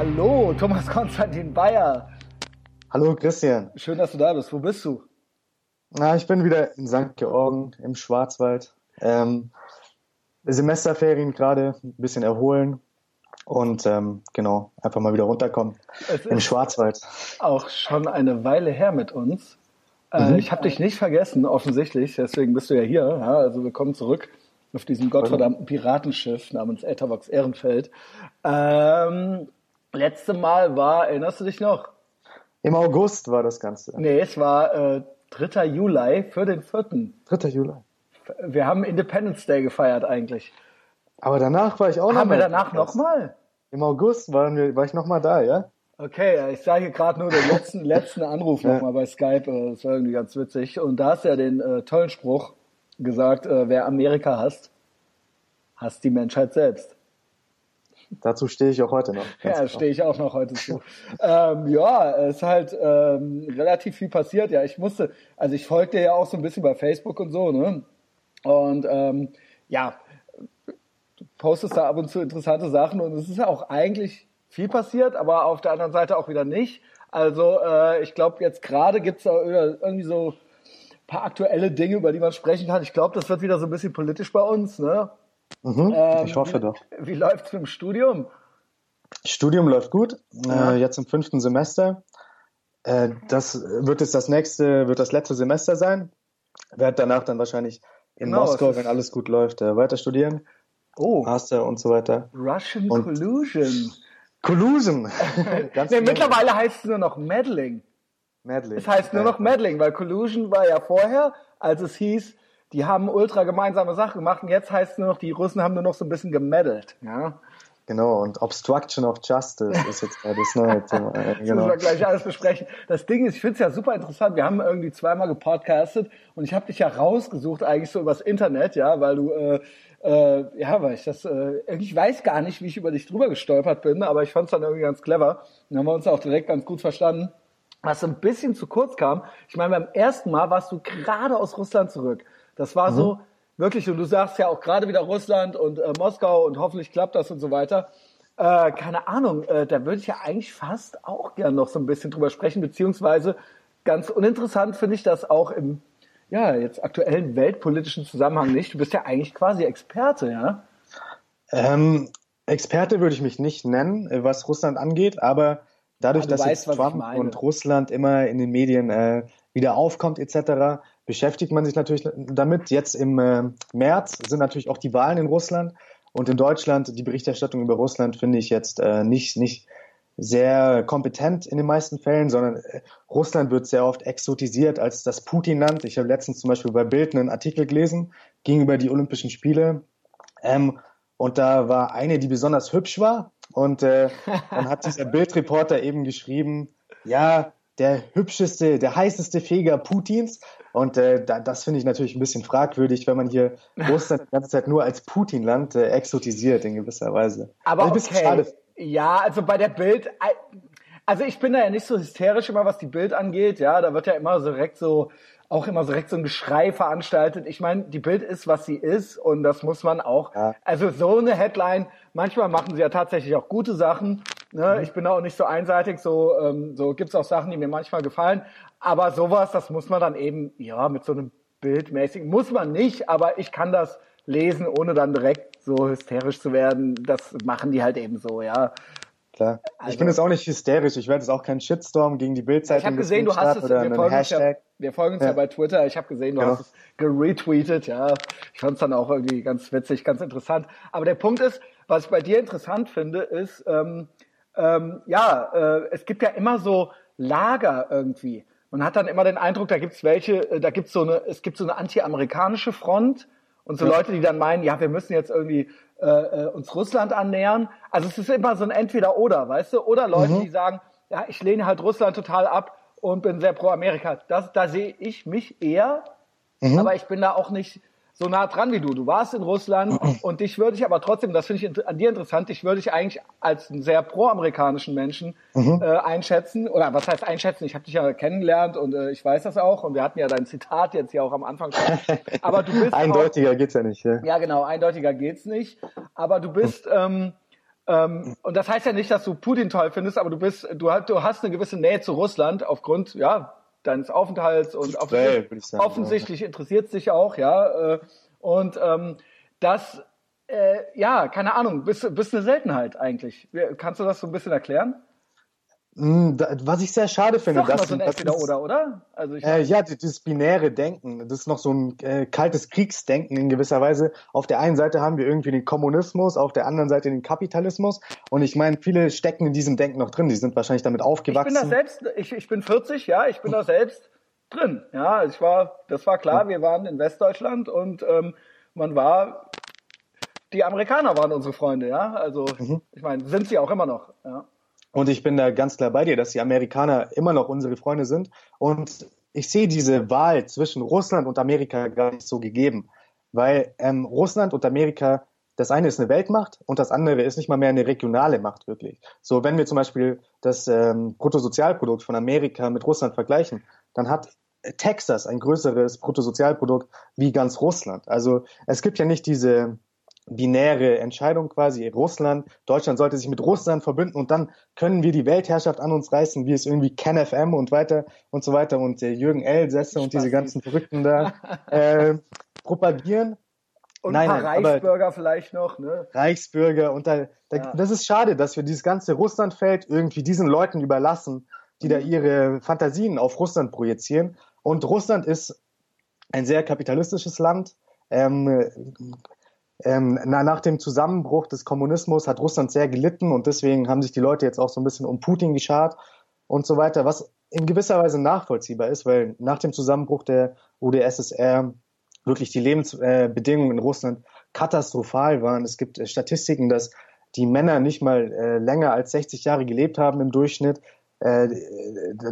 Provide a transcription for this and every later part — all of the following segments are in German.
Hallo, Thomas Konstantin Bayer. Hallo Christian. Schön, dass du da bist. Wo bist du? Na, ich bin wieder in St. Georgen im Schwarzwald. Ähm, Semesterferien gerade, ein bisschen erholen und ähm, genau, einfach mal wieder runterkommen im Schwarzwald. Auch schon eine Weile her mit uns. Äh, mhm. Ich habe dich nicht vergessen, offensichtlich, deswegen bist du ja hier. Ja, also willkommen zurück auf diesem gottverdammten Piratenschiff namens Etherbox Ehrenfeld. Ähm, letzte Mal war, erinnerst du dich noch? Im August war das Ganze. Nee, es war äh, 3. Juli für den 4. 3. Juli. Wir haben Independence Day gefeiert eigentlich. Aber danach war ich auch noch Haben wir danach nochmal? Im August waren wir, war ich nochmal da, ja? Okay, ich sage gerade nur den letzten, letzten Anruf nochmal bei Skype. äh, Das war irgendwie ganz witzig. Und da hast du ja den äh, tollen Spruch gesagt, äh, wer Amerika hasst, hasst die Menschheit selbst. Dazu stehe ich auch heute noch. Ja, genau. stehe ich auch noch heute zu. ähm, ja, es ist halt ähm, relativ viel passiert. Ja, ich musste, also ich folge dir ja auch so ein bisschen bei Facebook und so, ne? Und ähm, ja, du postest da ab und zu interessante Sachen und es ist ja auch eigentlich viel passiert, aber auf der anderen Seite auch wieder nicht. Also äh, ich glaube, jetzt gerade gibt's da irgendwie so ein paar aktuelle Dinge, über die man sprechen kann. Ich glaube, das wird wieder so ein bisschen politisch bei uns, ne? Mhm, Ähm, ich hoffe doch. Wie läuft's mit dem Studium? Studium läuft gut, Ja. äh, jetzt im fünften Semester. Äh, das wird jetzt das nächste, wird das letzte Semester sein. Werd danach dann wahrscheinlich in Genau, Moskau, wenn alles gut läuft, äh, weiter studieren, Oh, Master und so weiter. Russian Und- Collusion. Collusion! Ganz Nee, genau. mittlerweile heißt es nur noch Meddling. Medley. Es heißt nur noch Meddling, weil Collusion war ja vorher, als es hieß, die haben ultra gemeinsame Sachen gemacht und jetzt heißt es nur noch, die Russen haben nur noch so ein bisschen gemeddelt. Ja? Genau, und Obstruction of Justice ist jetzt gerade das neue Thema. Äh, Das müssen genau. wir gleich alles besprechen. Das Ding ist, ich finde es ja super interessant. Wir haben irgendwie zweimal gepodcastet und ich habe dich ja rausgesucht eigentlich so übers Internet, ja, weil du, äh, äh, ja, weil ich das, äh, ich weiß gar nicht, wie ich über dich drüber gestolpert bin, aber ich fand es dann irgendwie ganz clever. Dann haben wir uns auch direkt ganz gut verstanden. Was ein bisschen zu kurz kam, ich meine, beim ersten Mal warst du gerade aus Russland zurück. Das war so wirklich, und du sagst ja auch gerade wieder Russland und äh, Moskau und hoffentlich klappt das und so weiter. Äh, keine Ahnung, äh, da würde ich ja eigentlich fast auch gern noch so ein bisschen drüber sprechen, beziehungsweise ganz uninteressant finde ich das auch im ja, jetzt aktuellen weltpolitischen Zusammenhang nicht. Du bist ja eigentlich quasi Experte, ja? Ähm, Experte würde ich mich nicht nennen, äh, was Russland angeht, aber dadurch, Ah, du dass weißt, jetzt Trump und Russland immer in den Medien äh, wieder aufkommt etc., beschäftigt man sich natürlich damit. Jetzt im äh, März sind natürlich auch die Wahlen in Russland und in Deutschland die Berichterstattung über Russland finde ich jetzt äh, nicht nicht sehr kompetent in den meisten Fällen, sondern äh, Russland wird sehr oft exotisiert als das Putin-Land. Ich habe letztens zum Beispiel bei Bild einen Artikel gelesen, ging über die Olympischen Spiele. Ähm, und da war eine, die besonders hübsch war. Und äh, dann hat dieser Bildreporter eben geschrieben, ja, der hübscheste, der heißeste Feger Putins. Und äh, da, das finde ich natürlich ein bisschen fragwürdig, wenn man hier Russland die ganze Zeit nur als Putin-Land äh, exotisiert in gewisser Weise. Aber Also okay. schade. Ja, also bei der Bild, also ich bin da ja nicht so hysterisch immer, was die Bild angeht. Ja, da wird ja immer so direkt so, auch immer so direkt so ein Geschrei veranstaltet. Ich meine, die Bild ist, was sie ist und das muss man auch. Ja. Also so eine Headline, manchmal machen sie ja tatsächlich auch gute Sachen. Ne? Mhm. Ich bin da auch nicht so einseitig, so, ähm, so gibt's auch Sachen, die mir manchmal gefallen. Aber sowas, das muss man dann eben, ja, mit so einem bildmäßigen, muss man nicht, aber ich kann das lesen, ohne dann direkt so hysterisch zu werden. Das machen die halt eben so, ja. Klar. Also- ich bin jetzt auch nicht hysterisch. Ich werde jetzt auch keinen Shitstorm gegen die Bildzeitung Ich habe gesehen, du hast es, oder wir folgen, ja, wir folgen uns ja. Ja. bei Twitter. Ich habe gesehen, du Genau. hast es geretweetet, ja. Ich fand es dann auch irgendwie ganz witzig, ganz interessant. Aber der Punkt ist, was ich bei dir interessant finde, ist, ähm, ähm, ja, äh, es gibt ja immer so Lager irgendwie. Man hat dann immer den Eindruck, da gibt's welche, äh, da gibt's so eine, es gibt so eine anti-amerikanische Front und so. Leute, die dann meinen, ja, wir müssen jetzt irgendwie äh, äh, uns Russland annähern. Also es ist immer so ein Entweder-Oder, weißt du? Oder Leute, Mhm. die sagen, ja, ich lehne halt Russland total ab und bin sehr pro Amerika. Das, da sehe ich mich eher, Mhm. aber ich bin da auch nicht so nah dran wie du. Du warst in Russland und dich würde ich aber trotzdem, das finde ich an dir interessant, dich würde ich eigentlich als einen sehr pro-amerikanischen Menschen Mhm. äh, einschätzen. Oder was heißt einschätzen? Ich habe dich ja kennengelernt und äh, ich weiß das auch und wir hatten ja dein Zitat jetzt hier auch am Anfang schon. Aber du bist auch, Eindeutiger geht's ja nicht. Ja. ja, genau, eindeutiger geht's nicht. Aber du bist, ähm, Ähm, und das heißt ja nicht, dass du Putin toll findest, aber du bist, du, du hast eine gewisse Nähe zu Russland aufgrund, ja, deines Aufenthalts und Kulturell, würde ich sagen, offensichtlich interessiert es dich auch, ja. Äh, und ähm, das, äh, ja, keine Ahnung, bist, bist eine Seltenheit eigentlich. Kannst du das so ein bisschen erklären? Da- Was ich sehr schade finde, dass, so ein Entweder es- oder, oder? Also ich, Äh, ja, dieses binäre Denken, das ist noch so ein äh, kaltes Kriegsdenken in gewisser Weise. Auf der einen Seite haben wir irgendwie den Kommunismus, auf der anderen Seite den Kapitalismus. Und ich meine, viele stecken in diesem Denken noch drin. Die sind wahrscheinlich damit ich bin aufgewachsen. da selbst, ich, ich bin 40, ja, ich bin da selbst drin. Ja, also ich war, das war klar, wir waren in Westdeutschland und ähm, man war, die Amerikaner waren unsere Freunde, ja. Also Mhm. ich meine, sind sie auch immer noch, ja. Und ich bin da ganz klar bei dir, dass die Amerikaner immer noch unsere Freunde sind. Und ich sehe diese Wahl zwischen Russland und Amerika gar nicht so gegeben. Weil ähm, Russland und Amerika, das eine ist eine Weltmacht und das andere ist nicht mal mehr eine regionale Macht wirklich. So, wenn wir zum Beispiel das ähm, Bruttosozialprodukt von Amerika mit Russland vergleichen, dann hat Texas ein größeres Bruttosozialprodukt wie ganz Russland. Also es gibt ja nicht diese binäre Entscheidung quasi. Russland, Deutschland sollte sich mit Russland verbünden und dann können wir die Weltherrschaft an uns reißen, wie es irgendwie Ken FM und weiter und so weiter und äh, Jürgen Elsässer und diese ganzen Verrückten da äh, propagieren. Und Nein, ein paar nein, Reichsbürger vielleicht noch, ne? Reichsbürger und da, da Ja. das ist schade, dass wir dieses ganze Russlandfeld irgendwie diesen Leuten überlassen, die da ihre Fantasien auf Russland projizieren. Und Russland ist ein sehr kapitalistisches Land. Ähm, ähm, na, nach dem Zusammenbruch des Kommunismus hat Russland sehr gelitten und deswegen haben sich die Leute jetzt auch so ein bisschen um Putin geschart und so weiter, was in gewisser Weise nachvollziehbar ist, weil nach dem Zusammenbruch der UdSSR wirklich die Lebensbedingungen in Russland katastrophal waren. Es gibt äh, Statistiken, dass die Männer nicht mal äh, länger als 60 Jahre gelebt haben im Durchschnitt, äh,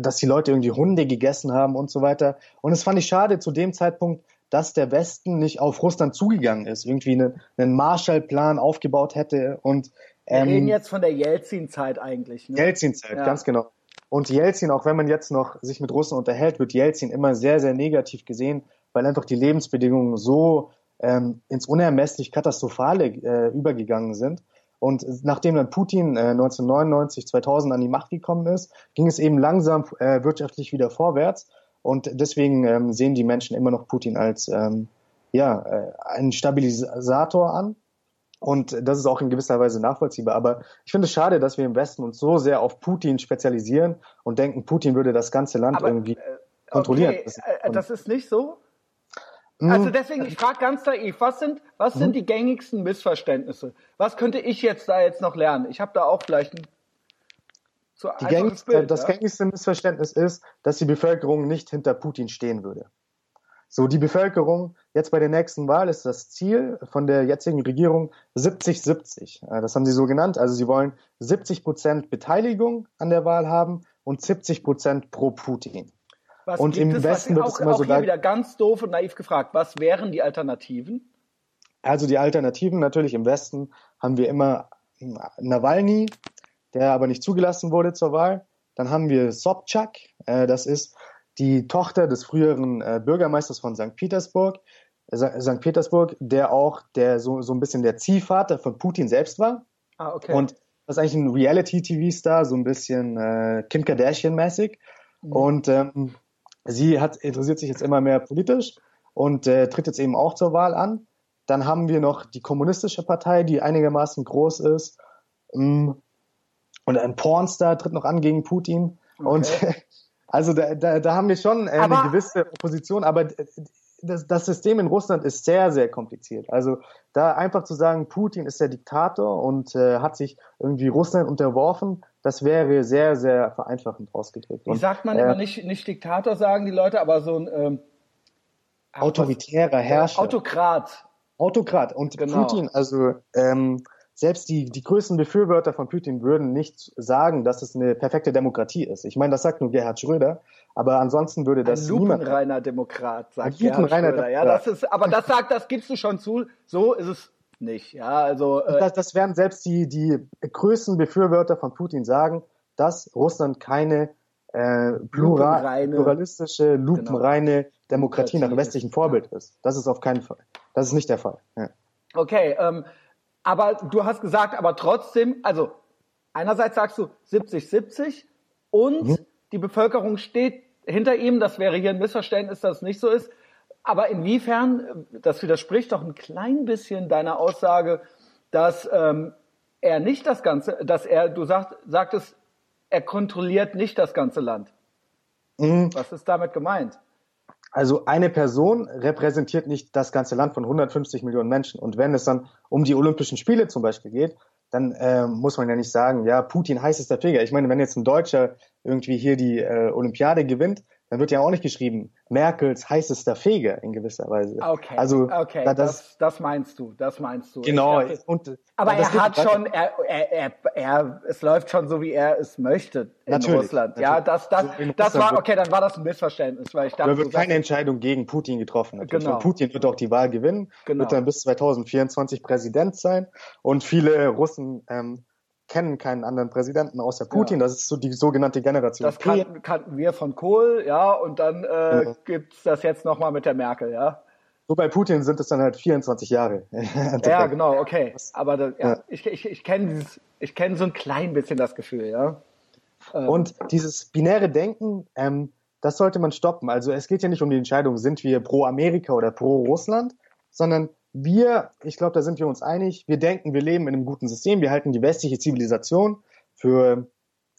dass die Leute irgendwie Hunde gegessen haben und so weiter. Und es fand ich schade zu dem Zeitpunkt, dass der Westen nicht auf Russland zugegangen ist, irgendwie einen, einen Marshallplan aufgebaut hätte und Wir ähm, reden jetzt von der Jelzin-Zeit eigentlich, ne? Jelzin-Zeit, Ja. ganz genau. Und Jelzin, auch wenn man jetzt noch sich mit Russen unterhält, wird Jelzin immer sehr, sehr negativ gesehen, weil einfach die Lebensbedingungen so ähm, ins unermesslich katastrophale äh, übergegangen sind. Und nachdem dann Putin äh, 1999, 2000 an die Macht gekommen ist, ging es eben langsam äh, wirtschaftlich wieder vorwärts. Und deswegen ähm, sehen die Menschen immer noch Putin als ähm, ja, äh, einen Stabilisator an. Und das ist auch in gewisser Weise nachvollziehbar. Aber ich finde es schade, dass wir im Westen uns so sehr auf Putin spezialisieren und denken, Putin würde das ganze Land Aber, irgendwie äh, kontrollieren. Okay, Das- äh, das ist nicht so? Hm, Also deswegen, ich frage ganz naiv, was sind, was Mhm. sind die gängigsten Missverständnisse? Was könnte ich jetzt da jetzt noch lernen? Ich habe da auch vielleicht ein so die gängigste, Bild, das ja? gängigste Missverständnis ist, dass die Bevölkerung nicht hinter Putin stehen würde. So, die Bevölkerung, jetzt bei der nächsten Wahl ist das Ziel von der jetzigen Regierung 70-70. Äh, Das haben sie so genannt. Also sie wollen 70 Prozent Beteiligung an der Wahl haben und 70 Prozent pro Putin. Was und im es, Westen wird auch, es immer auch so hier wieder ganz doof und naiv gefragt, was wären die Alternativen? Also die Alternativen natürlich im Westen haben wir immer Nawalny, der aber nicht zugelassen wurde zur Wahl. Dann haben wir Sobchak, äh, das ist die Tochter des früheren äh, Bürgermeisters von St. Petersburg, äh, St. Petersburg, der auch der so, so ein bisschen der Ziehvater von Putin selbst war. Ah, okay. Und das ist eigentlich ein Reality-TV-Star, so ein bisschen äh, Kim Kardashian-mäßig. Mhm. Und ähm, sie hat, interessiert sich jetzt immer mehr politisch und äh, tritt jetzt eben auch zur Wahl an. Dann haben wir noch die kommunistische Partei, die einigermaßen groß ist. Mm, Und ein Pornstar tritt noch an gegen Putin. Und also da, da, da haben wir schon äh, Aber- eine gewisse Opposition, aber äh, das, das System in Russland ist sehr, sehr kompliziert. Also da einfach zu sagen, Putin ist der Diktator und äh, hat sich irgendwie Russland unterworfen, das wäre sehr, sehr vereinfachend ausgedrückt. Wie sagt man äh, immer nicht, nicht Diktator, sagen die Leute, aber so ein ähm, autoritärer Herrscher. Autokrat. Autokrat. Und Genau. Putin, also ähm, selbst die, die größten Befürworter von Putin würden nicht sagen, dass es eine perfekte Demokratie ist. Ich meine, das sagt nur Gerhard Schröder, aber ansonsten würde Ein das niemand. lupenreiner Demokrat, sagt Ein Gerhard Schröder. Ja, Demokrat. das ist, aber das sagt, das gibst du schon zu. So ist es nicht. Ja, also äh, Das, das werden selbst die, die größten Befürworter von Putin sagen, dass Russland keine äh, plural, Lupenreine- Genau. pluralistische, lupenreine Demokratie nach westlichem Vorbild ist. Das ist auf keinen Fall. Das ist nicht der Fall. Ja. Okay, ähm, Aber du hast gesagt, aber trotzdem, also einerseits sagst du 70-70 und mhm. die Bevölkerung steht hinter ihm. Das wäre hier ein Missverständnis, dass es nicht so ist. Aber inwiefern, das widerspricht doch ein klein bisschen deiner Aussage, dass ähm, er nicht das Ganze, dass er, du sagt, sagtest, er kontrolliert nicht das ganze Land. Mhm. Was ist damit gemeint? Also eine Person repräsentiert nicht das ganze Land von 150 Millionen Menschen. Und wenn es dann um die Olympischen Spiele zum Beispiel geht, dann äh, muss man ja nicht sagen, ja, Putin heißester Finger. Ich meine, wenn jetzt ein Deutscher irgendwie hier die äh, Olympiade gewinnt, dann wird ja auch nicht geschrieben, Merkels heißester Feger in gewisser Weise. Okay, also, okay, das, das, das meinst du, das meinst du. Genau. Dachte, und, aber er hat schon, er, er, er, er, es läuft schon so, wie er es möchte in Russland. Natürlich. Ja, das, das, so das war, okay, dann war das ein Missverständnis, weil ich dachte. Da wird keine Entscheidung gegen Putin getroffen. Natürlich. Genau. Und Putin wird auch die Wahl gewinnen, genau. wird dann bis 2024 Präsident sein und viele Russen ähm, kennen keinen anderen Präsidenten außer Putin. Ja. Das ist so die sogenannte Generation. Das kannten, kannten wir von Kohl, ja, und dann äh, ja. gibt's das jetzt nochmal mit der Merkel, ja. So bei Putin sind es dann halt 24 Jahre. ja, genau, okay. Aber das, ja, ja. ich, ich, ich kenne kenne so ein klein bisschen das Gefühl, ja. Ähm. Und dieses binäre Denken, ähm, das sollte man stoppen. Also es geht ja nicht um die Entscheidung, sind wir pro Amerika oder pro Russland, sondern wir, ich glaube, da sind wir uns einig, wir denken, wir leben in einem guten System, wir halten die westliche Zivilisation für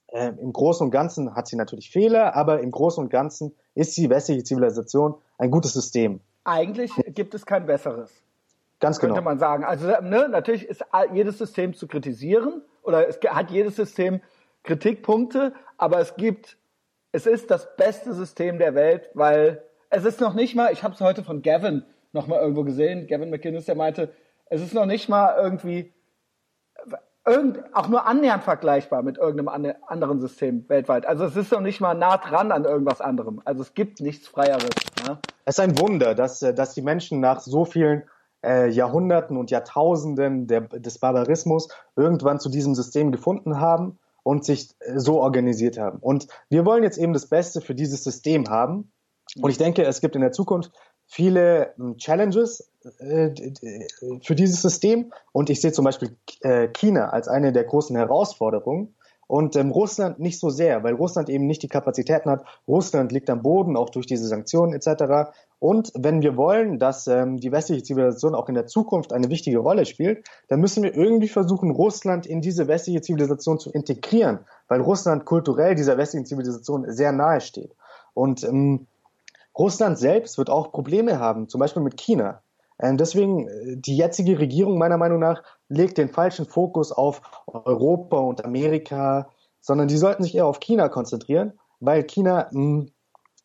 äh, im Großen und Ganzen hat sie natürlich Fehler, aber im Großen und Ganzen ist die westliche Zivilisation ein gutes System. Eigentlich gibt es kein besseres. Ganz genau. Könnte man sagen. Also ne, natürlich ist jedes System zu kritisieren oder es hat jedes System Kritikpunkte, aber es gibt, es ist das beste System der Welt, weil es ist noch nicht mal, ich habe es heute von Gavin noch mal irgendwo gesehen, Gavin McInnes, der meinte, es ist noch nicht mal irgendwie irgend, auch nur annähernd vergleichbar mit irgendeinem anderen System weltweit. Also es ist noch nicht mal nah dran an irgendwas anderem. Also es gibt nichts Freieres. Ne? Es ist ein Wunder, dass, äh, dass die Menschen nach so vielen äh, Jahrhunderten und Jahrtausenden der, des Barbarismus irgendwann zu diesem System gefunden haben und sich äh, so organisiert haben. Und wir wollen jetzt eben das Beste für dieses System haben. Und ich denke, es gibt in der Zukunft viele hm, Challenges äh, für dieses System und ich sehe zum Beispiel äh, China als eine der großen Herausforderungen und ähm, Russland nicht so sehr, weil Russland eben nicht die Kapazitäten hat. Russland liegt am Boden, auch durch diese Sanktionen etc. Und wenn wir wollen, dass ähm, die westliche Zivilisation auch in der Zukunft eine wichtige Rolle spielt, dann müssen wir irgendwie versuchen, Russland in diese westliche Zivilisation zu integrieren, weil Russland kulturell dieser westlichen Zivilisation sehr nahe steht. Und ähm, Russland selbst wird auch Probleme haben, zum Beispiel mit China. Ähm, deswegen, äh, die jetzige Regierung meiner Meinung nach legt den falschen Fokus auf Europa und Amerika, sondern die sollten sich eher auf China konzentrieren, weil China mh, hm,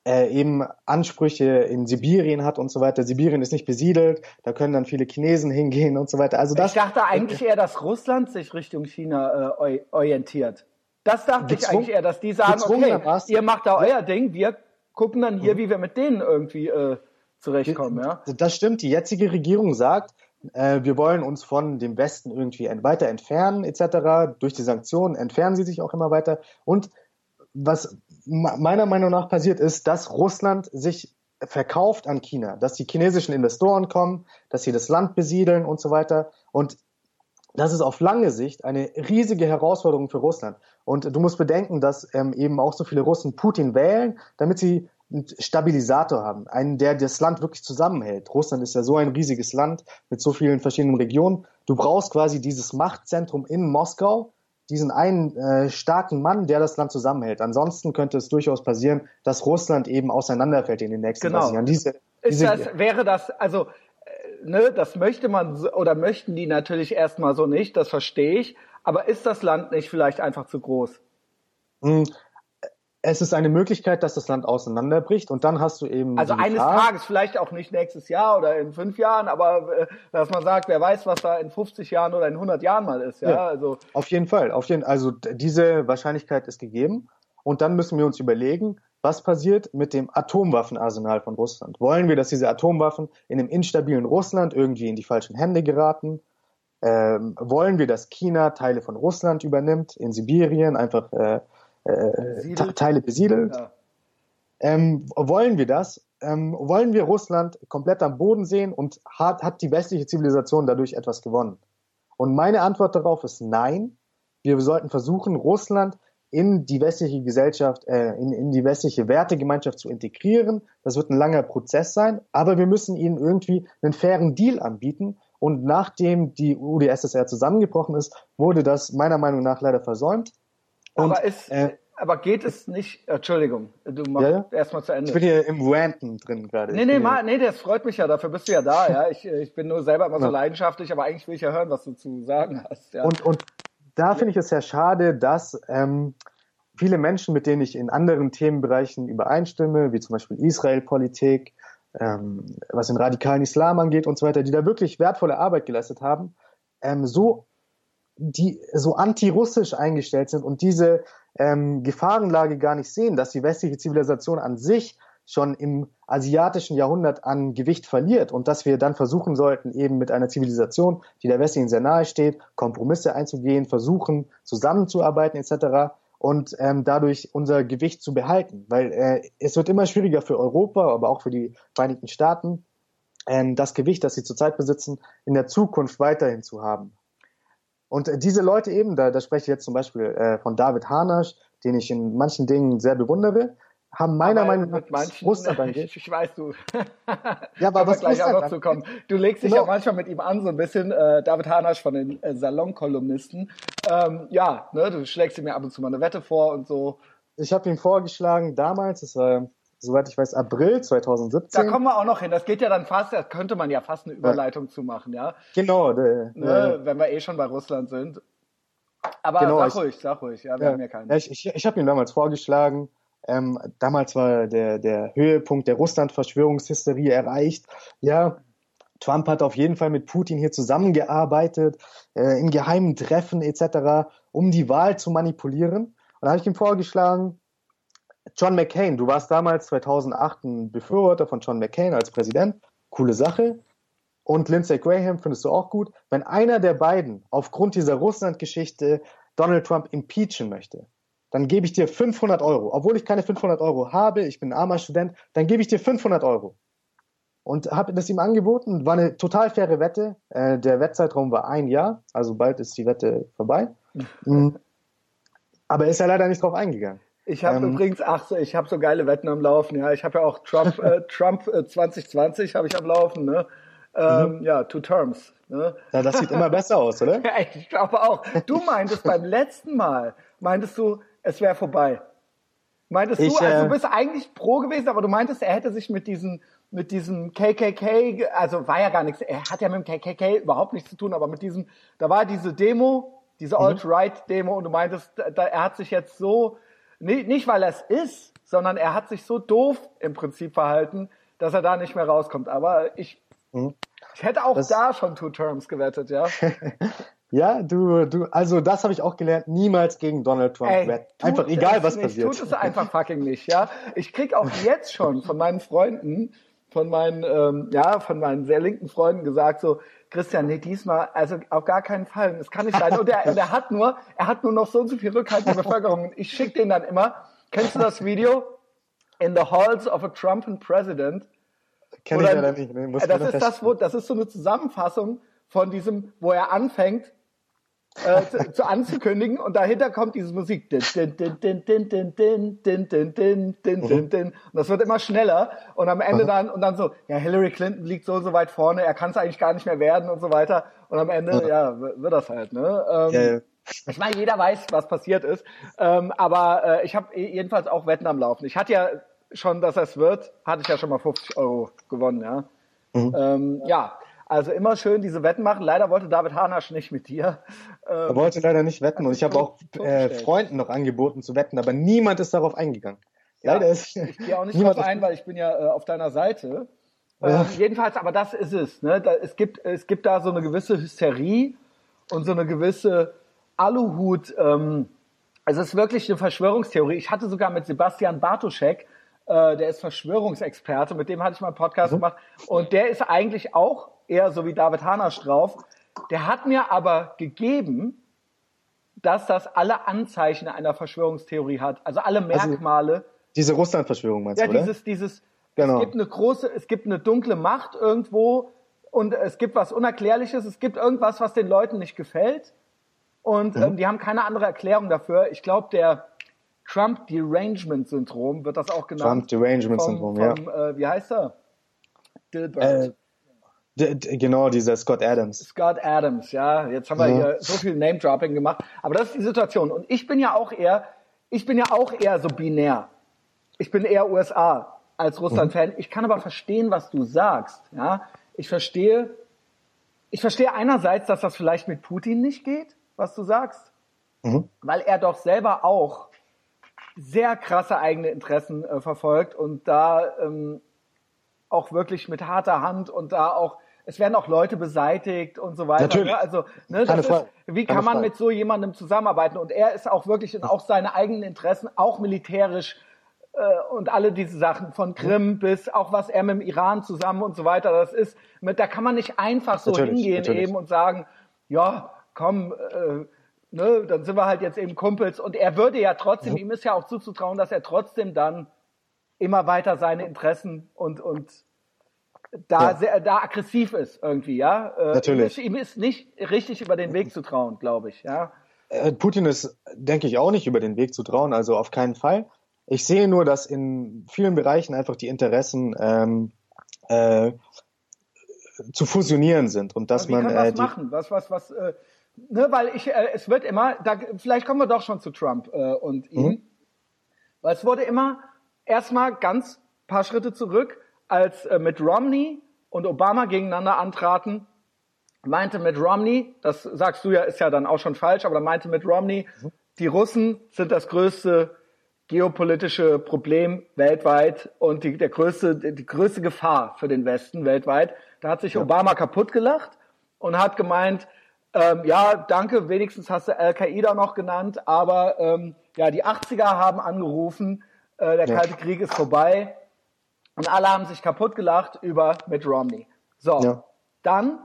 äh, eben Ansprüche in Sibirien hat und so weiter. Sibirien ist nicht besiedelt, da können dann viele Chinesen hingehen und so weiter. Also das, ich dachte eigentlich eher, dass Russland sich Richtung China äh, orientiert. Das dachte ich eigentlich eher, dass die sagen, okay, ihr macht da euer Ding, wir gucken dann hier, mhm. wie wir mit denen irgendwie äh, zurechtkommen. Ja? Das stimmt. Die jetzige Regierung sagt, äh, wir wollen uns von dem Westen irgendwie weiter entfernen etc. Durch die Sanktionen entfernen sie sich auch immer weiter. Und was meiner Meinung nach passiert ist, dass Russland sich verkauft an China, dass die chinesischen Investoren kommen, dass sie das Land besiedeln und so weiter. Und das ist auf lange Sicht eine riesige Herausforderung für Russland. Und du musst bedenken, dass ähm, eben auch so viele Russen Putin wählen, damit sie einen Stabilisator haben, einen, der das Land wirklich zusammenhält. Russland ist ja so ein riesiges Land mit so vielen verschiedenen Regionen. Du brauchst quasi dieses Machtzentrum in Moskau, diesen einen äh, starken Mann, der das Land zusammenhält. Ansonsten könnte es durchaus passieren, dass Russland eben auseinanderfällt in den nächsten genau. Jahren. Diese, diese das, wäre das, also ne, das möchte man oder möchten die natürlich erstmal so nicht, das verstehe ich. Aber ist das Land nicht vielleicht einfach zu groß? Hm, es ist eine Möglichkeit, dass das Land auseinanderbricht und dann hast du eben. Also eines Gefahr, Tages, vielleicht auch nicht nächstes Jahr oder in fünf Jahren, aber äh, dass man sagt, wer weiß, was da in 50 Jahren oder in 100 Jahren mal ist. Ja, ja also. Auf jeden Fall, auf jeden, also diese Wahrscheinlichkeit ist gegeben und dann müssen wir uns überlegen, was passiert mit dem Atomwaffenarsenal von Russland? Wollen wir, dass diese Atomwaffen in einem instabilen Russland irgendwie in die falschen Hände geraten? Ähm, wollen wir, dass China Teile von Russland übernimmt, in Sibirien einfach äh, äh, Teile besiedelt? Ja. Ähm, wollen wir das? Ähm, wollen wir Russland komplett am Boden sehen und hat, hat die westliche Zivilisation dadurch etwas gewonnen? Und meine Antwort darauf ist nein. Wir sollten versuchen, Russland in die westliche Gesellschaft, äh, in, in die westliche Wertegemeinschaft zu integrieren. Das wird ein langer Prozess sein, aber wir müssen ihnen irgendwie einen fairen Deal anbieten. Und nachdem die UdSSR zusammengebrochen ist, wurde das meiner Meinung nach leider versäumt. Und, aber, ist, äh, aber geht es nicht, Entschuldigung, du machst ja, erstmal zu Ende. Ich bin hier im Ranten drin gerade. Nee, nee, mal, nee, das freut mich ja, dafür bist du ja da, ja. Ich, ich bin nur selber immer so leidenschaftlich, aber eigentlich will ich ja hören, was du zu sagen hast. Ja. Und, und da finde ich es sehr schade, dass ähm, viele Menschen, mit denen ich in anderen Themenbereichen übereinstimme, wie zum Beispiel Israel-Politik, ähm, was den radikalen Islam angeht und so weiter, die da wirklich wertvolle Arbeit geleistet haben, ähm, so die so anti-russisch eingestellt sind und diese ähm, Gefahrenlage gar nicht sehen, dass die westliche Zivilisation an sich schon im asiatischen Jahrhundert an Gewicht verliert und dass wir dann versuchen sollten, eben mit einer Zivilisation, die der westlichen sehr nahe steht, Kompromisse einzugehen, versuchen zusammenzuarbeiten etc. und ähm, dadurch unser Gewicht zu behalten, weil äh, es wird immer schwieriger für Europa, aber auch für die Vereinigten Staaten, ähm, das Gewicht, das sie zurzeit besitzen, in der Zukunft weiterhin zu haben. Und äh, diese Leute eben, da, da spreche ich jetzt zum Beispiel äh, von David Hanasch, den ich in manchen Dingen sehr bewundere, haben meiner aber Meinung nach manchen, Russland angeht. Ich, ich weiß du. ja, aber was gleich auch noch zu kommen. Du legst dich genau. ja manchmal mit ihm an, so ein bisschen, äh, David Hanasch von den äh, Salonkolumnisten. Ähm, ja, ne, du schlägst ihm ja ab und zu mal eine Wette vor und so. Ich habe ihm vorgeschlagen, damals, das war soweit ich weiß, April 2017. Da kommen wir auch noch hin. Das geht ja dann fast, da könnte man ja fast eine Überleitung ja. zu machen, ja. Genau. De, ne, äh, wenn wir eh schon bei Russland sind. Aber genau, sag ich, ruhig, sag ruhig, ja, wir ja, haben ja keinen. ich ich, ich habe ihn damals vorgeschlagen. Ähm, damals war der, der Höhepunkt der Russland-Verschwörungshysterie erreicht. Ja, Trump hat auf jeden Fall mit Putin hier zusammengearbeitet, äh, in geheimen Treffen etc., um die Wahl zu manipulieren. Und da habe ich ihm vorgeschlagen, John McCain, du warst damals 2008 ein Befürworter von John McCain als Präsident. Coole Sache. Und Lindsey Graham findest du auch gut. Wenn einer der beiden aufgrund dieser Russland-Geschichte Donald Trump impeachen möchte, dann gebe ich dir 500 Euro. Obwohl ich keine 500 Euro habe, ich bin ein armer Student, dann gebe ich dir 500 Euro. Und habe das ihm angeboten, war eine total faire Wette. Äh, der Wettzeitraum war ein Jahr, also bald ist die Wette vorbei. Mhm. Aber ist er leider nicht drauf eingegangen. Ich habe ähm, übrigens, ach so, ich habe so geile Wetten am Laufen, ja. Ich habe ja auch Trump, äh, Trump äh, 2020 habe ich am Laufen, ne? Ähm, mhm. Ja, two terms. Ne? Ja, das sieht immer besser aus, oder? ja, ich glaube auch. Du meintest beim letzten Mal, meintest du, es wäre vorbei. Meintest ich, du, also du äh, bist eigentlich pro gewesen, aber du meintest, er hätte sich mit diesen mit diesem KKK, also war ja gar nichts, er hat ja mit dem KKK überhaupt nichts zu tun, aber mit diesem, da war diese Demo, diese mhm. Alt-Right-Demo und du meintest, da, er hat sich jetzt so nicht, nicht weil er es ist, sondern er hat sich so doof im Prinzip verhalten, dass er da nicht mehr rauskommt. Aber ich, mhm. ich hätte auch das, da schon Two Terms gewettet, ja. ja, du, du, also das habe ich auch gelernt, niemals gegen Donald Trump Ey. Einfach egal, was nicht, passiert. Tut es einfach fucking nicht, ja. Ich krieg auch jetzt schon von meinen Freunden, von meinen, ähm, ja, von meinen sehr linken Freunden gesagt so, Christian, nee, diesmal, also auf gar keinen Fall. Es kann nicht sein. Und er, und er hat nur, er hat nur noch so und so viel Rückhalt der Bevölkerung. Ich schicke den dann immer. Kennst du das Video? In the halls of a Trump President. Kenn ich leider nicht. Nee, das ist das, wo, das ist so eine Zusammenfassung von diesem, wo er anfängt, äh, zu, zu, anzukündigen und dahinter kommt diese Musik. Und das wird immer schneller und am Ende dann und dann so, ja, Hillary Clinton liegt so so weit vorne, er kann es eigentlich gar nicht mehr werden und so weiter und am Ende, ja, wird das halt, ne? Ähm, ja, ja. Ich meine, jeder weiß, was passiert ist, ähm, aber äh, ich habe jedenfalls auch Wetten am Laufen. Ich hatte ja schon, dass es wird, hatte ich ja schon mal 50 Euro gewonnen, ja. Mhm. Ähm, ja, also immer schön diese Wetten machen. Leider wollte David Hanasch nicht mit dir. Ähm, er wollte leider nicht wetten und ich habe auch äh, Freunden noch angeboten zu wetten, aber niemand ist darauf eingegangen. Leider ja, ist ich gehe auch nicht drauf ein, weil ich bin ja äh, auf deiner Seite. Ja. Ähm, jedenfalls, aber das ist es. Ne? Da, es, gibt, es gibt da so eine gewisse Hysterie und so eine gewisse Aluhut. Ähm, es ist wirklich eine Verschwörungstheorie. Ich hatte sogar mit Sebastian Bartoschek, äh, der ist Verschwörungsexperte, mit dem hatte ich mal einen Podcast mhm. gemacht und der ist eigentlich auch eher so wie David Hanasch drauf. Der hat mir aber gegeben, dass das alle Anzeichen einer Verschwörungstheorie hat, also alle also Merkmale. Also diese Russland-Verschwörung meinst ja, du, oder? Ja, dieses, dieses, genau. es gibt eine große, es gibt eine dunkle Macht irgendwo, und es gibt was Unerklärliches, es gibt irgendwas, was den Leuten nicht gefällt und ähm, die haben keine andere Erklärung dafür. Ich glaube, der Trump Derangement Syndrom wird das auch genannt. Trump Derangement Syndrom, ja. Äh, wie heißt er? Dilbert. Äh, genau, dieser Scott Adams. Scott Adams, ja. Jetzt haben wir Ja. hier so viel Name-Dropping gemacht. Aber das ist die Situation. Und ich bin ja auch eher, ich bin ja auch eher so binär. Ich bin eher USA als Russland-Fan. Ich kann aber verstehen, was du sagst. Ja, ich verstehe, ich verstehe einerseits, dass das vielleicht mit Putin nicht geht, was du sagst, Mhm. weil er doch selber auch sehr krasse eigene Interessen äh, verfolgt und da ähm, auch wirklich mit harter Hand und da auch es werden auch Leute beseitigt und so weiter. Natürlich. Ne? Also ne, das ist, wie kann man mit so jemandem zusammenarbeiten? Und er ist auch wirklich in auch seine eigenen Interessen, auch militärisch äh, und alle diese Sachen von Krim bis auch was er mit dem Iran zusammen und so weiter. Das ist, mit, da kann man nicht einfach so Natürlich, hingehen natürlich. eben und sagen, ja, komm, äh, ne, dann sind wir halt jetzt eben Kumpels. Und er würde ja trotzdem, ihm ist ja auch zuzutrauen, dass er trotzdem dann immer weiter seine Interessen und und da Ja. sehr, da aggressiv ist irgendwie, ja. Äh, Natürlich. Ihm ist, nicht richtig über den Weg zu trauen, glaube ich, ja. Äh, Putin ist, denke ich, auch nicht über den Weg zu trauen, also auf keinen Fall. Ich sehe nur, dass in vielen Bereichen einfach die Interessen ähm, äh, zu fusionieren sind und dass man kann äh, die, machen? Was, was, was, äh, ne, weil ich, äh, es wird immer, da, vielleicht kommen wir doch schon zu Trump äh, und ihm. Mhm. Weil es wurde immer erstmal ganz paar Schritte zurück, als äh, mit Romney und Obama gegeneinander antraten, meinte Mitt Romney, das sagst du ja, ist ja dann auch schon falsch, aber da meinte Mitt Romney, Mhm. die Russen sind das größte geopolitische Problem weltweit und die, der größte, die größte Gefahr für den Westen weltweit. Da hat sich Obama kaputt gelacht und hat gemeint, ähm, ja, danke, wenigstens hast du Al-Qaida noch genannt, aber ähm, ja, die 80er haben angerufen, äh, der Ja. Kalte Krieg ist vorbei und alle haben sich kaputt gelacht über Mitt Romney. So, Ja. dann,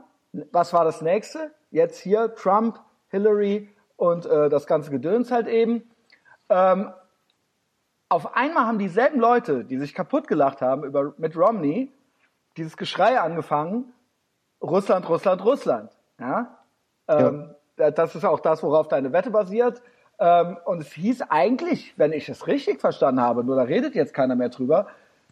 was war das nächste? Jetzt hier Trump, Hillary und äh, das ganze Gedöns halt eben. Ähm, auf einmal haben dieselben Leute, die sich kaputt gelacht haben über Mitt Romney, dieses Geschrei angefangen, Russland, Russland, Russland. Ja? Ähm, da- Das ist auch das, worauf deine Wette basiert. Ähm, und es hieß eigentlich, wenn ich es richtig verstanden habe, nur da redet jetzt keiner mehr drüber,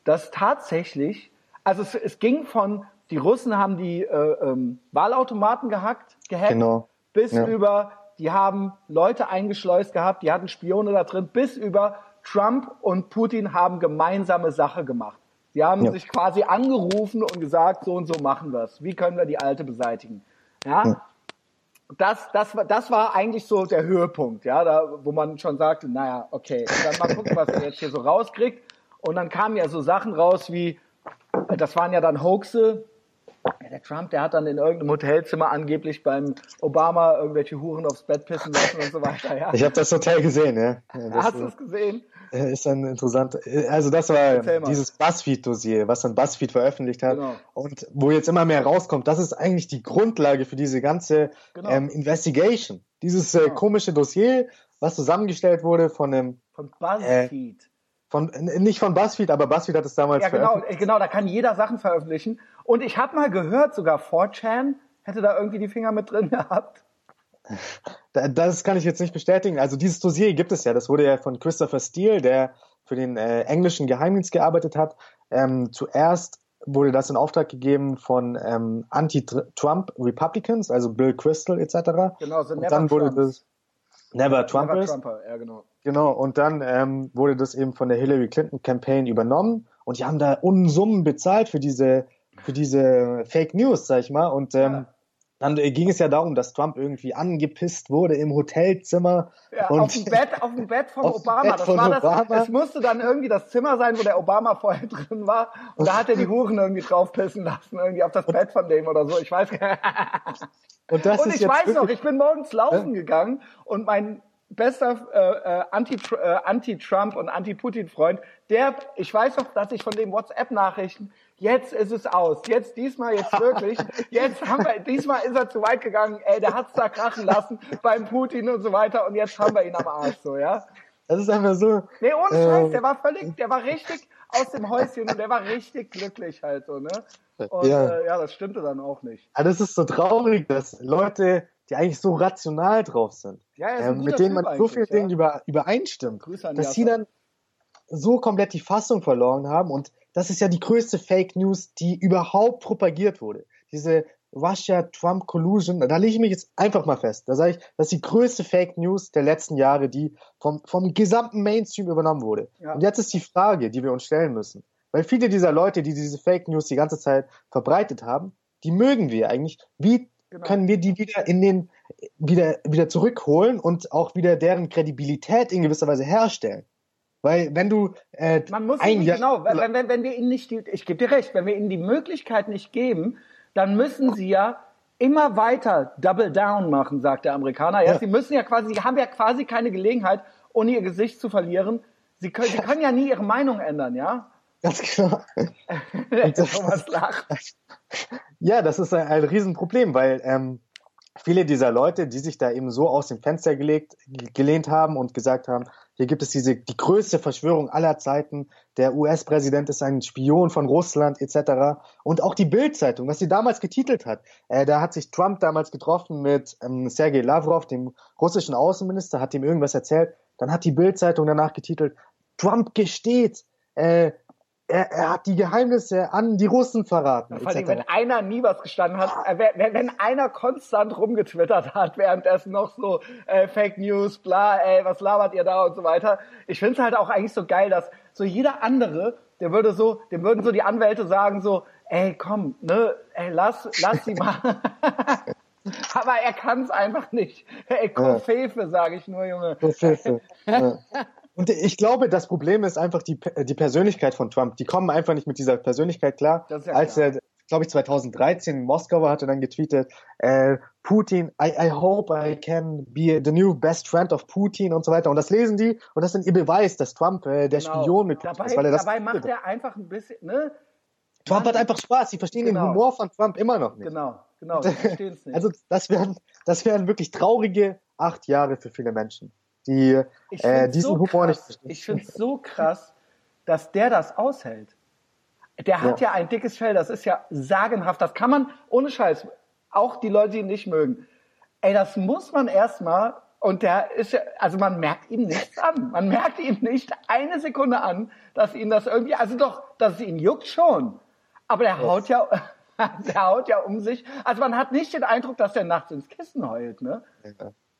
dass tatsächlich, also es, es ging von, die Russen haben die äh, ähm, Wahlautomaten gehackt, gehackt, Genau. bis Ja. über, die haben Leute eingeschleust gehabt, die hatten Spione da drin, bis über Trump und Putin haben gemeinsame Sache gemacht. Sie haben Ja. sich quasi angerufen und gesagt, so und so machen wir es. Wie können wir die Alte beseitigen? Ja. Ja. Das, das, war, das war eigentlich so der Höhepunkt, ja, da, wo man schon sagte, naja, okay, dann mal gucken, was er jetzt hier so rauskriegt. Und dann kamen ja so Sachen raus wie, das waren ja dann Hoaxe. Ja, der Trump, der hat dann in irgendeinem Hotelzimmer angeblich beim Obama irgendwelche Huren aufs Bett pissen lassen und so weiter. Ja. Ich habe das Hotel gesehen, ja. ja das Hast du es gesehen? äh, ist ein interessant. Also das war dieses Buzzfeed-Dossier, was dann Buzzfeed veröffentlicht hat Genau. und wo jetzt immer mehr rauskommt. Das ist eigentlich die Grundlage für diese ganze Genau. ähm, Investigation. Dieses äh, Genau. komische Dossier, was zusammengestellt wurde von einem Von BuzzFeed. Von äh, nicht von Buzzfeed, aber Buzzfeed hat es damals Ja, genau, veröffentlicht. äh, genau, da kann jeder Sachen veröffentlichen. Und ich habe mal gehört, sogar 4chan hätte da irgendwie die Finger mit drin gehabt. Da- Das kann ich jetzt nicht bestätigen. Also dieses Dossier gibt es ja. Das wurde ja von Christopher Steele, der für den äh, englischen Geheimdienst gearbeitet hat. Ähm, zuerst wurde das in Auftrag gegeben von ähm, Anti-Trump Republicans, also Bill Crystal etc. Genau, so Und dann wurde Trumps. das Never Never Trumpers. Trumper, ja, genau. Genau, und dann ähm, wurde das eben von der Hillary Clinton Campaign übernommen und die haben da Unsummen bezahlt für diese für diese Fake News, sag ich mal. Und ähm, Ja. Dann äh, ging es ja darum, dass Trump irgendwie angepisst wurde im Hotelzimmer. Ja, und auf dem Bett, auf dem Bett von Obama. Bett das von war das, Obama. es musste dann irgendwie das Zimmer sein, wo der Obama vorher drin war. Und da hat er die Huren irgendwie draufpissen lassen, irgendwie auf das Bett von dem oder so. Ich weiß gar nicht. und das Und ist ich jetzt weiß noch, ich bin morgens laufen gegangen und mein bester äh, äh, Anti- äh, Anti-Trump und Anti-Putin-Freund, der, ich weiß noch, dass ich von dem WhatsApp-Nachrichten, jetzt ist es aus, jetzt diesmal, jetzt wirklich, jetzt haben wir, diesmal ist er zu weit gegangen, ey, der hat's da krachen lassen beim Putin und so weiter und jetzt haben wir ihn am Arsch, so, ja. das ist einfach so. Nee, ohne Ähm, Scheiß, der war völlig, der war richtig, aus dem Häuschen und der war richtig glücklich halt so, ne? Und Ja. Äh, ja, das stimmte dann auch nicht. Aber das ist so traurig, dass Leute, die eigentlich so rational drauf sind, Ja, ähm, guter mit denen man so viele ja. Dinge über, übereinstimmt, dass sie dann so komplett die Fassung verloren haben und das ist ja die größte Fake News, die überhaupt propagiert wurde. Diese Russia-Trump-Collusion, da lege ich mich jetzt einfach mal fest. Da sage ich, das ist die größte Fake News der letzten Jahre, die vom, vom gesamten Mainstream übernommen wurde. Ja. Und jetzt ist die Frage, die wir uns stellen müssen. Weil viele dieser Leute, die diese Fake News die ganze Zeit verbreitet haben, die mögen wir eigentlich. Wie Genau. können wir die wieder in den, wieder, wieder zurückholen und auch wieder deren Kredibilität in gewisser Weise herstellen? Weil wenn du äh, Man muss ein Jahr, genau, wenn, wenn, wenn wir ihnen nicht die, ich gebe dir recht, wenn wir ihnen die Möglichkeit nicht geben, dann müssen sie ja immer weiter Double Down machen, sagt der Amerikaner. Ja, Ja. sie müssen ja quasi, sie haben ja quasi keine Gelegenheit, ohne ihr Gesicht zu verlieren. Sie können, sie können ja nie ihre Meinung ändern, ja? ganz genau. Thomas lacht. Ja, das ist ein, ein Riesenproblem, weil ähm, viele dieser Leute, die sich da eben so aus dem Fenster gelegt, gelehnt haben und gesagt haben, hier gibt es diese die größte Verschwörung aller Zeiten, der US-Präsident ist ein Spion von Russland etc. Und auch die Bild-Zeitung, was sie damals getitelt hat, äh, da hat sich Trump damals getroffen mit ähm, Sergei Lavrov, dem russischen Außenminister, hat ihm irgendwas erzählt. Dann hat die Bild-Zeitung danach getitelt, Trump gesteht, äh, er, er hat die Geheimnisse an die Russen verraten. Vor allem, wenn einer nie was gestanden hat, äh, wenn, wenn einer konstant rumgetwittert hat, währenddessen noch so äh, Fake News, bla, ey, was labert ihr da und so weiter. Ich finde es halt auch eigentlich so geil, dass so jeder andere, der würde so, dem würden so die Anwälte sagen so, ey, komm, ne, ey, lass, lass sie mal. Aber er kann es einfach nicht. Ey, Kofefe, sage ich nur, Junge. Hilfe. ja. Und ich glaube, das Problem ist einfach die, die Persönlichkeit von Trump. Die kommen einfach nicht mit dieser Persönlichkeit klar. Ja Als klar. er, glaube ich, 2013 in Moskau war, hat er dann getweetet, äh, Putin, I, I hope I can be the new best friend of Putin und so weiter. Und das lesen die und das ist dann ihr Beweis, dass Trump äh, der Genau. Spion mit Putin dabei, ist, weil er das dabei macht er einfach ein bisschen, ne? Trump hat einfach Spaß. Sie verstehen Genau. den Humor von Trump immer noch nicht. Genau, genau, die verstehen es nicht. Also das wären, das wären wirklich traurige acht Jahre für viele Menschen, die Ich äh, diesen so Humor nicht verstehen. Ich finde es so krass, dass der das aushält. Der hat ja. ein dickes Fell, das ist ja sagenhaft. Das kann man, ohne Scheiß, auch die Leute, die ihn nicht mögen. Ey, das muss man erstmal, und der ist ja, also man merkt ihm nichts an. Man merkt ihm nicht eine Sekunde an, dass ihn das irgendwie, also doch, dass es ihn juckt schon. Aber der haut ja, der haut ja um sich. Also man hat nicht den Eindruck, dass der nachts ins Kissen heult, ne?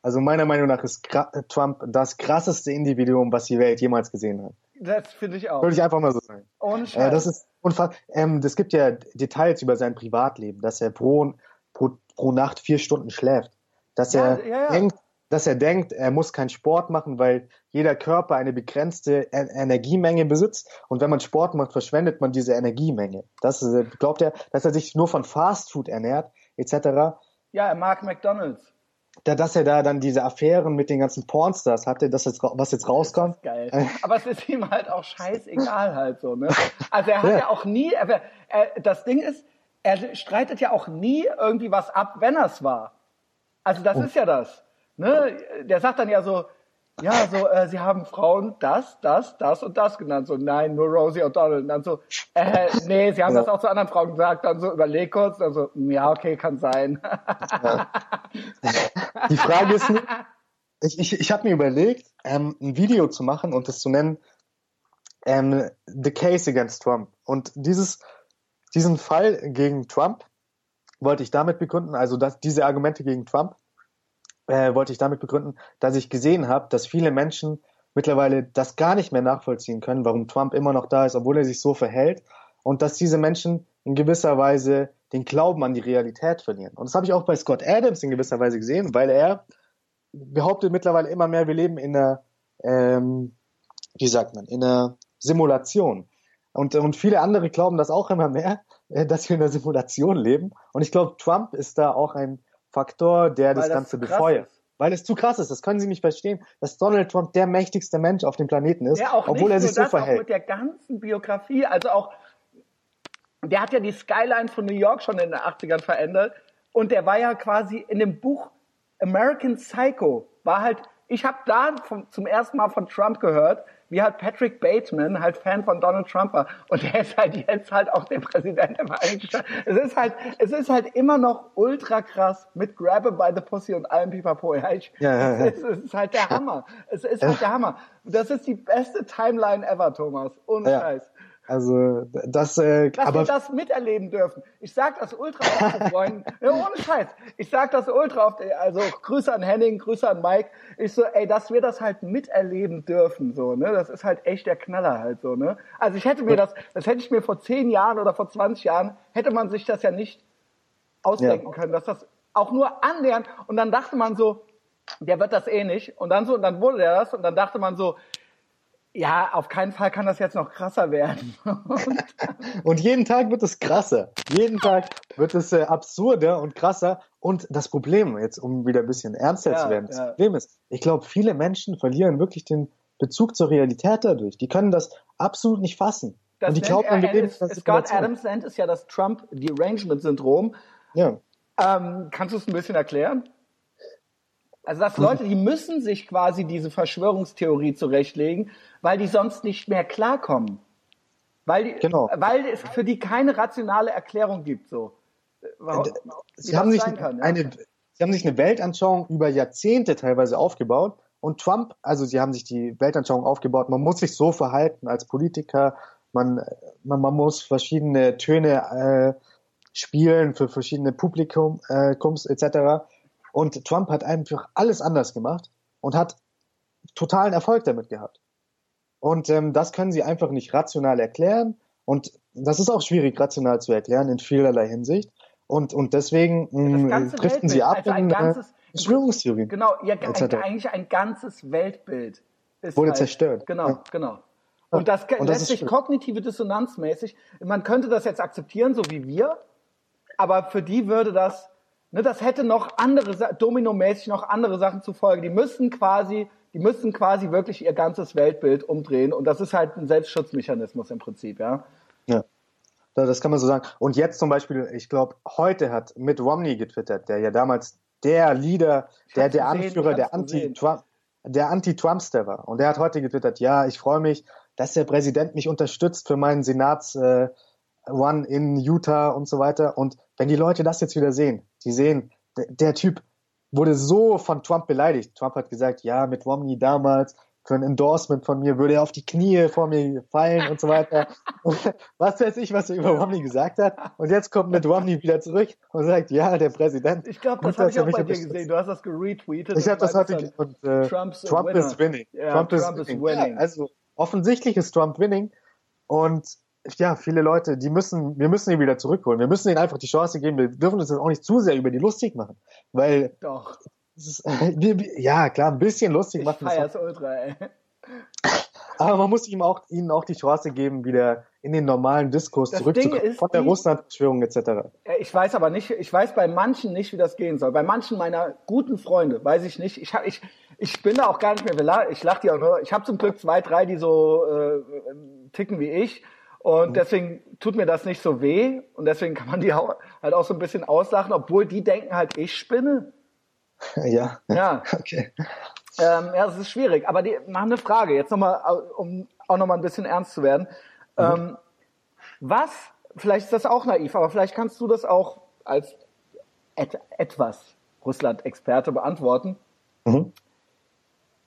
Also meiner Meinung nach ist Kra Trump das krasseste Individuum, was die Welt jemals gesehen hat. Das finde ich auch. Würde ich einfach mal so sagen. Ohne Scheiß. Äh, das ist unfassbar. Ähm, es gibt ja Details über sein Privatleben, dass er pro, pro, pro Nacht vier Stunden schläft. Dass Ja, er ja, ja. denkt, dass er denkt, er muss keinen Sport machen, weil jeder Körper eine begrenzte e Energiemenge besitzt. Und wenn man Sport macht, verschwendet man diese Energiemenge. Das ist, äh, glaubt er, dass er sich nur von Fastfood ernährt, etc. Ja, er mag McDonalds. Da, dass er da dann diese Affären mit den ganzen Pornstars hatte, das jetzt, was jetzt rauskommt. Geil. Aber es ist ihm halt auch scheißegal halt so, ne? Also er hat Ja. ja, auch nie, er, er, das Ding ist, er streitet ja auch nie irgendwie was ab, wenn er's war. Also Oh. das ist ja das. Ne? Der sagt dann ja so, ja, so, äh, sie haben Frauen das, das, das und das genannt. So, nein, nur Rosie O'Donnell. Und dann so, äh, nee, sie haben Ja. das auch zu anderen Frauen gesagt. Dann so, überleg kurz. Dann so, ja, okay, kann sein. Die Frage ist nur, ich, ich, ich habe mir überlegt, ähm, ein Video zu machen und das zu nennen ähm, The Case Against Trump. Und dieses, diesen Fall gegen Trump wollte ich damit begründen, also dass diese Argumente gegen Trump äh, wollte ich damit begründen, dass ich gesehen habe, dass viele Menschen mittlerweile das gar nicht mehr nachvollziehen können, warum Trump immer noch da ist, obwohl er sich so verhält und dass diese Menschen in gewisser Weise den Glauben an die Realität verlieren. Und das habe ich auch bei Scott Adams in gewisser Weise gesehen, weil er behauptet mittlerweile immer mehr, wir leben in einer, ähm, wie sagt man, in einer Simulation. Und, und viele andere glauben das auch immer mehr, äh, dass wir in einer Simulation leben. Und ich glaube, Trump ist da auch ein Faktor, der das das Ganze befeuert. ist. Weil es zu krass ist, das können Sie nicht verstehen, dass Donald Trump der mächtigste Mensch auf dem Planeten ist, Ja, auch obwohl er sich so das, auch verhält. mit der ganzen Biografie, also auch, der hat ja die Skyline von New York schon in den 80ern verändert und der war ja quasi in dem Buch American Psycho, war halt ich habe da vom, zum ersten Mal von Trump gehört, wie halt Patrick Bateman halt Fan von Donald Trump war und der ist halt jetzt halt auch der Präsident der Vereinigten Staaten. Es ist halt, es ist halt immer noch ultra krass mit Grab by the Pussy und allem Pipapo. Ja, ich, ja, ja, ja. Es, ist, es, ist, halt der Hammer. Es ist halt der Hammer. Das ist die beste Timeline ever, Thomas. Ohne. Scheiß. Also das, äh, Dass aber wir das miterleben dürfen. Ich sag das ultra oft Freunden. ja, ohne Scheiß. Ich sag das ultra oft. Also Grüße an Henning, Grüße an Mike. Ich so, ey, dass wir das halt miterleben dürfen, so ne. Das ist halt echt der Knaller halt so ne. Also ich hätte mir das, das hätte ich mir vor zehn Jahren oder vor 20 Jahren hätte man sich das ja nicht ausdenken ja. können, dass das auch nur annähernd. Und dann dachte man so, der wird das eh nicht. Und dann so, und dann wurde der das. Und dann dachte man so, ja, auf keinen Fall kann das jetzt noch krasser werden. und jeden Tag wird es krasser. Jeden Tag wird es äh, absurder und krasser. Und das Problem, jetzt um wieder ein bisschen ernster ja, zu werden, das ja. Problem ist, ich glaube, viele Menschen verlieren wirklich den Bezug zur Realität dadurch. Die können das absolut nicht fassen. Das und die glauben, wir leben Scott Adams nennt es ja das Trump-Derangement-Syndrom. Ja. Ähm, kannst du es ein bisschen erklären? Also dass Leute, die müssen sich quasi diese Verschwörungstheorie zurechtlegen, weil die sonst nicht mehr klarkommen. Weil, die, genau. weil es für die keine rationale Erklärung gibt. So. Warum, sie, haben sich kann, eine, ja. sie haben sich eine Weltanschauung über Jahrzehnte teilweise aufgebaut und Trump, also sie haben sich die Weltanschauung aufgebaut, man muss sich so verhalten als Politiker, man, man, man muss verschiedene Töne äh, spielen für verschiedene Publikums äh, etc. Und Trump hat einfach alles anders gemacht und hat totalen Erfolg damit gehabt. Und ähm, das können sie einfach nicht rational erklären. Und das ist auch schwierig, rational zu erklären in vielerlei Hinsicht. Und, und deswegen mh, mm, driften sie ab also in ganzes, Verschwörungstheorien. Genau, ja, ein, eigentlich ein ganzes Weltbild wurde halt, zerstört. Genau, ja. genau. Und das und lässt sich kognitive Dissonanzmäßig, man könnte das jetzt akzeptieren, so wie wir, aber für die würde das Ne, das hätte noch andere, dominomäßig noch andere Sachen zu folgen. Die müssen quasi, die müssen quasi wirklich ihr ganzes Weltbild umdrehen. Und das ist halt ein Selbstschutzmechanismus im Prinzip, ja. Ja. Das kann man so sagen. Und jetzt zum Beispiel, ich glaube, heute hat Mitt Romney getwittert, der ja damals der Leader, der, der gesehen, Anführer, der Anti-Trump, der Anti-Trumpster war. Und der hat heute getwittert, ja, ich freue mich, dass der Präsident mich unterstützt für meinen Senats, äh, One in Utah und so weiter. Und wenn die Leute das jetzt wieder sehen, die sehen, der Typ wurde so von Trump beleidigt. Trump hat gesagt, ja, mit Romney damals für ein Endorsement von mir würde er auf die Knie vor mir fallen und so weiter. was weiß ich, was er über Romney gesagt hat. Und jetzt kommt mit Romney wieder zurück und sagt, ja, der Präsident. Ich glaube, das habe ich auch bei dir gesehen. Du hast das geretweetet. Ich habe das heute und äh, Trump is winning. Ja, Trump, Trump is winning. winning. Ja, also offensichtlich ist Trump winning und ja, viele Leute, die müssen, wir müssen ihn wieder zurückholen. Wir müssen ihnen einfach die Chance geben. Wir dürfen uns jetzt auch nicht zu sehr über die lustig machen, weil doch. Ist, ja, klar, ein bisschen lustig ich machen. Feier's ultra, ey. Aber man muss ihm auch, ihnen auch die Chance geben, wieder in den normalen Diskurs das zurückzukommen, von der Russland-Verschwörung etc. Ich weiß aber nicht, ich weiß bei manchen nicht, wie das gehen soll. Bei manchen meiner guten Freunde weiß ich nicht. Ich, ich, ich bin da auch gar nicht mehr, ich lach die auch nur. Ich habe zum Glück zwei, drei, die so äh, ticken wie ich. Und deswegen tut mir das nicht so weh und deswegen kann man die halt auch so ein bisschen auslachen, obwohl die denken halt, ich spinne. Ja. Ja. Okay. Ähm, ja, das ist schwierig. Aber die, mal eine Frage, jetzt nochmal, um auch nochmal ein bisschen ernst zu werden. Mhm. Ähm, was, vielleicht ist das auch naiv, aber vielleicht kannst du das auch als et, etwas Russland-Experte beantworten. Mhm.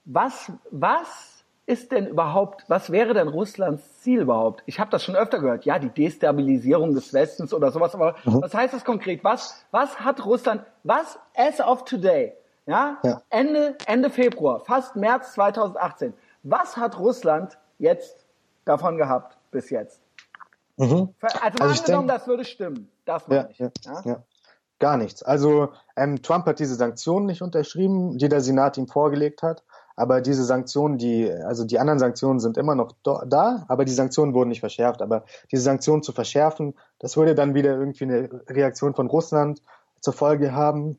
Was, was ist denn überhaupt, was wäre denn Russlands Ziel überhaupt? Ich habe das schon öfter gehört, ja, die Destabilisierung des Westens oder sowas, aber mhm. was heißt das konkret? Was, was hat Russland, was as of today, ja, ja, Ende, Ende Februar, fast März 2018, was hat Russland jetzt davon gehabt bis jetzt? Mhm. Also, also angenommen, denk, das würde stimmen, das ja, ich. Ja, ja? ja, Gar nichts. Also ähm, Trump hat diese Sanktionen nicht unterschrieben, die der Senat ihm vorgelegt hat. Aber diese Sanktionen, die, also die anderen Sanktionen sind immer noch da, aber die Sanktionen wurden nicht verschärft. Aber diese Sanktionen zu verschärfen, das würde dann wieder irgendwie eine Reaktion von Russland zur Folge haben.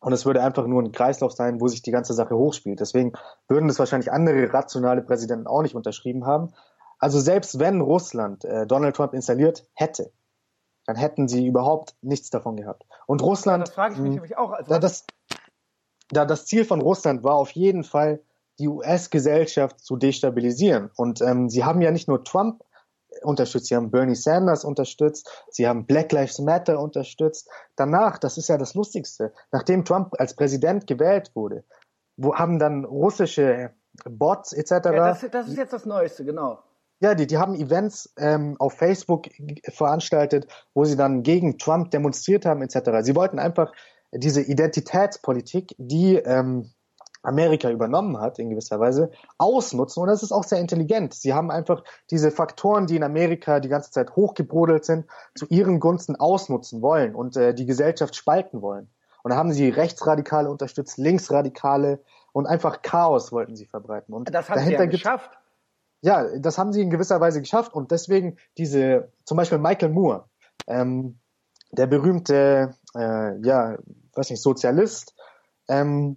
Und es würde einfach nur ein Kreislauf sein, wo sich die ganze Sache hochspielt. Deswegen würden das wahrscheinlich andere rationale Präsidenten auch nicht unterschrieben haben. Also selbst wenn Russland äh, Donald Trump installiert hätte, dann hätten sie überhaupt nichts davon gehabt. Und Russland. Ja, das frage ich mich hm, nämlich auch. Also das, da das Ziel von Russland war auf jeden Fall, die US-Gesellschaft zu destabilisieren. Und ähm, sie haben ja nicht nur Trump unterstützt, sie haben Bernie Sanders unterstützt, sie haben Black Lives Matter unterstützt. Danach, das ist ja das Lustigste, nachdem Trump als Präsident gewählt wurde, wo haben dann russische Bots etc. Ja, das, das ist jetzt das Neueste, genau. Ja, die, die haben Events ähm, auf Facebook veranstaltet, wo sie dann gegen Trump demonstriert haben etc. Sie wollten einfach diese Identitätspolitik, die ähm, Amerika übernommen hat, in gewisser Weise, ausnutzen. Und das ist auch sehr intelligent. Sie haben einfach diese Faktoren, die in Amerika die ganze Zeit hochgebrodelt sind, zu ihren Gunsten ausnutzen wollen und äh, die Gesellschaft spalten wollen. Und da haben sie Rechtsradikale unterstützt, Linksradikale und einfach Chaos wollten sie verbreiten. Und das haben sie ja geschafft. Ja, das haben sie in gewisser Weise geschafft. Und deswegen diese, zum Beispiel Michael Moore, ähm, der berühmte, äh, ja, weiß nicht, Sozialist, ähm,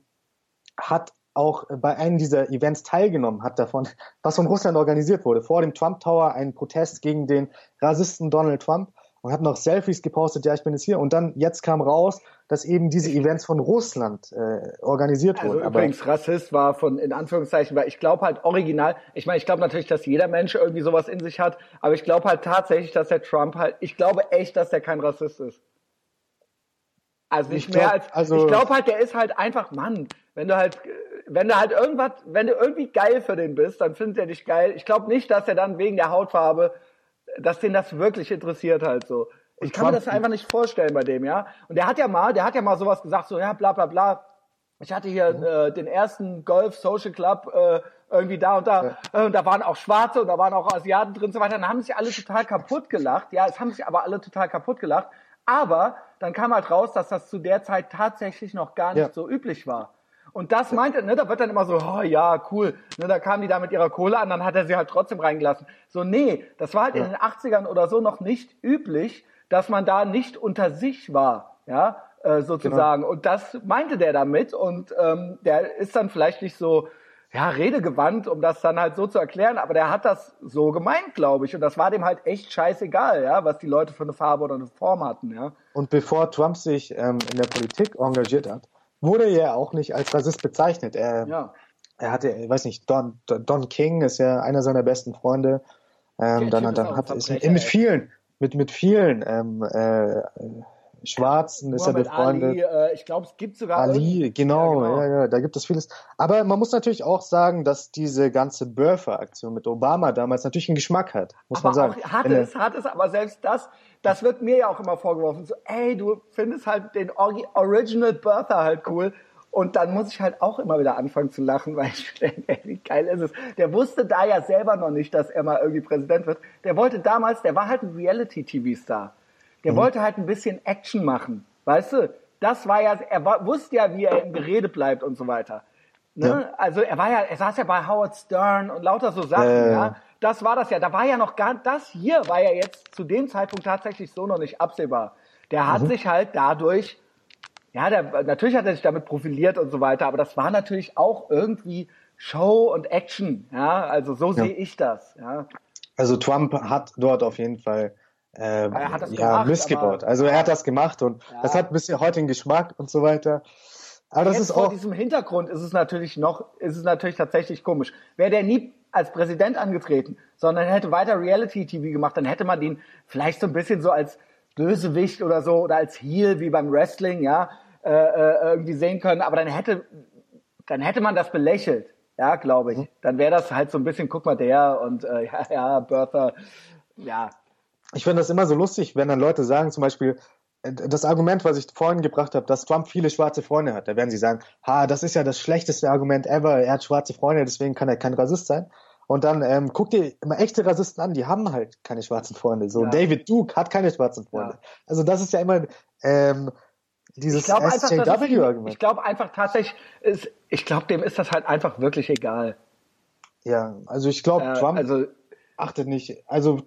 hat auch bei einem dieser Events teilgenommen, hat davon, was von Russland organisiert wurde, vor dem Trump Tower einen Protest gegen den Rassisten Donald Trump und hat noch Selfies gepostet, ja, ich bin jetzt hier. Und dann, jetzt kam raus, dass eben diese Events von Russland äh, organisiert also wurden. Übrigens, Aber Rassist war von, in Anführungszeichen, weil ich glaube halt original, ich meine, ich glaube natürlich, dass jeder Mensch irgendwie sowas in sich hat, aber ich glaube halt tatsächlich, dass der Trump halt, ich glaube echt, dass der kein Rassist ist. Also nicht ich mehr als, also ich glaube halt, der ist halt einfach Mann. Wenn du halt, wenn du halt irgendwas, wenn du irgendwie geil für den bist, dann findet er dich geil. Ich glaube nicht, dass er dann wegen der Hautfarbe, dass den das wirklich interessiert halt so. Ich kann mir das einfach nicht vorstellen bei dem, ja. Und der hat ja mal, der hat ja mal sowas gesagt, so ja, bla bla bla. Ich hatte hier mhm. äh, den ersten Golf Social Club äh, irgendwie da und da. Ja. Äh, und da waren auch Schwarze und da waren auch Asiaten drin und so weiter. Dann haben sich alle total kaputt gelacht. Ja, es haben sich aber alle total kaputt gelacht. Aber dann kam halt raus, dass das zu der Zeit tatsächlich noch gar nicht ja. so üblich war. Und das meinte, ne, da wird dann immer so, oh ja, cool, ne, da kamen die da mit ihrer Kohle an, dann hat er sie halt trotzdem reingelassen. So, nee, das war halt ja. in den 80ern oder so noch nicht üblich, dass man da nicht unter sich war, ja, äh, sozusagen. Genau. Und das meinte der damit und ähm, der ist dann vielleicht nicht so, ja, redegewandt, um das dann halt so zu erklären, aber der hat das so gemeint, glaube ich. Und das war dem halt echt scheißegal, ja, was die Leute für eine Farbe oder eine Form hatten, ja. Und bevor Trump sich ähm, in der Politik engagiert hat, wurde er auch nicht als Rassist bezeichnet. Er, ja. er hatte, ich weiß nicht, Don, Don King ist ja einer seiner besten Freunde. Ähm, dann dann hat ist mit vielen, mit mit vielen ähm, äh, Schwarzen ist er befreundet. Ali, äh, ich glaube, es gibt sogar. Ali, genau, ja, genau, ja, ja, da gibt es vieles. Aber man muss natürlich auch sagen, dass diese ganze Birther-Aktion mit Obama damals natürlich einen Geschmack hat, muss aber man sagen. Auch, hat es, hat es, aber selbst das, das wird mir ja auch immer vorgeworfen. So, ey, du findest halt den Original Birther halt cool. Und dann muss ich halt auch immer wieder anfangen zu lachen, weil ich denke, ey, wie geil ist es. Der wusste da ja selber noch nicht, dass er mal irgendwie Präsident wird. Der wollte damals, der war halt ein Reality-TV-Star. Der mhm. wollte halt ein bisschen Action machen. Weißt du? Das war ja, er war, wusste ja, wie er im Gerede bleibt und so weiter. Ne? Ja. Also er war ja, er saß ja bei Howard Stern und lauter so Sachen, äh. ja. Das war das ja. Da war ja noch gar, das hier war ja jetzt zu dem Zeitpunkt tatsächlich so noch nicht absehbar. Der hat mhm. sich halt dadurch, ja, der, natürlich hat er sich damit profiliert und so weiter, aber das war natürlich auch irgendwie Show und Action, ja. Also so ja. sehe ich das, ja. Also Trump hat dort auf jeden Fall äh, ja, gemacht, missgebaut. Also er hat das gemacht und ja. das hat ein bisschen heute den Geschmack und so weiter. Aber das Jetzt ist auch. Vor diesem Hintergrund ist es natürlich noch, ist es natürlich tatsächlich komisch. Wäre der nie als Präsident angetreten, sondern hätte weiter Reality-TV gemacht, dann hätte man ihn vielleicht so ein bisschen so als Bösewicht oder so oder als Heel wie beim Wrestling, ja, äh, äh irgendwie sehen können. Aber dann hätte, dann hätte man das belächelt, ja, glaube ich. Mhm. Dann wäre das halt so ein bisschen, guck mal der und äh, ja, ja, Bertha, ja, ich finde das immer so lustig, wenn dann Leute sagen, zum Beispiel, äh, das Argument, was ich vorhin gebracht habe, dass Trump viele schwarze Freunde hat, da werden sie sagen, ha, das ist ja das schlechteste Argument ever, er hat schwarze Freunde, deswegen kann er kein Rassist sein. Und dann ähm, guck dir immer echte Rassisten an, die haben halt keine schwarzen Freunde. So ja. David Duke hat keine schwarzen Freunde. Ja. Also das ist ja immer ähm, dieses SJW-Argument. Ich glaube einfach tatsächlich, ist, ich glaube, dem ist das halt einfach wirklich egal. Ja, also ich glaube, äh, Trump also, achtet nicht, also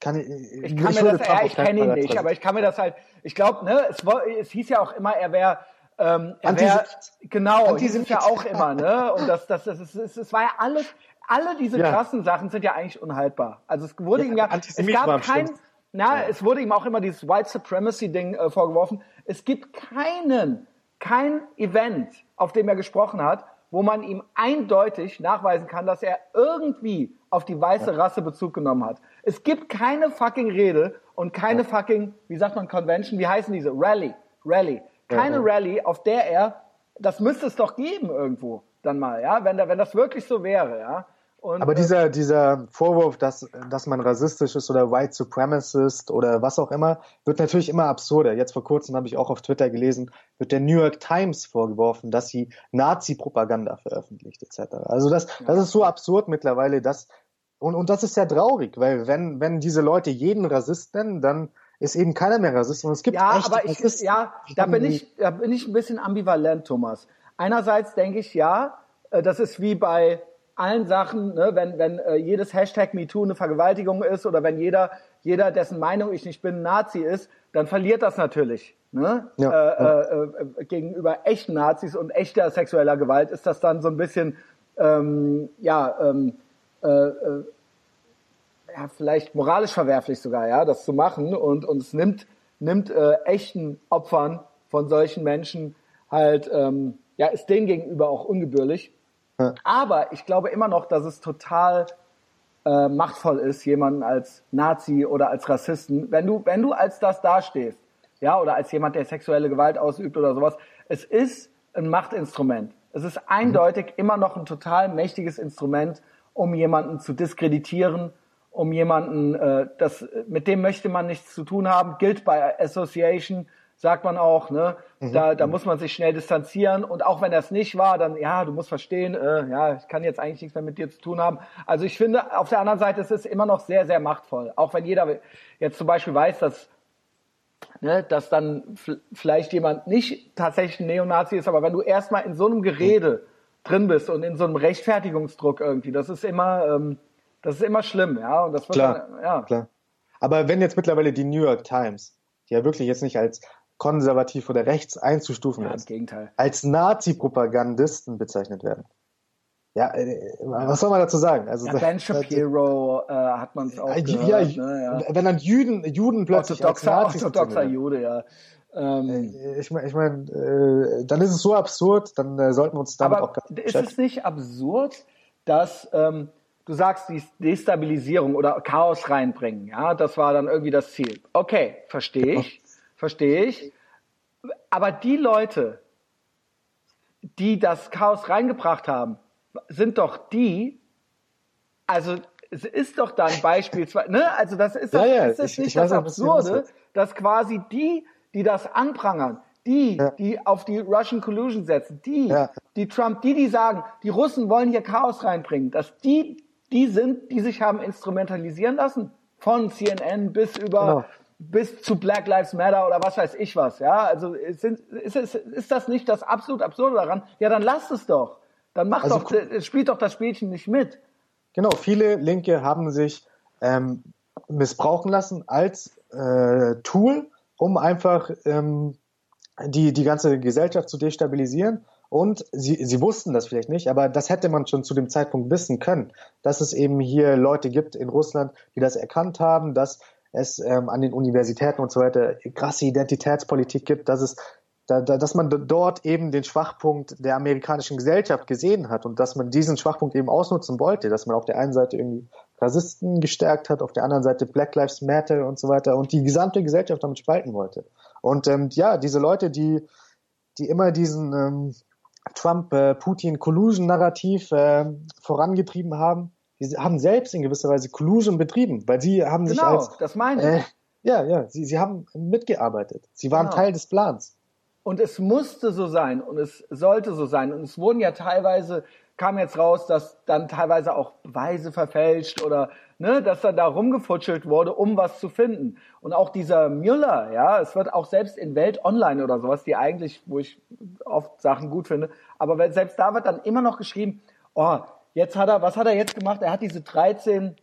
kann ich, ich kann ich mir das, ja, ich kenne ihn nicht, aber ich kann mir das halt, ich glaube, ne, es, es hieß ja auch immer, er wäre ähm, er wär, genau, Antisemit. ja auch immer, ne? Und das, das, das, das, das, war ja alles, alle diese ja. krassen Sachen sind ja eigentlich unhaltbar. Also es wurde ja, ihm ja, es gab kein, na, ja. es wurde ihm auch immer dieses White Supremacy Ding äh, vorgeworfen. Es gibt keinen kein Event, auf dem er gesprochen hat, wo man ihm eindeutig nachweisen kann, dass er irgendwie auf die weiße Rasse Bezug genommen hat. Es gibt keine fucking Rede und keine fucking, wie sagt man, Convention, wie heißen diese? Rally. Rally. Keine Rally, auf der er, das müsste es doch geben irgendwo dann mal, ja, wenn, da, wenn das wirklich so wäre, ja. Und, Aber dieser, dieser Vorwurf, dass, dass man rassistisch ist oder White Supremacist oder was auch immer, wird natürlich immer absurder. Jetzt vor kurzem habe ich auch auf Twitter gelesen, wird der New York Times vorgeworfen, dass sie Nazi-Propaganda veröffentlicht etc. Also das, das ist so absurd mittlerweile, dass und, und das ist sehr traurig, weil wenn, wenn diese Leute jeden Rassist nennen, dann ist eben keiner mehr Rassist und es gibt ja, aber ich, Rassisten. ja, da bin ich, da bin ich ein bisschen ambivalent, Thomas. Einerseits denke ich, ja, äh, das ist wie bei allen Sachen, ne, wenn, wenn äh, jedes Hashtag MeToo eine Vergewaltigung ist oder wenn jeder, jeder, dessen Meinung ich nicht bin, Nazi ist, dann verliert das natürlich. Ne? Ja, äh, ja. Äh, äh, gegenüber echten Nazis und echter sexueller Gewalt ist das dann so ein bisschen, ähm, ja, ähm, äh, äh, ja, vielleicht moralisch verwerflich sogar, ja, das zu machen und, und es nimmt, nimmt äh, echten Opfern von solchen Menschen halt, ähm, ja, ist denen gegenüber auch ungebührlich. Ja. Aber ich glaube immer noch, dass es total äh, machtvoll ist, jemanden als Nazi oder als Rassisten, wenn du, wenn du als das dastehst, ja, oder als jemand, der sexuelle Gewalt ausübt oder sowas, es ist ein Machtinstrument. Es ist eindeutig mhm. immer noch ein total mächtiges Instrument, um jemanden zu diskreditieren, um jemanden, äh, das, mit dem möchte man nichts zu tun haben, gilt bei Association, sagt man auch, ne? Mhm. Da, da muss man sich schnell distanzieren und auch wenn das nicht war, dann ja, du musst verstehen, äh, ja, ich kann jetzt eigentlich nichts mehr mit dir zu tun haben. Also ich finde, auf der anderen Seite ist es immer noch sehr, sehr machtvoll. Auch wenn jeder jetzt zum Beispiel weiß, dass ne, dass dann vielleicht jemand nicht tatsächlich ein Neonazi ist, aber wenn du erstmal in so einem Gerede drin bist und in so einem Rechtfertigungsdruck irgendwie, das ist immer, ähm, das ist immer schlimm, ja. Und das wird klar, dann, ja. klar. Aber wenn jetzt mittlerweile die New York Times, die ja wirklich jetzt nicht als konservativ oder rechts einzustufen ja, ist, Gegenteil. als Nazi-Propagandisten bezeichnet werden. Ja, äh, was soll man dazu sagen? Also, ja, Ben Shapiro äh, hat man es auch äh, gehört. Ja, ne, ja. Wenn dann Juden, Juden plötzlich orthodoxer, als Nazis orthodoxer Jude, ja. Ähm, äh, ich meine, ich mein, äh, dann ist es so absurd, dann äh, sollten wir uns damit aber auch ist es nicht absurd, dass ähm, du sagst, die Destabilisierung oder Chaos reinbringen, ja, das war dann irgendwie das Ziel. Okay, verstehe ich, verstehe ich. Aber die Leute, die das Chaos reingebracht haben, sind doch die, also es ist doch dann beispielsweise, ne, also das ist, doch, ja, ja, ist das ich, nicht ich das Absurde, dass quasi die, die das anprangern, die, ja. die auf die Russian Collusion setzen, die, die Trump, die, die sagen, die Russen wollen hier Chaos reinbringen, dass die, die sind, die sich haben instrumentalisieren lassen, von CNN bis über, genau. Bis zu Black Lives Matter oder was weiß ich was, ja, also sind, ist, ist, ist das nicht das absolut Absurde daran? Ja, dann lasst es doch. Dann mach also, doch, spielt doch das Spielchen nicht mit. Genau, viele Linke haben sich ähm, missbrauchen lassen als äh, Tool, um einfach ähm, die, die ganze Gesellschaft zu destabilisieren. Und sie, sie wussten das vielleicht nicht, aber das hätte man schon zu dem Zeitpunkt wissen können, dass es eben hier Leute gibt in Russland, die das erkannt haben, dass es ähm, an den Universitäten und so weiter krasse Identitätspolitik gibt, dass es da, da, dass man dort eben den Schwachpunkt der amerikanischen Gesellschaft gesehen hat und dass man diesen Schwachpunkt eben ausnutzen wollte, dass man auf der einen Seite irgendwie Rassisten gestärkt hat, auf der anderen Seite Black Lives Matter und so weiter und die gesamte Gesellschaft damit spalten wollte. Und ähm, ja, diese Leute, die, die immer diesen ähm, Trump-Putin-Collusion-Narrativ äh, vorangetrieben haben, die haben selbst in gewisser Weise Collusion betrieben, weil sie haben genau, sich als das meine ich. Äh, ja, ja, sie, sie haben mitgearbeitet. Sie waren genau. Teil des Plans. Und es musste so sein und es sollte so sein. Und es wurden ja teilweise, kam jetzt raus, dass dann teilweise auch Beweise verfälscht oder ne, dass dann da rumgefutschelt wurde, um was zu finden. Und auch dieser Müller, ja, es wird auch selbst in Welt Online oder sowas, die eigentlich, wo ich oft Sachen gut finde, aber selbst da wird dann immer noch geschrieben, oh, jetzt hat er, was hat er jetzt gemacht? Er hat diese 13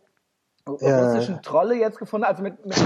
ja. russischen Trolle jetzt gefunden, also mit, mit,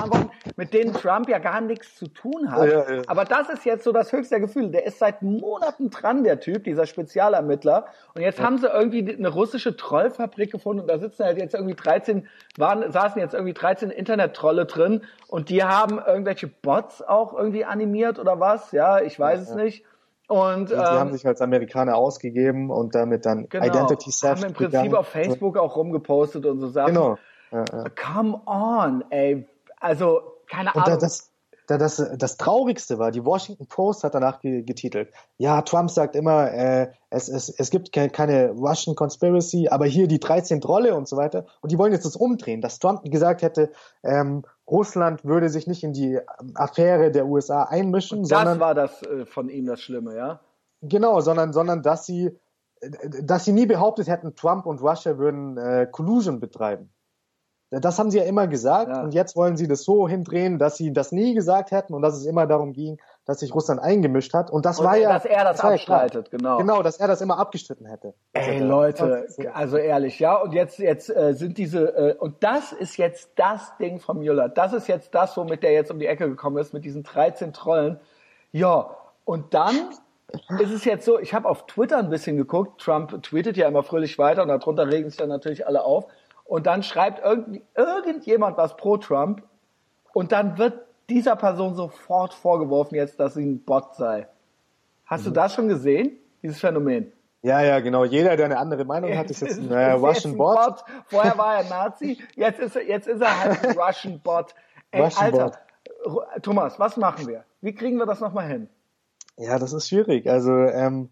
mit denen Trump ja gar nichts zu tun hat. Ja, ja. Aber das ist jetzt so das höchste Gefühl. Der ist seit Monaten dran, der Typ, dieser Spezialermittler. Und jetzt haben sie irgendwie eine russische Trollfabrik gefunden und da sitzen halt jetzt irgendwie 13, waren, saßen jetzt irgendwie 13 Internet-Trolle drin und die haben irgendwelche Bots auch irgendwie animiert oder was. Ja, ich weiß es nicht. Und, die ähm, haben sich als Amerikaner ausgegeben und damit dann genau, Identity Theft haben im Prinzip begangen. auf Facebook auch rumgepostet und so Sachen. Genau. Ja, ja. Come on, ey. Also, keine Und Ahnung. das, da, das, das Traurigste war, die Washington Post hat danach ge getitelt, ja, Trump sagt immer, äh, es, es, es gibt ke keine Russian Conspiracy, aber hier die 13 Trolle und so weiter. Und die wollen jetzt das umdrehen, dass Trump gesagt hätte, ähm, Russland würde sich nicht in die ähm, Affäre der USA einmischen, das sondern war das äh, von ihm das Schlimme, ja? genau, sondern, sondern dass sie äh, dass sie nie behauptet hätten, Trump und Russia würden äh, Collusion betreiben. Das haben sie ja immer gesagt Ja. und jetzt wollen sie das so hindrehen, dass sie das nie gesagt hätten und dass es immer darum ging, dass sich Russland eingemischt hat und das Und war ja dass er das ja klar. abstreitet, genau. Genau, dass er das immer abgestritten hätte. Ey Also, Leute, das- also ehrlich, ja, und jetzt jetzt äh, sind diese äh, und das ist jetzt das Ding von Müller. Das ist jetzt das, womit der jetzt um die Ecke gekommen ist mit diesen 13 Trollen. Ja, und dann ist es jetzt so, ich habe auf Twitter ein bisschen geguckt, Trump tweetet ja immer fröhlich weiter und darunter regen sich dann natürlich alle auf und dann schreibt irgend, irgendjemand was pro Trump und dann wird dieser Person sofort vorgeworfen jetzt, dass sie ein Bot sei. Hast Mhm. du das schon gesehen, dieses Phänomen? Ja, ja, genau. Jeder, der eine andere Meinung hat, ist jetzt ein äh, Russian ein Bot. Vorher war er Nazi, jetzt ist er, jetzt ist er halt ein Russian Bot. Ey, Russian Alter, Bot. Thomas, was machen wir? Wie kriegen wir das nochmal hin? Ja, das ist schwierig. Also ähm,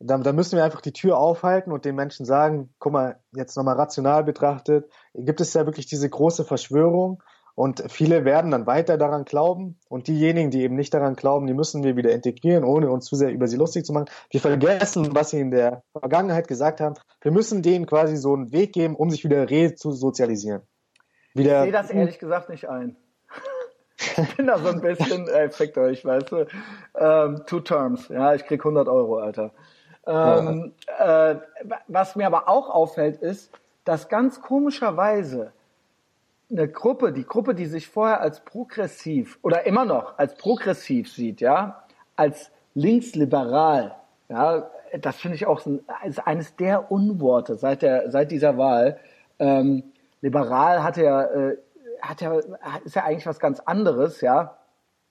da, da müssen wir einfach die Tür aufhalten und den Menschen sagen, guck mal, jetzt nochmal rational betrachtet, gibt es ja wirklich diese große Verschwörung und viele werden dann weiter daran glauben und diejenigen, die eben nicht daran glauben, die müssen wir wieder integrieren, ohne uns zu sehr über sie lustig zu machen. Wir vergessen, was sie in der Vergangenheit gesagt haben. Wir müssen denen quasi so einen Weg geben, um sich wieder re zu sozialisieren. Wieder, Ich sehe das ehrlich gesagt nicht ein. Ich bin da so ein bisschen, ey, fickt euch, weißt du. Ähm, two terms, ja, ich krieg 100 Euro, Alter. Ähm, äh, was mir aber auch auffällt, ist, dass ganz komischerweise eine Gruppe, die Gruppe, die sich vorher als progressiv oder immer noch als progressiv sieht, ja, als linksliberal, ja, das finde ich auch ist eines der Unworte seit der seit dieser Wahl. Ähm, liberal hat ja, äh, hat ja ist ja eigentlich was ganz anderes, ja.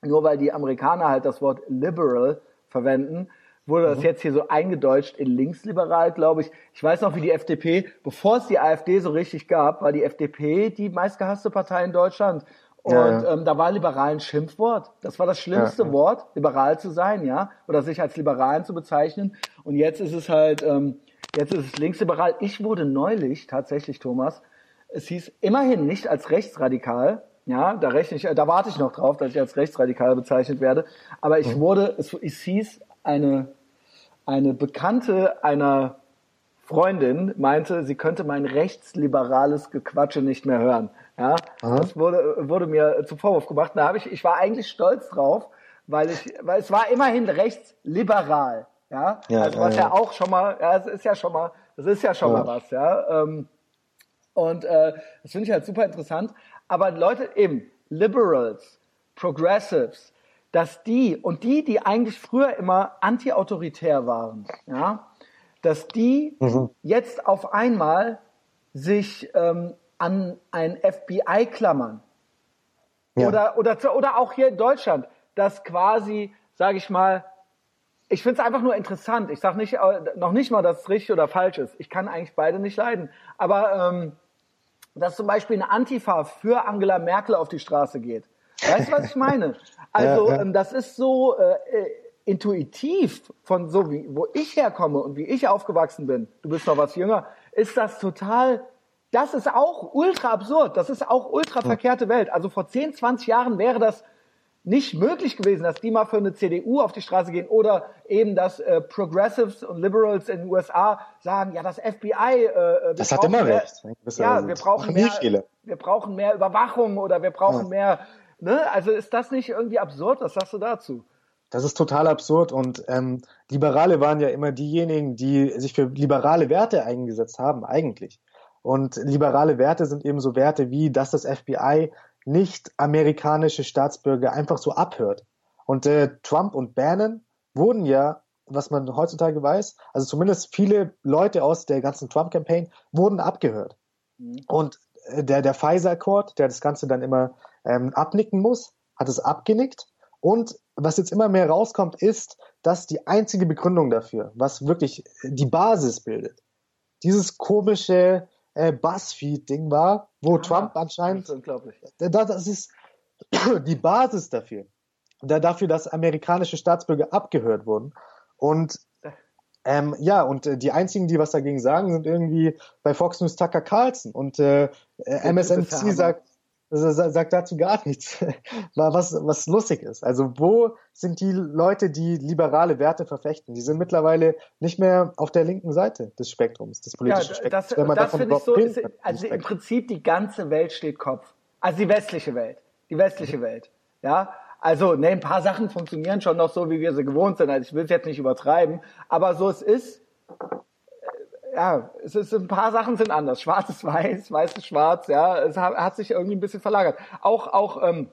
Nur weil die Amerikaner halt das Wort liberal verwenden, wurde das jetzt hier so eingedeutscht in linksliberal, glaube ich. Ich weiß noch, wie die FDP, bevor es die AfD so richtig gab, war die FDP die meistgehasste Partei in Deutschland. Und Ja, ja. Ähm, da war liberal ein Schimpfwort. Das war das schlimmste Ja. Wort, liberal zu sein, ja, oder sich als Liberalen zu bezeichnen. Und jetzt ist es halt, ähm, jetzt ist es linksliberal. Ich wurde neulich tatsächlich, Thomas, es hieß immerhin nicht als rechtsradikal, ja, da rechne ich, da warte ich noch drauf, dass ich als rechtsradikal bezeichnet werde. Aber ich wurde, es, es hieß eine eine Bekannte einer Freundin meinte, sie könnte mein rechtsliberales Gequatsche nicht mehr hören. Ja, Aha. das wurde, wurde mir zum Vorwurf gemacht. Da habe ich, ich war eigentlich stolz drauf, weil ich, weil es war immerhin rechtsliberal. Ja, Ja, also was ja, ja auch schon mal, ja, es ist ja schon mal, das ist ja schon Ja. mal was, ja. Ähm, und äh, das finde ich halt super interessant. Aber Leute, eben, Liberals, Progressives, dass die und die, die eigentlich früher immer anti-autoritär waren, ja, dass die Mhm. jetzt auf einmal sich ähm, an ein FBI klammern. Ja. Oder, oder, oder auch hier in Deutschland, dass quasi, sage ich mal, ich finde es einfach nur interessant. Ich sage nicht, äh, noch nicht mal, dass es richtig oder falsch ist. Ich kann eigentlich beide nicht leiden. Aber ähm, dass zum Beispiel eine Antifa für Angela Merkel auf die Straße geht. Weißt du, was ich meine? Also Ja, ja. ähm, das ist so äh, äh, intuitiv von so wie wo ich herkomme und wie ich aufgewachsen bin. Du bist noch was jünger. Ist das total das ist auch ultra absurd. Das ist auch ultra verkehrte Welt. Also vor 10, 20 Jahren wäre das nicht möglich gewesen, dass die mal für eine CDU auf die Straße gehen oder eben, dass äh, Progressives und Liberals in den USA sagen, ja, das FBI, äh, wir Das hat immer mehr, recht. Ja, wir brauchen mehr, wir brauchen mehr Überwachung oder wir brauchen Ja. mehr, ne? Also ist das nicht irgendwie absurd? Was sagst du dazu? Das ist total absurd und ähm, Liberale waren ja immer diejenigen, die sich für liberale Werte eingesetzt haben, eigentlich. Und liberale Werte sind eben so Werte wie, dass das FBI nicht amerikanische Staatsbürger einfach so abhört. Und äh, Trump und Bannon wurden ja, was man heutzutage weiß, also zumindest viele Leute aus der ganzen Trump-Campaign wurden abgehört. Und äh, der, der Pfizer-Court, der das Ganze dann immer ähm, abnicken muss, hat es abgenickt. Und was jetzt immer mehr rauskommt, ist, dass die einzige Begründung dafür, was wirklich die Basis bildet, dieses komische äh, Buzzfeed-Ding war, wo ah, Trump anscheinend. Das ist unglaublich. Das ist die Basis dafür. Dafür, dass amerikanische Staatsbürger abgehört wurden. Und ähm, ja, und äh, die einzigen, die was dagegen sagen, sind irgendwie bei Fox News Tucker Carlson. Und äh, MSNBC sagt, sagt dazu gar nichts, was, was lustig ist. Also wo sind die Leute, die liberale Werte verfechten? Die sind mittlerweile nicht mehr auf der linken Seite des Spektrums, des politischen ja, das, Spektrums. Das, das finde ich so, ist, also im Prinzip die ganze Welt steht Kopf. Also die westliche Welt. Die westliche Welt. Ja, also, ne, ein paar Sachen funktionieren schon noch so, wie wir sie gewohnt sind. Also ich will es jetzt nicht übertreiben, aber so es ist, ja, es ist ein paar Sachen sind anders. Schwarz ist weiß, weiß ist schwarz, ja. Es hat, hat sich irgendwie ein bisschen verlagert. Auch, auch, ähm,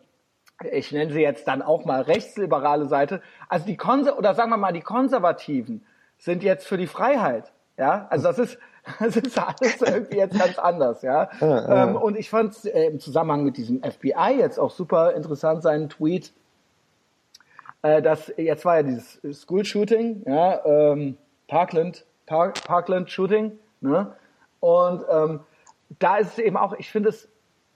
ich nenne sie jetzt dann auch mal rechtsliberale Seite. Also die Konser oder sagen wir mal die Konservativen sind jetzt für die Freiheit, ja. Also das ist das ist alles irgendwie jetzt ganz anders, ja. ja, ja. Ähm, und ich fand äh, im Zusammenhang mit diesem FBI jetzt auch super interessant seinen Tweet, äh, dass jetzt war ja dieses School Shooting, ja, ähm, Parkland Park, Parkland Shooting. Ne? Und ähm, da ist es eben auch, ich finde es,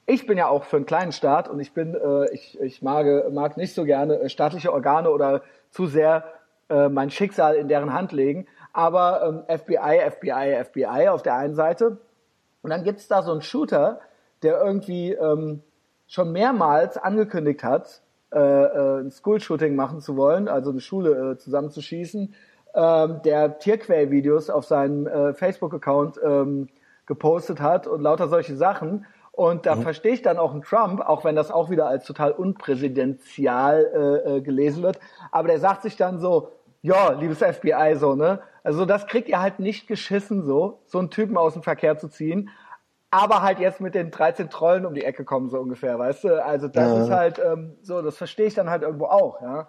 ich bin ja auch für einen kleinen Staat und ich bin, äh, ich, ich mag, mag nicht so gerne äh, staatliche Organe oder zu sehr äh, mein Schicksal in deren Hand legen. Aber ähm, FBI, FBI, FBI auf der einen Seite. Und dann gibt's da so einen Shooter, der irgendwie ähm, schon mehrmals angekündigt hat, äh, äh, ein School-Shooting machen zu wollen, also eine Schule äh, zusammenzuschießen ähm, der Tierquell-Videos auf seinem äh, Facebook-Account ähm, gepostet hat und lauter solche Sachen. Und da mhm. verstehe ich dann auch einen Trump, auch wenn das auch wieder als total unpräsidential äh, äh, gelesen wird. Aber der sagt sich dann so, ja, liebes FBI, so, ne? Also das kriegt ihr halt nicht geschissen, so, so einen Typen aus dem Verkehr zu ziehen. Aber halt jetzt mit den 13 Trollen um die Ecke kommen, so ungefähr, weißt du? Also das ja. ist halt ähm, so, das verstehe ich dann halt irgendwo auch, ja.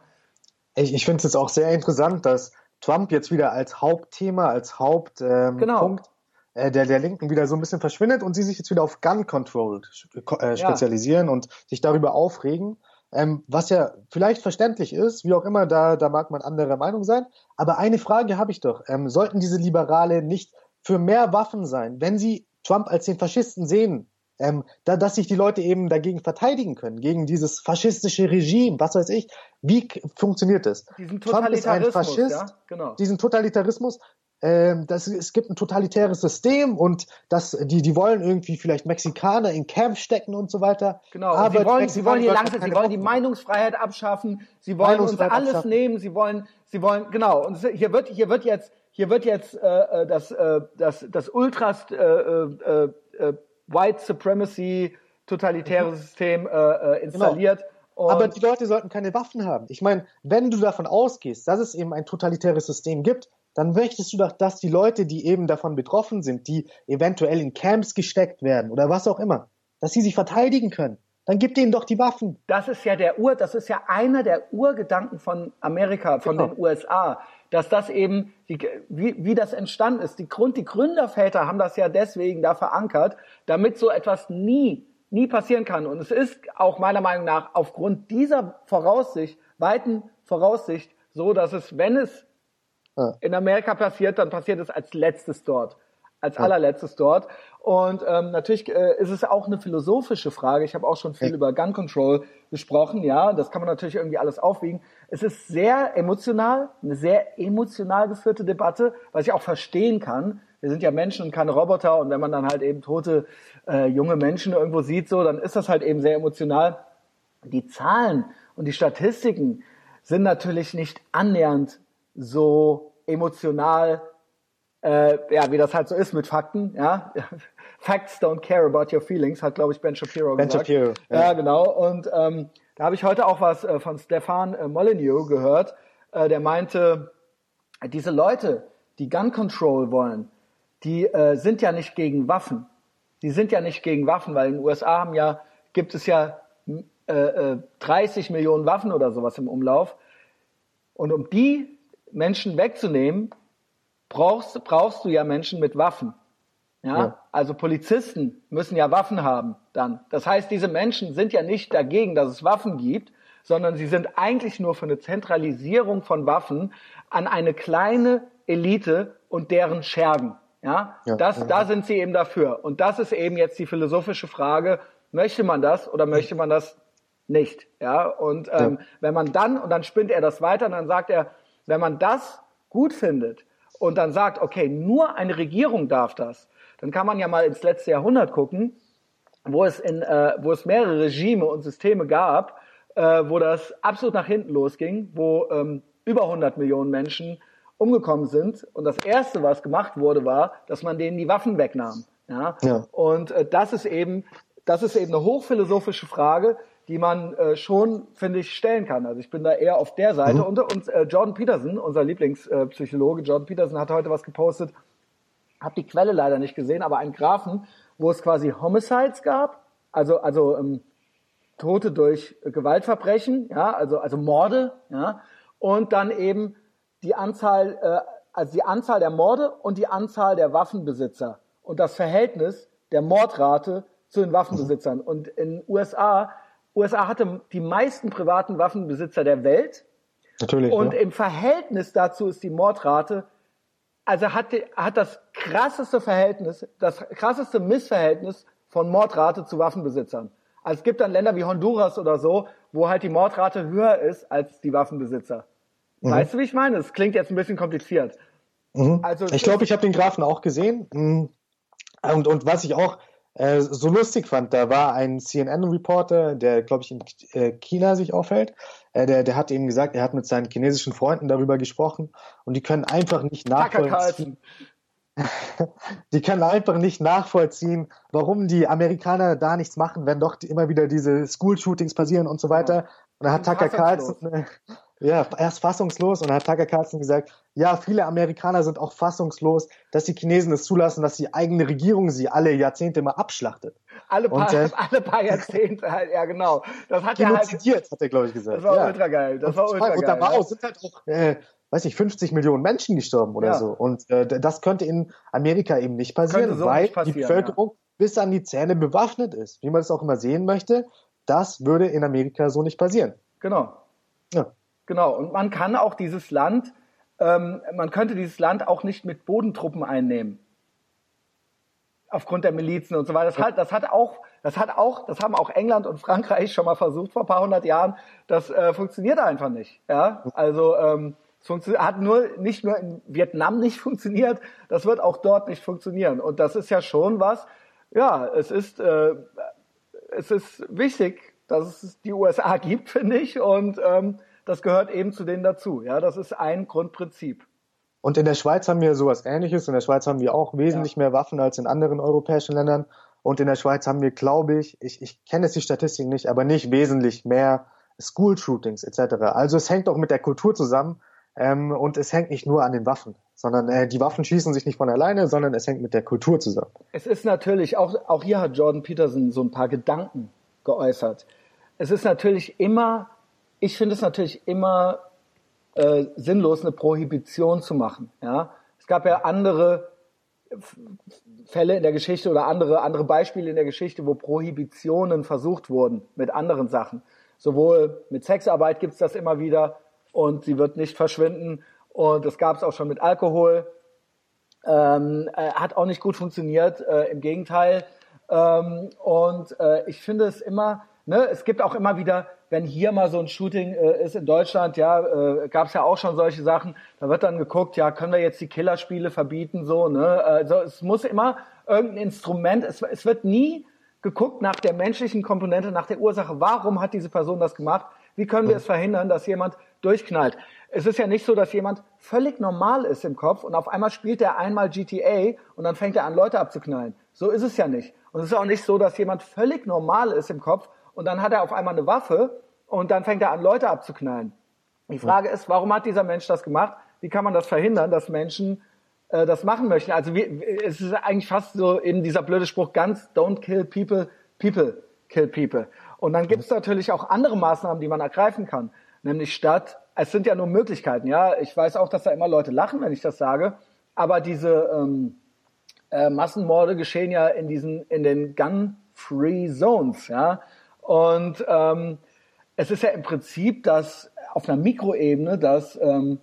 Ich, ich finde es jetzt auch sehr interessant, dass Trump jetzt wieder als Hauptthema, als Hauptpunkt ähm, genau. äh, der, der Linken wieder so ein bisschen verschwindet und sie sich jetzt wieder auf Gun Control äh, spezialisieren ja. und sich darüber aufregen. Ähm, was ja vielleicht verständlich ist, wie auch immer, da, da mag man anderer Meinung sein. Aber eine Frage habe ich doch. Ähm, sollten diese Liberale nicht für mehr Waffen sein, wenn sie Trump als den Faschisten sehen, ähm, da, dass sich die Leute eben dagegen verteidigen können, gegen dieses faschistische Regime, was weiß ich. Wie funktioniert das? Diesen Trump ist ein Faschist, ja? genau. diesen Totalitarismus. Ähm, das, es gibt ein totalitäres System und das, die, die wollen irgendwie vielleicht Mexikaner in Camps stecken und so weiter. Genau, aber sie wollen, sie wollen hier langsam, sie wollen die Meinungsfreiheit abschaffen, sie wollen uns alles abschaffen. nehmen, sie wollen, sie wollen, genau, und hier wird, hier wird jetzt, hier wird jetzt äh, äh das, äh, das, das Ultras äh, äh, äh, White Supremacy totalitäre mhm. System äh, äh, installiert. Genau. Aber die Leute sollten keine Waffen haben. Ich meine, wenn du davon ausgehst, dass es eben ein totalitäres System gibt, dann möchtest du doch, dass die Leute, die eben davon betroffen sind, die eventuell in Camps gesteckt werden oder was auch immer, dass sie sich verteidigen können. Dann gib denen doch die Waffen. Das ist ja der Ur, das ist ja einer der Urgedanken von Amerika, von genau. den USA dass das eben, die, wie, wie das entstanden ist. Die, Grund, die Gründerväter haben das ja deswegen da verankert, damit so etwas nie, nie passieren kann. Und es ist auch meiner Meinung nach aufgrund dieser Voraussicht, weiten Voraussicht, so, dass es, wenn es in Amerika passiert, dann passiert es als letztes dort als allerletztes dort. Und ähm, natürlich äh, ist es auch eine philosophische Frage. Ich habe auch schon viel ja. über Gun Control gesprochen. Ja, das kann man natürlich irgendwie alles aufwiegen. Es ist sehr emotional, eine sehr emotional geführte Debatte, was ich auch verstehen kann. Wir sind ja Menschen und keine Roboter. Und wenn man dann halt eben tote äh, junge Menschen irgendwo sieht, so, dann ist das halt eben sehr emotional. Die Zahlen und die Statistiken sind natürlich nicht annähernd so emotional äh, ja, wie das halt so ist mit Fakten, ja. Facts don't care about your feelings, hat, glaube ich, Ben Shapiro ben gesagt. Ben Shapiro. Ja. ja, genau. Und ähm, da habe ich heute auch was äh, von Stefan äh, Molyneux gehört, äh, der meinte, diese Leute, die Gun Control wollen, die äh, sind ja nicht gegen Waffen. Die sind ja nicht gegen Waffen, weil in den USA haben ja, gibt es ja äh, äh, 30 Millionen Waffen oder sowas im Umlauf. Und um die Menschen wegzunehmen, brauchst, brauchst du ja Menschen mit Waffen. Ja? ja? Also Polizisten müssen ja Waffen haben dann. Das heißt, diese Menschen sind ja nicht dagegen, dass es Waffen gibt, sondern sie sind eigentlich nur für eine Zentralisierung von Waffen an eine kleine Elite und deren Schergen. Ja, ja das, da sind sie eben dafür. Und das ist eben jetzt die philosophische Frage, möchte man das oder möchte man das nicht? Ja, und ähm, ja. wenn man dann, und dann spinnt er das weiter, und dann sagt er, wenn man das gut findet und dann sagt, okay, nur eine Regierung darf das, dann kann man ja mal ins letzte Jahrhundert gucken, wo es, in, äh, wo es mehrere Regime und Systeme gab, äh, wo das absolut nach hinten losging, wo ähm, über 100 Millionen Menschen umgekommen sind. Und das Erste, was gemacht wurde, war, dass man denen die Waffen wegnahm. Ja? ja. Und äh, das ist eben, das ist eben eine hochphilosophische Frage, die man äh, schon, finde ich, stellen kann. Also ich bin da eher auf der Seite. Mhm. Und, und äh, Jordan Peterson, unser Lieblingspsychologe, Jordan Peterson hat heute was gepostet. Hab die Quelle leider nicht gesehen, aber einen Graphen, wo es quasi Homicides gab, also also ähm, Tote durch Gewaltverbrechen, ja, also also Morde, ja, und dann eben die Anzahl, äh, also die Anzahl der Morde und die Anzahl der Waffenbesitzer und das Verhältnis der Mordrate zu den Waffenbesitzern. Und in USA, USA hatte die meisten privaten Waffenbesitzer der Welt. Natürlich. Und ja. im Verhältnis dazu ist die Mordrate, also hat, die, hat das krasseste Verhältnis, das krasseste Missverhältnis von Mordrate zu Waffenbesitzern. Also es gibt dann Länder wie Honduras oder so, wo halt die Mordrate höher ist als die Waffenbesitzer. Mhm. Weißt du, wie ich meine? Das klingt jetzt ein bisschen kompliziert. Mhm. Also ich glaube, ich habe den Graphen auch gesehen. Mhm. Und, und was ich auch äh, so lustig fand, da war ein CNN-Reporter, der, glaube ich, in äh, China sich aufhält. Äh, der, der hat eben gesagt, er hat mit seinen chinesischen Freunden darüber gesprochen und die können einfach nicht nachvollziehen. die können einfach nicht nachvollziehen, warum die Amerikaner da nichts machen, wenn doch immer wieder diese School-Shootings passieren und so weiter. Und da hat Tucker Carlson, ja, erst fassungslos und hat Tucker Carlson gesagt, ja, viele Amerikaner sind auch fassungslos, dass die Chinesen es zulassen, dass die eigene Regierung sie alle Jahrzehnte mal abschlachtet. Alle paar, und, äh, alle paar Jahrzehnte halt, ja genau. Das hat er halt, hat er glaube ich gesagt. Das war ja. ultra geil. Das und, war ultra geil. Und da war auch, sind halt auch, äh, weiß ich, 50 Millionen Menschen gestorben oder ja. so. Und äh, das könnte in Amerika eben nicht passieren, so weil nicht passieren, die Bevölkerung ja. bis an die Zähne bewaffnet ist. Wie man es auch immer sehen möchte, das würde in Amerika so nicht passieren. Genau. Ja. Genau, und man kann auch dieses Land, ähm, man könnte dieses Land auch nicht mit Bodentruppen einnehmen. Aufgrund der Milizen und so weiter. Das hat, das hat auch, das hat auch, das haben auch England und Frankreich schon mal versucht vor ein paar hundert Jahren. Das äh, funktioniert einfach nicht. Ja, also ähm, es hat nur nicht nur in Vietnam nicht funktioniert, das wird auch dort nicht funktionieren. Und das ist ja schon was. Ja, es ist äh, es ist wichtig, dass es die USA gibt, finde ich. Und ähm, das gehört eben zu denen dazu. Ja, das ist ein Grundprinzip. Und in der Schweiz haben wir sowas ähnliches. In der Schweiz haben wir auch wesentlich ja. mehr Waffen als in anderen europäischen Ländern. Und in der Schweiz haben wir, glaube ich, ich, ich kenne jetzt die Statistiken nicht, aber nicht wesentlich mehr School-Shootings etc. Also es hängt auch mit der Kultur zusammen ähm, und es hängt nicht nur an den Waffen, sondern äh, die Waffen schießen sich nicht von alleine, sondern es hängt mit der Kultur zusammen. Es ist natürlich, auch, auch hier hat Jordan Peterson so ein paar Gedanken geäußert. Es ist natürlich immer ich finde es natürlich immer äh, sinnlos, eine Prohibition zu machen. Ja, es gab ja andere Fälle in der Geschichte oder andere andere Beispiele in der Geschichte, wo Prohibitionen versucht wurden mit anderen Sachen. Sowohl mit Sexarbeit gibt's das immer wieder und sie wird nicht verschwinden. Und das gab es auch schon mit Alkohol. Ähm, äh, hat auch nicht gut funktioniert, äh, im Gegenteil. Ähm, und äh, ich finde es immer, ne, es gibt auch immer wieder wenn hier mal so ein Shooting äh, ist in Deutschland, ja, äh, gab es ja auch schon solche Sachen, da wird dann geguckt, ja, können wir jetzt die Killerspiele verbieten, so, ne? Also es muss immer irgendein Instrument, es, es wird nie geguckt nach der menschlichen Komponente, nach der Ursache, warum hat diese Person das gemacht? Wie können wir es verhindern, dass jemand durchknallt? Es ist ja nicht so, dass jemand völlig normal ist im Kopf und auf einmal spielt er einmal GTA und dann fängt er an, Leute abzuknallen. So ist es ja nicht. Und es ist auch nicht so, dass jemand völlig normal ist im Kopf und dann hat er auf einmal eine Waffe und dann fängt er an, Leute abzuknallen. Die Frage ist, warum hat dieser Mensch das gemacht? Wie kann man das verhindern, dass Menschen äh, das machen möchten? Also wie, es ist eigentlich fast so eben dieser blöde Spruch, ganz don't kill people, people kill people. Und dann gibt es natürlich auch andere Maßnahmen, die man ergreifen kann. Nämlich statt, es sind ja nur Möglichkeiten, ja. Ich weiß auch, dass da immer Leute lachen, wenn ich das sage, aber diese ähm, äh, Massenmorde geschehen ja in diesen, in den Gun-Free Zones, ja. Und ähm, es ist ja im Prinzip das auf einer Mikroebene das ähm,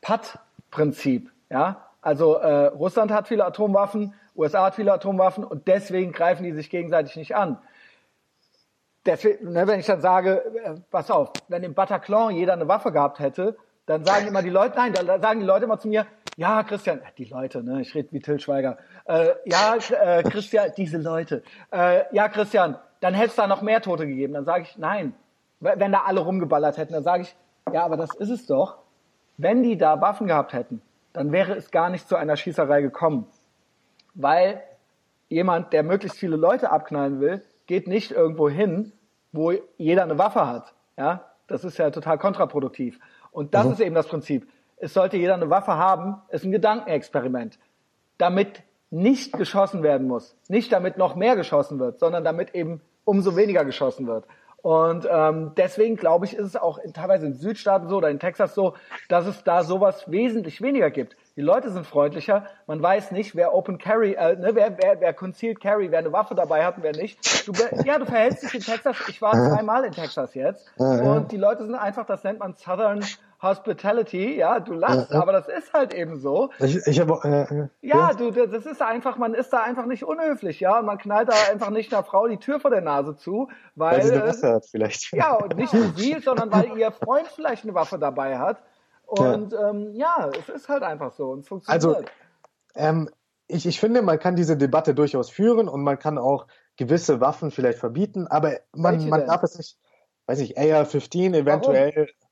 PAD-Prinzip. Ja, also äh, Russland hat viele Atomwaffen, USA hat viele Atomwaffen und deswegen greifen die sich gegenseitig nicht an. Deswegen, ne, wenn ich dann sage, äh, pass auf, wenn im Bataclan jeder eine Waffe gehabt hätte, dann sagen immer die Leute, nein, dann sagen die Leute immer zu mir, ja, Christian, die Leute, ne, ich rede wie Till Schweiger, äh, ja, äh, Christian, diese Leute, äh, ja, Christian, dann hätte es da noch mehr Tote gegeben. Dann sage ich, nein, wenn da alle rumgeballert hätten, dann sage ich, ja, aber das ist es doch. Wenn die da Waffen gehabt hätten, dann wäre es gar nicht zu einer Schießerei gekommen. Weil jemand, der möglichst viele Leute abknallen will, geht nicht irgendwo hin, wo jeder eine Waffe hat. Ja, das ist ja total kontraproduktiv. Und das mhm. ist eben das Prinzip. Es sollte jeder eine Waffe haben, ist ein Gedankenexperiment. Damit nicht geschossen werden muss. Nicht damit noch mehr geschossen wird, sondern damit eben umso weniger geschossen wird. Und ähm, deswegen glaube ich, ist es auch in, teilweise in Südstaaten so oder in Texas so, dass es da sowas wesentlich weniger gibt. Die Leute sind freundlicher. Man weiß nicht, wer Open Carry, äh, ne, wer, wer, wer Concealed Carry, wer eine Waffe dabei hat und wer nicht. Du, ja, du verhältst dich in Texas. Ich war zweimal in Texas jetzt und die Leute sind einfach, das nennt man Southern Hospitality, ja, du lachst, ja, aber das ist halt eben so. Ich, ich hab, äh, äh ja, du, das ist einfach, man ist da einfach nicht unhöflich, ja, und man knallt da einfach nicht einer Frau die Tür vor der Nase zu, weil, weil sie eine Waffe hat vielleicht. Ja, und nicht nur sie, sondern weil ihr Freund vielleicht eine Waffe dabei hat. Und ja, ähm, ja es ist halt einfach so und es funktioniert. Also, ähm, ich, ich finde, man kann diese Debatte durchaus führen und man kann auch gewisse Waffen vielleicht verbieten, aber man, man darf es nicht, weiß ich, AR-15 eventuell. Warum?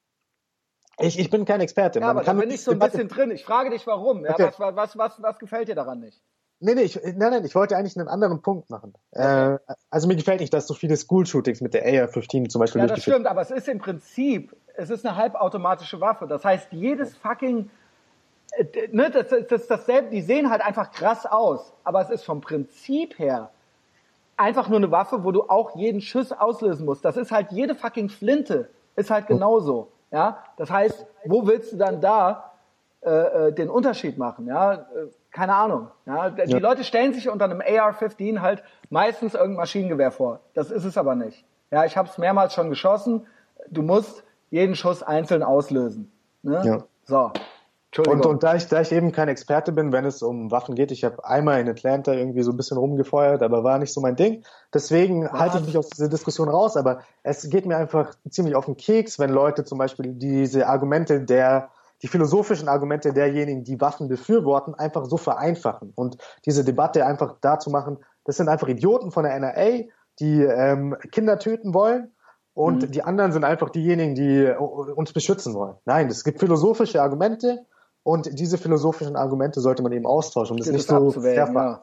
Ich, ich bin kein Experte. Ja, Man aber kann da bin ich so ein bisschen drin. Ich frage dich, warum. Ja, okay. was, was, was, was gefällt dir daran nicht? Nee, nee, ich, nein, nein, ich wollte eigentlich einen anderen Punkt machen. Okay. Äh, also mir gefällt nicht, dass so viele School-Shootings mit der AR-15 zum Beispiel Ja, das stimmt, aber es ist im Prinzip, es ist eine halbautomatische Waffe. Das heißt, jedes fucking, äh, ne, das, das, das dasselbe, die sehen halt einfach krass aus, aber es ist vom Prinzip her einfach nur eine Waffe, wo du auch jeden Schuss auslösen musst. Das ist halt jede fucking Flinte, ist halt genauso. Ja, das heißt, wo willst du dann da äh, äh den Unterschied machen? Ja, äh, keine Ahnung. Ja, die ja. Leute stellen sich unter einem AR-15 halt meistens irgendein Maschinengewehr vor. Das ist es aber nicht. Ja, ich habe es mehrmals schon geschossen. Du musst jeden Schuss einzeln auslösen. Ne? Ja. So. Und, und da, ich, da ich eben kein Experte bin, wenn es um Waffen geht, ich habe einmal in Atlanta irgendwie so ein bisschen rumgefeuert, aber war nicht so mein Ding. Deswegen Was? halte ich mich aus dieser Diskussion raus, aber es geht mir einfach ziemlich auf den Keks, wenn Leute zum Beispiel diese Argumente der, die philosophischen Argumente derjenigen, die Waffen befürworten, einfach so vereinfachen und diese Debatte einfach dazu machen, das sind einfach Idioten von der NRA, die ähm, Kinder töten wollen und mhm. die anderen sind einfach diejenigen, die uns beschützen wollen. Nein, es gibt philosophische Argumente und diese philosophischen Argumente sollte man eben austauschen, um das, nicht so sehr ja.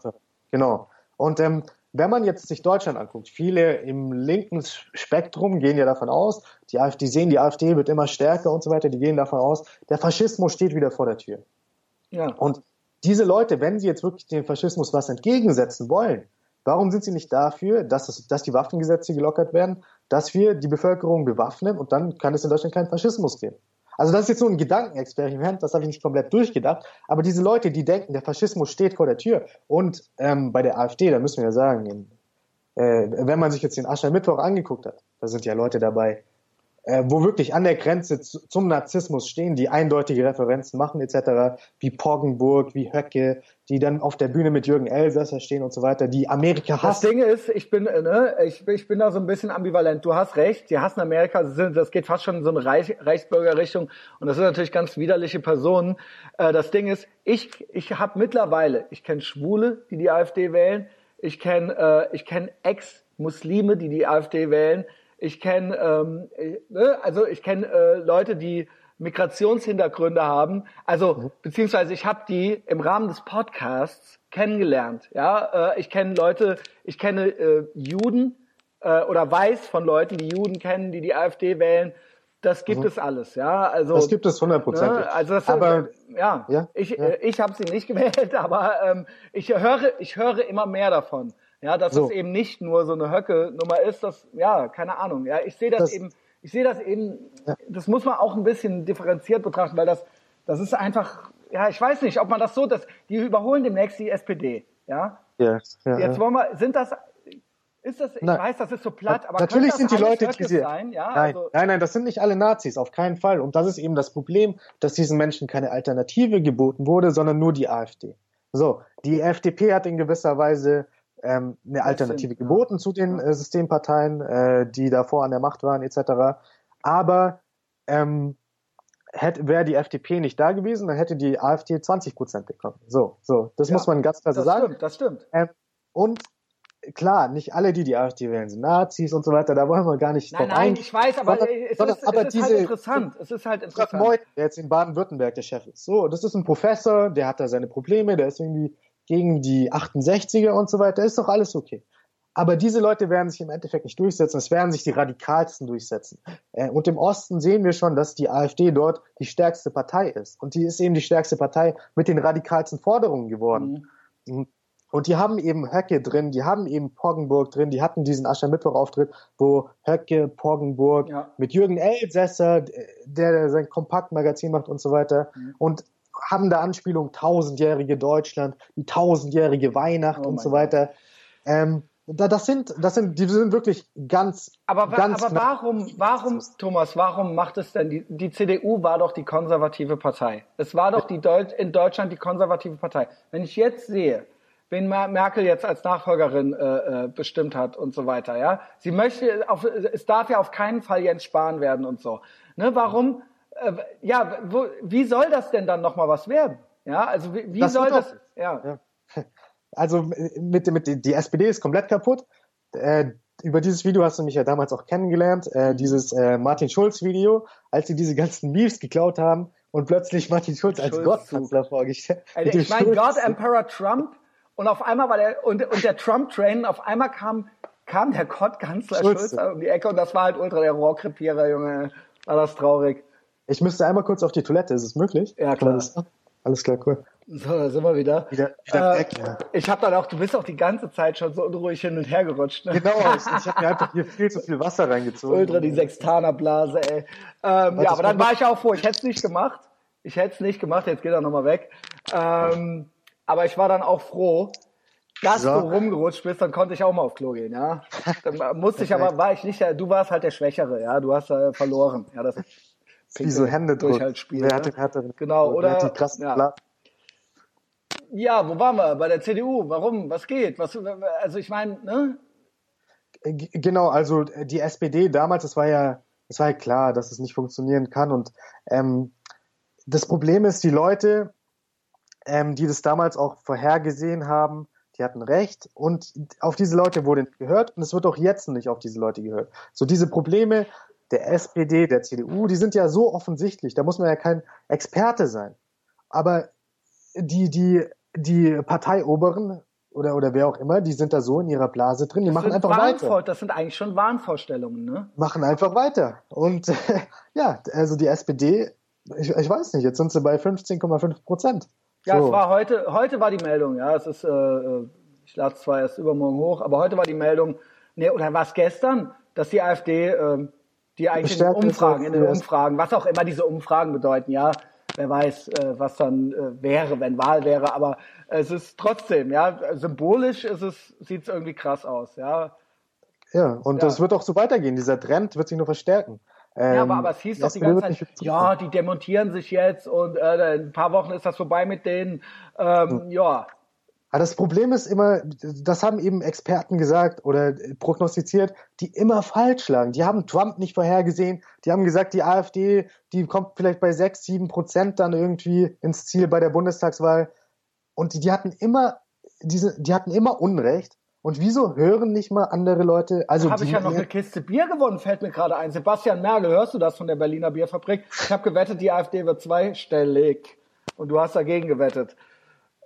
Genau. Und ähm, wenn man jetzt sich Deutschland anguckt, viele im linken Spektrum gehen ja davon aus, die AfD sehen, die AfD wird immer stärker und so weiter, die gehen davon aus, der Faschismus steht wieder vor der Tür. Ja. Und diese Leute, wenn sie jetzt wirklich dem Faschismus was entgegensetzen wollen, warum sind sie nicht dafür, dass, es, dass die Waffengesetze gelockert werden, dass wir die Bevölkerung bewaffnen und dann kann es in Deutschland keinen Faschismus geben? Also das ist jetzt so ein Gedankenexperiment, das habe ich nicht komplett durchgedacht. Aber diese Leute, die denken, der Faschismus steht vor der Tür und ähm, bei der AfD, da müssen wir ja sagen, äh, wenn man sich jetzt den Aschermittwoch angeguckt hat, da sind ja Leute dabei, äh, wo wirklich an der Grenze zu, zum Narzissmus stehen, die eindeutige Referenzen machen etc., wie Poggenburg, wie Höcke, die dann auf der Bühne mit Jürgen Elsässer stehen und so weiter, die Amerika hassen. Das Ding ist, ich bin, ne, ich, ich bin da so ein bisschen ambivalent. Du hast recht, die hassen Amerika, das geht fast schon in so eine Reich, Reichsbürgerrichtung und das sind natürlich ganz widerliche Personen. Äh, das Ding ist, ich, ich habe mittlerweile, ich kenne Schwule, die die AfD wählen, ich kenne äh, ich kenn Ex-Muslime, die die AfD wählen, ich kenne, ähm, äh, ne, also ich kenne äh, Leute, die Migrationshintergründe haben. Also mhm. beziehungsweise ich habe die im Rahmen des Podcasts kennengelernt. Ja, äh, ich kenne Leute, ich kenne äh, Juden äh, oder weiß von Leuten, die Juden kennen, die die AfD wählen. Das gibt mhm. es alles, ja. Also das gibt es hundertprozentig. Ne, also das, aber ja, ja ich ja. Äh, ich habe sie nicht gewählt, aber ähm, ich höre ich höre immer mehr davon. Ja, dass so. es eben nicht nur so eine Höcke-Nummer ist, das, ja, keine Ahnung. Ja, ich sehe das, das, eben, ich sehe das eben, ja. das muss man auch ein bisschen differenziert betrachten, weil das, das ist einfach, ja, ich weiß nicht, ob man das so, dass die überholen demnächst die SPD, ja. Ja, ja Jetzt wollen wir, sind das, Ist das, ich nein. weiß, das ist so platt, aber natürlich sind die Leute, sein? Ja, nein, also, nein, nein, das sind nicht alle Nazis, auf keinen Fall. Und das ist eben das Problem, dass diesen Menschen keine Alternative geboten wurde, sondern nur die AfD. So, die FDP hat in gewisser Weise ähm, eine Alternative geboten zu den äh, Systemparteien, äh, die davor an der Macht waren, etc. Aber ähm, hätte, wäre die FDP nicht da gewesen, dann hätte die AfD 20 Prozent bekommen. So, so, das ja, muss man ganz klar so sagen. Stimmt, das stimmt. Ähm, und klar, nicht alle, die die AfD wählen, sind Nazis und so weiter. Da wollen wir gar nicht nein, drauf nein, ich weiß, aber sondern, es, sondern, ist, aber es ist halt interessant. Es ist halt interessant. Moit, der jetzt in Baden-Württemberg der Chef ist. So, das ist ein Professor, der hat da seine Probleme, der ist irgendwie gegen die 68er und so weiter. Ist doch alles okay. Aber diese Leute werden sich im Endeffekt nicht durchsetzen. Es werden sich die Radikalsten durchsetzen. Äh, und im Osten sehen wir schon, dass die AfD dort die stärkste Partei ist. Und die ist eben die stärkste Partei mit den radikalsten Forderungen geworden. Mhm. Und die haben eben Höcke drin, die haben eben Poggenburg drin, die hatten diesen Aschermittwoch-Auftritt, wo Höcke, Poggenburg ja. mit Jürgen Elsässer, der sein Kompaktmagazin macht und so weiter. Mhm. Und haben da Anspielung tausendjährige Deutschland, die tausendjährige Weihnacht oh und so weiter. Ähm, da, das sind, das sind, die sind wirklich ganz, aber, ganz aber warum, warum, Thomas, warum macht es denn die, die CDU war doch die konservative Partei. Es war doch die Deut in Deutschland die konservative Partei. Wenn ich jetzt sehe, wen Merkel jetzt als Nachfolgerin äh, äh, bestimmt hat und so weiter. Ja, sie möchte, auf, es darf ja auf keinen Fall Jens Spahn werden und so. Ne, warum? Äh, ja, wo, wie soll das denn dann noch mal was werden? Ja, also wie, wie das soll das? Ja. ja. Also mit, mit die SPD ist komplett kaputt. Äh, über dieses Video hast du mich ja damals auch kennengelernt, äh, dieses äh, Martin Schulz Video, als sie diese ganzen Memes geklaut haben und plötzlich Martin Schulz als Gottkanzler vorgestellt. Also ich meine, God Emperor Trump und auf einmal war der, und, und der Trump-Train, auf einmal kam, kam der Gottkanzler Schulz. Schulz um die Ecke und das war halt ultra der Rohrkrepierer, Junge. War das traurig. Ich müsste einmal kurz auf die Toilette, ist es möglich? Ja, klar. Alles, alles klar, cool. So, da sind wir wieder. Wieder, wieder äh, weg, ja. Ich habe dann auch, du bist auch die ganze Zeit schon so unruhig hin und her gerutscht. Ne? Genau, ich, ich habe mir einfach hier viel zu viel Wasser reingezogen. Ultra die Sextanerblase, ey. Ähm, ja, aber dann war ich auch froh. Ich hätte es nicht gemacht. Ich hätte es nicht gemacht, jetzt geht er nochmal weg. Ähm, aber ich war dann auch froh, dass so. du rumgerutscht bist, dann konnte ich auch mal auf Klo gehen, ja. Dann musste ich aber, war ich nicht, du warst halt der Schwächere, ja, du hast äh, verloren. Ja, das wie so Hände durch halt Spiel. Wer hat den härteren? Genau, oder? die krassen ja. ja, wo waren wir? Bei der CDU. Warum? Was geht? Was, also ich meine, ne? Genau, also die SPD damals, es war ja, es war ja klar, dass es nicht funktionieren kann. Und ähm, das Problem ist, die Leute, ähm, die das damals auch vorhergesehen haben, die hatten recht und auf diese Leute wurde nicht gehört und es wird auch jetzt nicht auf diese Leute gehört. So diese Probleme der SPD, der CDU, die sind ja so offensichtlich, da muss man ja kein Experte sein. Aber die, die, die Parteioberen oder, oder wer auch immer, die sind da so in ihrer Blase drin, die das machen einfach weiter. Das sind eigentlich schon Wahnvorstellungen, ne? Machen einfach weiter. Und äh, ja, also die SPD, ich, ich weiß nicht, jetzt sind sie bei 15,5 Prozent. Ja, so. es war heute, heute war die Meldung, ja, es ist, äh, äh ich lade es zwar erst übermorgen hoch, aber heute war die Meldung, ne, oder war es gestern, dass die AfD äh, die eigentlich in den Umfragen, in den Umfragen, was auch immer diese Umfragen bedeuten, ja, wer weiß, äh, was dann äh, wäre, wenn Wahl wäre, aber es ist trotzdem, ja, symbolisch ist es, sieht es irgendwie krass aus, ja. Ja, und ja. das wird auch so weitergehen. Dieser Trend wird sich nur verstärken. Ähm, ja, aber, aber es hieß doch die ganze Zeit, ja, die demontieren sich jetzt und äh, in ein paar Wochen ist das vorbei mit denen. Ähm, hm. Ja, aber das Problem ist immer, das haben eben Experten gesagt oder prognostiziert, die immer falsch lagen. Die haben Trump nicht vorhergesehen. Die haben gesagt, die AfD, die kommt vielleicht bei sechs, sieben Prozent dann irgendwie ins Ziel bei der Bundestagswahl. Und die, die hatten immer, diese, die hatten immer Unrecht. Und wieso hören nicht mal andere Leute? Also habe ich ja noch eine Kiste Bier gewonnen, fällt mir gerade ein. Sebastian Merkel, hörst du das von der Berliner Bierfabrik? Ich habe gewettet, die AfD wird zweistellig. Und du hast dagegen gewettet.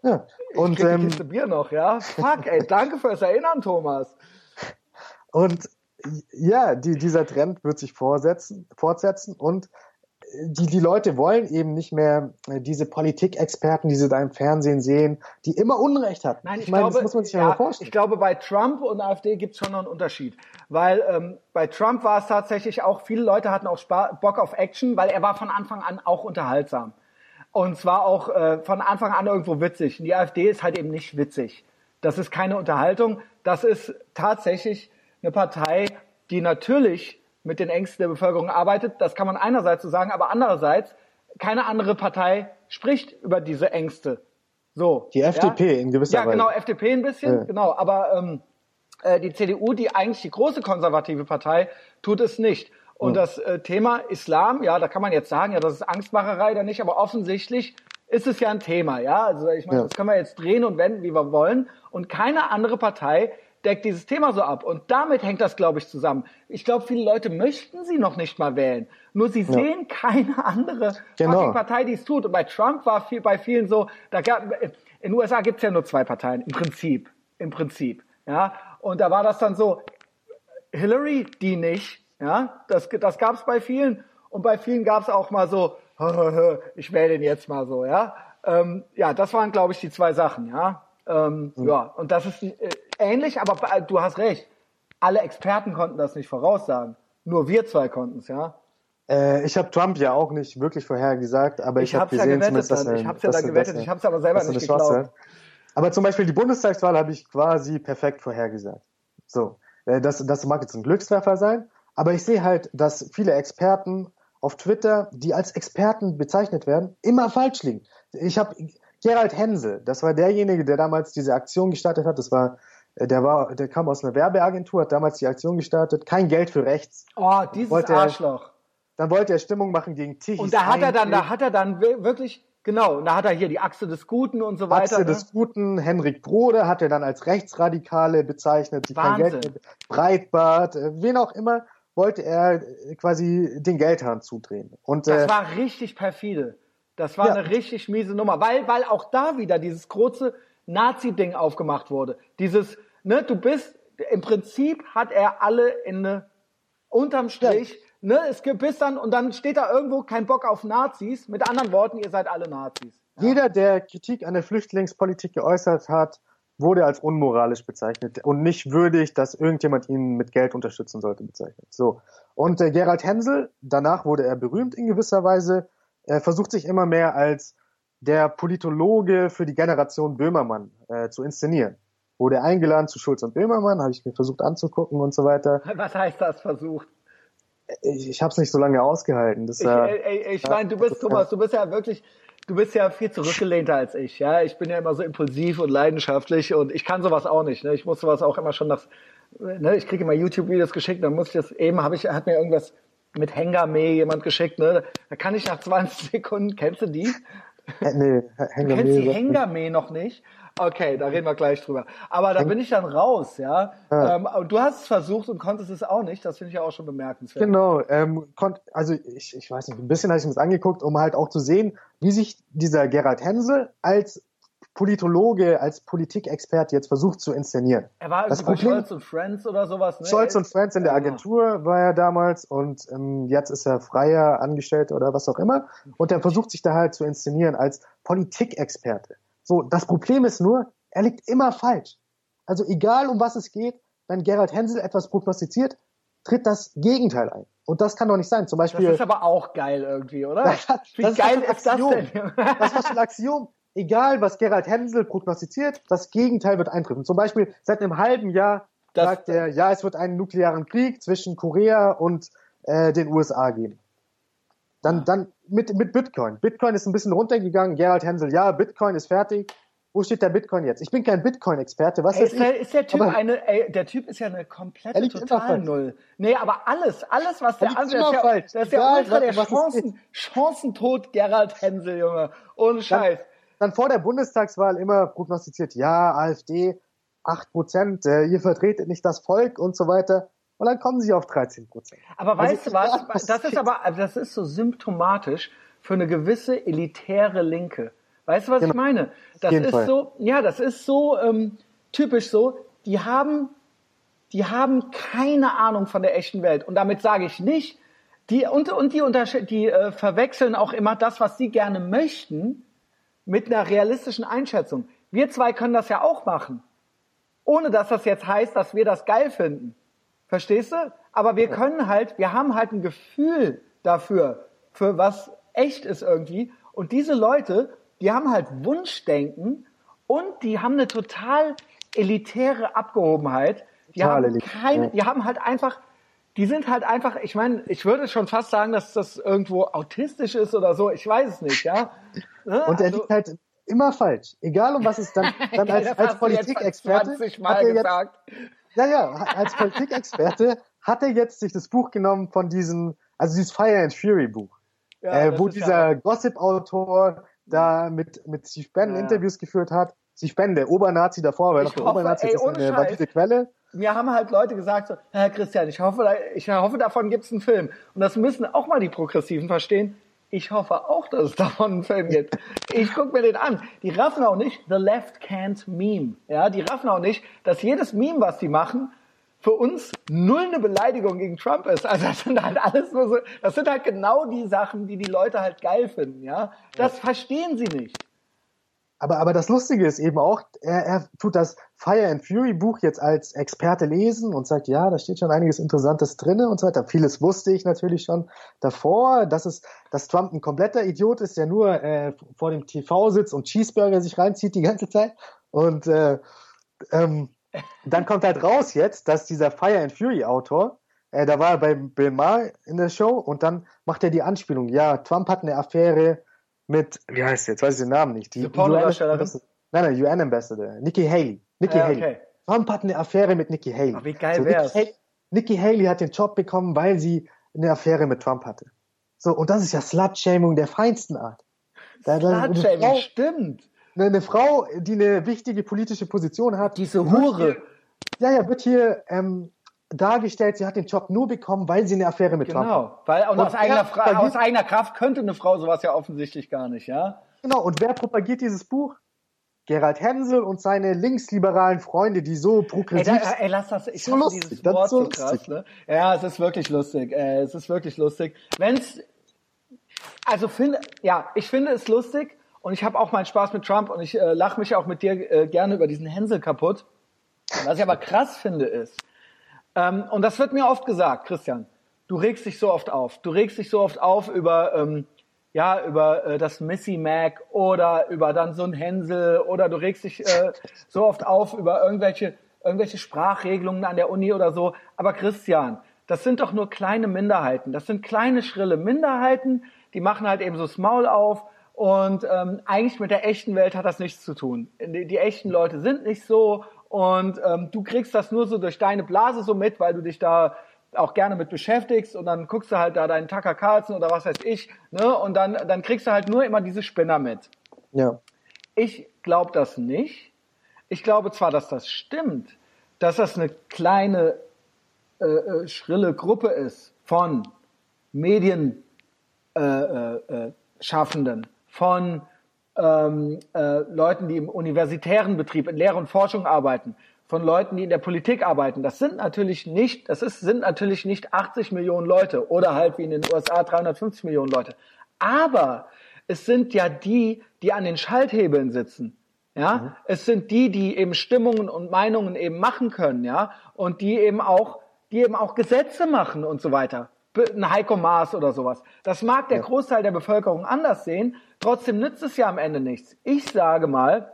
Ja. Und, ich ähm, die Kiste Bier noch, ja? Fuck, ey, danke fürs Erinnern, Thomas. Und ja, die, dieser Trend wird sich vorsetzen, fortsetzen und die, die Leute wollen eben nicht mehr äh, diese Politikexperten, die sie da im Fernsehen sehen, die immer Unrecht hatten. Nein, ich, ich meine, glaube, das muss man sich ja, mal vorstellen. Ich glaube, bei Trump und AfD gibt es schon noch einen Unterschied. Weil ähm, bei Trump war es tatsächlich auch, viele Leute hatten auch Bock auf Action, weil er war von Anfang an auch unterhaltsam. Und zwar auch äh, von Anfang an irgendwo witzig. Und die AfD ist halt eben nicht witzig. Das ist keine Unterhaltung. Das ist tatsächlich eine Partei, die natürlich mit den Ängsten der Bevölkerung arbeitet. Das kann man einerseits so sagen, aber andererseits keine andere Partei spricht über diese Ängste. So. Die FDP ja? in gewisser Weise. Ja, genau, FDP ein bisschen, ja. genau. Aber ähm, äh, die CDU, die eigentlich die große konservative Partei, tut es nicht. Und ja. das äh, Thema Islam, ja, da kann man jetzt sagen, ja, das ist Angstmacherei oder nicht, aber offensichtlich ist es ja ein Thema, ja. Also ich meine, ja. das können wir jetzt drehen und wenden, wie wir wollen. Und keine andere Partei deckt dieses Thema so ab. Und damit hängt das, glaube ich, zusammen. Ich glaube, viele Leute möchten sie noch nicht mal wählen. Nur sie ja. sehen keine andere genau. Partei, die es tut. Und bei Trump war viel, bei vielen so, da gab, in den USA gibt es ja nur zwei Parteien, im Prinzip. Im Prinzip. Ja. Und da war das dann so, Hillary, die nicht. Ja. Das, das gab es bei vielen. Und bei vielen gab es auch mal so, ich wähle den jetzt mal so, ja. Ähm, ja, das waren, glaube ich, die zwei Sachen, ja. Ähm, mhm. Ja, und das ist äh, ähnlich, aber äh, du hast recht. Alle Experten konnten das nicht voraussagen. Nur wir zwei konnten es, ja. Äh, ich habe Trump ja auch nicht wirklich vorhergesagt, aber ich, ich habe gesehen, ja gewettet, dass, ich habe ja da gewettet, das, ich habe es aber selber nicht geglaubt. Aber zum Beispiel die Bundestagswahl habe ich quasi perfekt vorhergesagt. So, äh, das, das mag jetzt ein Glückstreffer sein, aber ich sehe halt, dass viele Experten auf Twitter, die als Experten bezeichnet werden, immer falsch liegen. Ich habe Gerald Hensel, das war derjenige, der damals diese Aktion gestartet hat. Das war, äh, der war, der kam aus einer Werbeagentur, hat damals die Aktion gestartet. Kein Geld für rechts. Oh, dieses wollte Arschloch. Er, dann wollte er Stimmung machen gegen Tichys. Und da hat er dann, da hat er dann wirklich Genau, da hat er hier die Achse des Guten und so weiter. Achse ne? des Guten, Henrik Brode hat er dann als Rechtsradikale bezeichnet, die Wahnsinn. kein Geld Breitbart, äh, wen auch immer wollte er quasi den Geldhahn zudrehen. Und, das äh, war richtig perfide. Das war ja. eine richtig miese Nummer, weil, weil auch da wieder dieses große Nazi-Ding aufgemacht wurde. Dieses, ne, du bist, im Prinzip hat er alle in eine, unterm Strich, ja. ne, es gibt bis dann, und dann steht da irgendwo kein Bock auf Nazis. Mit anderen Worten, ihr seid alle Nazis. Ja. Jeder, der Kritik an der Flüchtlingspolitik geäußert hat, wurde als unmoralisch bezeichnet und nicht würdig, dass irgendjemand ihn mit Geld unterstützen sollte, bezeichnet. So. Und äh, Gerald Hensel, danach wurde er berühmt in gewisser Weise, er versucht sich immer mehr als der Politologe für die Generation Böhmermann äh, zu inszenieren. Wurde eingeladen zu Schulz und Böhmermann, habe ich mir versucht anzugucken und so weiter. Was heißt das versucht? Ich, ich habe es nicht so lange ausgehalten. Das, ich äh, ich meine, du bist, Thomas, du bist ja wirklich, du bist ja viel zurückgelehnter als ich, ja. Ich bin ja immer so impulsiv und leidenschaftlich und ich kann sowas auch nicht. Ne? Ich muss sowas auch immer schon nach, ne? ich kriege immer YouTube-Videos geschickt, dann muss ich das eben, habe ich, hat mir irgendwas mit Hengame jemand geschickt, ne? Da kann ich nach 20 Sekunden, kennst du die? Nee, Hengame. Du kennst die Hengame noch nicht? Okay, da reden wir gleich drüber. Aber da bin ich dann raus, ja. ja. Ähm, du hast es versucht und konntest es auch nicht. Das finde ich ja auch schon bemerkenswert. Genau. Ähm, konnt, also ich, ich weiß nicht, ein bisschen habe ich mir das angeguckt, um halt auch zu sehen, wie sich dieser Gerald Hensel als Politologe, als Politikexperte jetzt versucht zu inszenieren. Er war das Problem, bei Scholz und Friends oder sowas, ne? Scholz und Friends in der Agentur war er damals und ähm, jetzt ist er freier Angestellter oder was auch immer. Und er versucht sich da halt zu inszenieren als Politikexperte. So, das Problem ist nur, er liegt immer falsch. Also egal um was es geht, wenn Gerald Hensel etwas prognostiziert, tritt das Gegenteil ein. Und das kann doch nicht sein. Zum Beispiel. Das ist aber auch geil irgendwie, oder? Das, Wie das geil ist, das denn? das ist schon ein Axiom egal was Gerald Hensel prognostiziert, das Gegenteil wird eintreffen. Zum Beispiel seit einem halben Jahr das, sagt er, ja, es wird einen nuklearen Krieg zwischen Korea und äh, den USA geben. Dann, dann mit, mit Bitcoin. Bitcoin ist ein bisschen runtergegangen. Gerald Hensel, ja, Bitcoin ist fertig. Wo steht der Bitcoin jetzt? Ich bin kein Bitcoin-Experte. Was ey, ist, der, ist der Typ aber, eine, ey, der Typ ist ja eine komplette total Null. Nee, aber alles, alles, was der andere, ist ja, das ist ja ultra der Chancen, Chancentod Gerald Hensel, Junge. Ohne Scheiß. Dann, dann vor der Bundestagswahl immer prognostiziert, ja, AfD, 8 Prozent, äh, ihr vertretet nicht das Volk und so weiter. Und dann kommen sie auf 13 Prozent. Aber also weißt du was? was das ist aber, das ist so symptomatisch für eine gewisse elitäre Linke. Weißt du, was genau. ich meine? Das ist Fall. so, ja, das ist so ähm, typisch so. Die haben, die haben keine Ahnung von der echten Welt. Und damit sage ich nicht, die und, und die, die äh, verwechseln auch immer das, was sie gerne möchten, mit einer realistischen Einschätzung. Wir zwei können das ja auch machen. Ohne dass das jetzt heißt, dass wir das geil finden. Verstehst du? Aber wir können halt, wir haben halt ein Gefühl dafür, für was echt ist irgendwie. Und diese Leute, die haben halt Wunschdenken und die haben eine total elitäre Abgehobenheit. Die Total haben keine, die haben halt einfach, die sind halt einfach, ich meine, ich würde schon fast sagen, dass das irgendwo autistisch ist oder so. Ich weiß es nicht, ja. Ne? Und er Also- liegt halt immer falsch. Egal um was es dann, dann als, als Politikexperte. 20 hat Mal er jetzt, gesagt. Ja, ja, als Politikexperte hat er jetzt sich das Buch genommen von diesem, also dieses Fire and Fury Buch, Ja, äh, wo dieser Gossip-Autor da mit, mit Steve Bannon Ja. Interviews geführt hat. Steve Bannon, der Obernazi davor, weil Ich noch der hoffe, Obernazi ey, ist eine Scheiß. valide Quelle. mir haben halt Leute gesagt, so, Herr Christian, ich hoffe, ich hoffe, davon gibt's einen Film. Und das müssen auch mal die Progressiven verstehen. Ich hoffe auch, dass es davon einen Film gibt. Ich guck mir den an. Die raffen auch nicht, the left can't meme. Ja, die raffen auch nicht, dass jedes Meme, was die machen, für uns null eine Beleidigung gegen Trump ist. Also das sind halt alles nur so, das sind halt genau die Sachen, die die Leute halt geil finden. Ja, das verstehen sie nicht. Aber, aber das Lustige ist eben auch, er, er tut das Fire and Fury Buch jetzt als Experte lesen und sagt, ja, da steht schon einiges Interessantes drinne und so weiter. Vieles wusste ich natürlich schon davor, dass es, dass Trump ein kompletter Idiot ist, der nur äh, vor dem TV sitzt und Cheeseburger sich reinzieht die ganze Zeit. Und äh, ähm, dann kommt halt raus jetzt, dass dieser Fire and Fury Autor, äh, da war er bei Bill Maher in der Show und dann macht er die Anspielung, ja, Trump hat eine Affäre mit, wie heißt sie, jetzt weiß ich den Namen nicht, die Diese Pornodarstellerin? Nein, nein, UN Ambassador, Nikki Haley. Nikki Ja, Haley. Trump hat eine Affäre mit Nikki Haley. Ach, wie geil Nikki wär's. Haley, Nikki Haley hat den Job bekommen, weil sie eine Affäre mit Trump hatte. So, und das ist ja Slut-Shaming der feinsten Art. Slutshaming, stimmt. eine, eine Frau, die eine wichtige politische Position hat, Diese Hure. Hier, ja, ja, wird hier ähm, dargestellt, sie hat den Job nur bekommen, weil sie eine Affäre mit Trump hat. Genau, weil und, Und aus, eigener, Fra- aus eigener Kraft könnte eine Frau sowas ja offensichtlich gar nicht, ja? Genau, und wer propagiert dieses Buch? Gerald Hensel und seine linksliberalen Freunde, die so Ey, progressiv da, ey, lass das, ich So lustig, dieses das Wort so so krass, ne? Ja, es ist wirklich lustig, äh, es ist wirklich lustig. Wenn's, also finde, ja, ich finde es lustig und ich habe auch meinen Spaß mit Trump und ich äh, lache mich auch mit dir äh, gerne über diesen Hänsel kaputt. Was ich aber krass finde ist, ähm, und das wird mir oft gesagt, Christian, du regst dich so oft auf. Du regst dich so oft auf über, ähm, ja, über äh, das Missy Mac oder über dann so ein Hänsel oder du regst dich äh, so oft auf über irgendwelche, irgendwelche Sprachregelungen an der Uni oder so. Aber Christian, das sind doch nur kleine Minderheiten. Das sind kleine, schrille Minderheiten, die machen halt eben so das Maul auf und ähm, eigentlich mit der echten Welt hat das nichts zu tun. Die, die echten Leute sind nicht so und ähm, du kriegst das nur so durch deine Blase so mit, weil du dich da auch gerne mit beschäftigst und dann guckst du halt da deinen Tucker Carlson oder was weiß ich, ne? Und dann, dann kriegst du halt nur immer diese Spinner mit. Ja. Ich glaube das nicht. Ich glaube zwar, dass das stimmt, dass das eine kleine, äh, äh, schrille Gruppe ist von Medien, äh, äh, äh, von ähm, äh, Leuten, die im universitären Betrieb, in Lehre und Forschung arbeiten, von Leuten, die in der Politik arbeiten. Das sind natürlich nicht, das ist, sind natürlich nicht 80 Millionen Leute oder halt wie in den USA 350 Millionen Leute. Aber es sind ja die, die an den Schalthebeln sitzen. Ja, es sind die, die eben Stimmungen und Meinungen eben machen können, ja, und die eben auch, die eben auch Gesetze machen und so weiter. Ein Heiko Maas oder sowas. Das mag der Großteil der Bevölkerung anders sehen. Trotzdem nützt es ja am Ende nichts. Ich sage mal,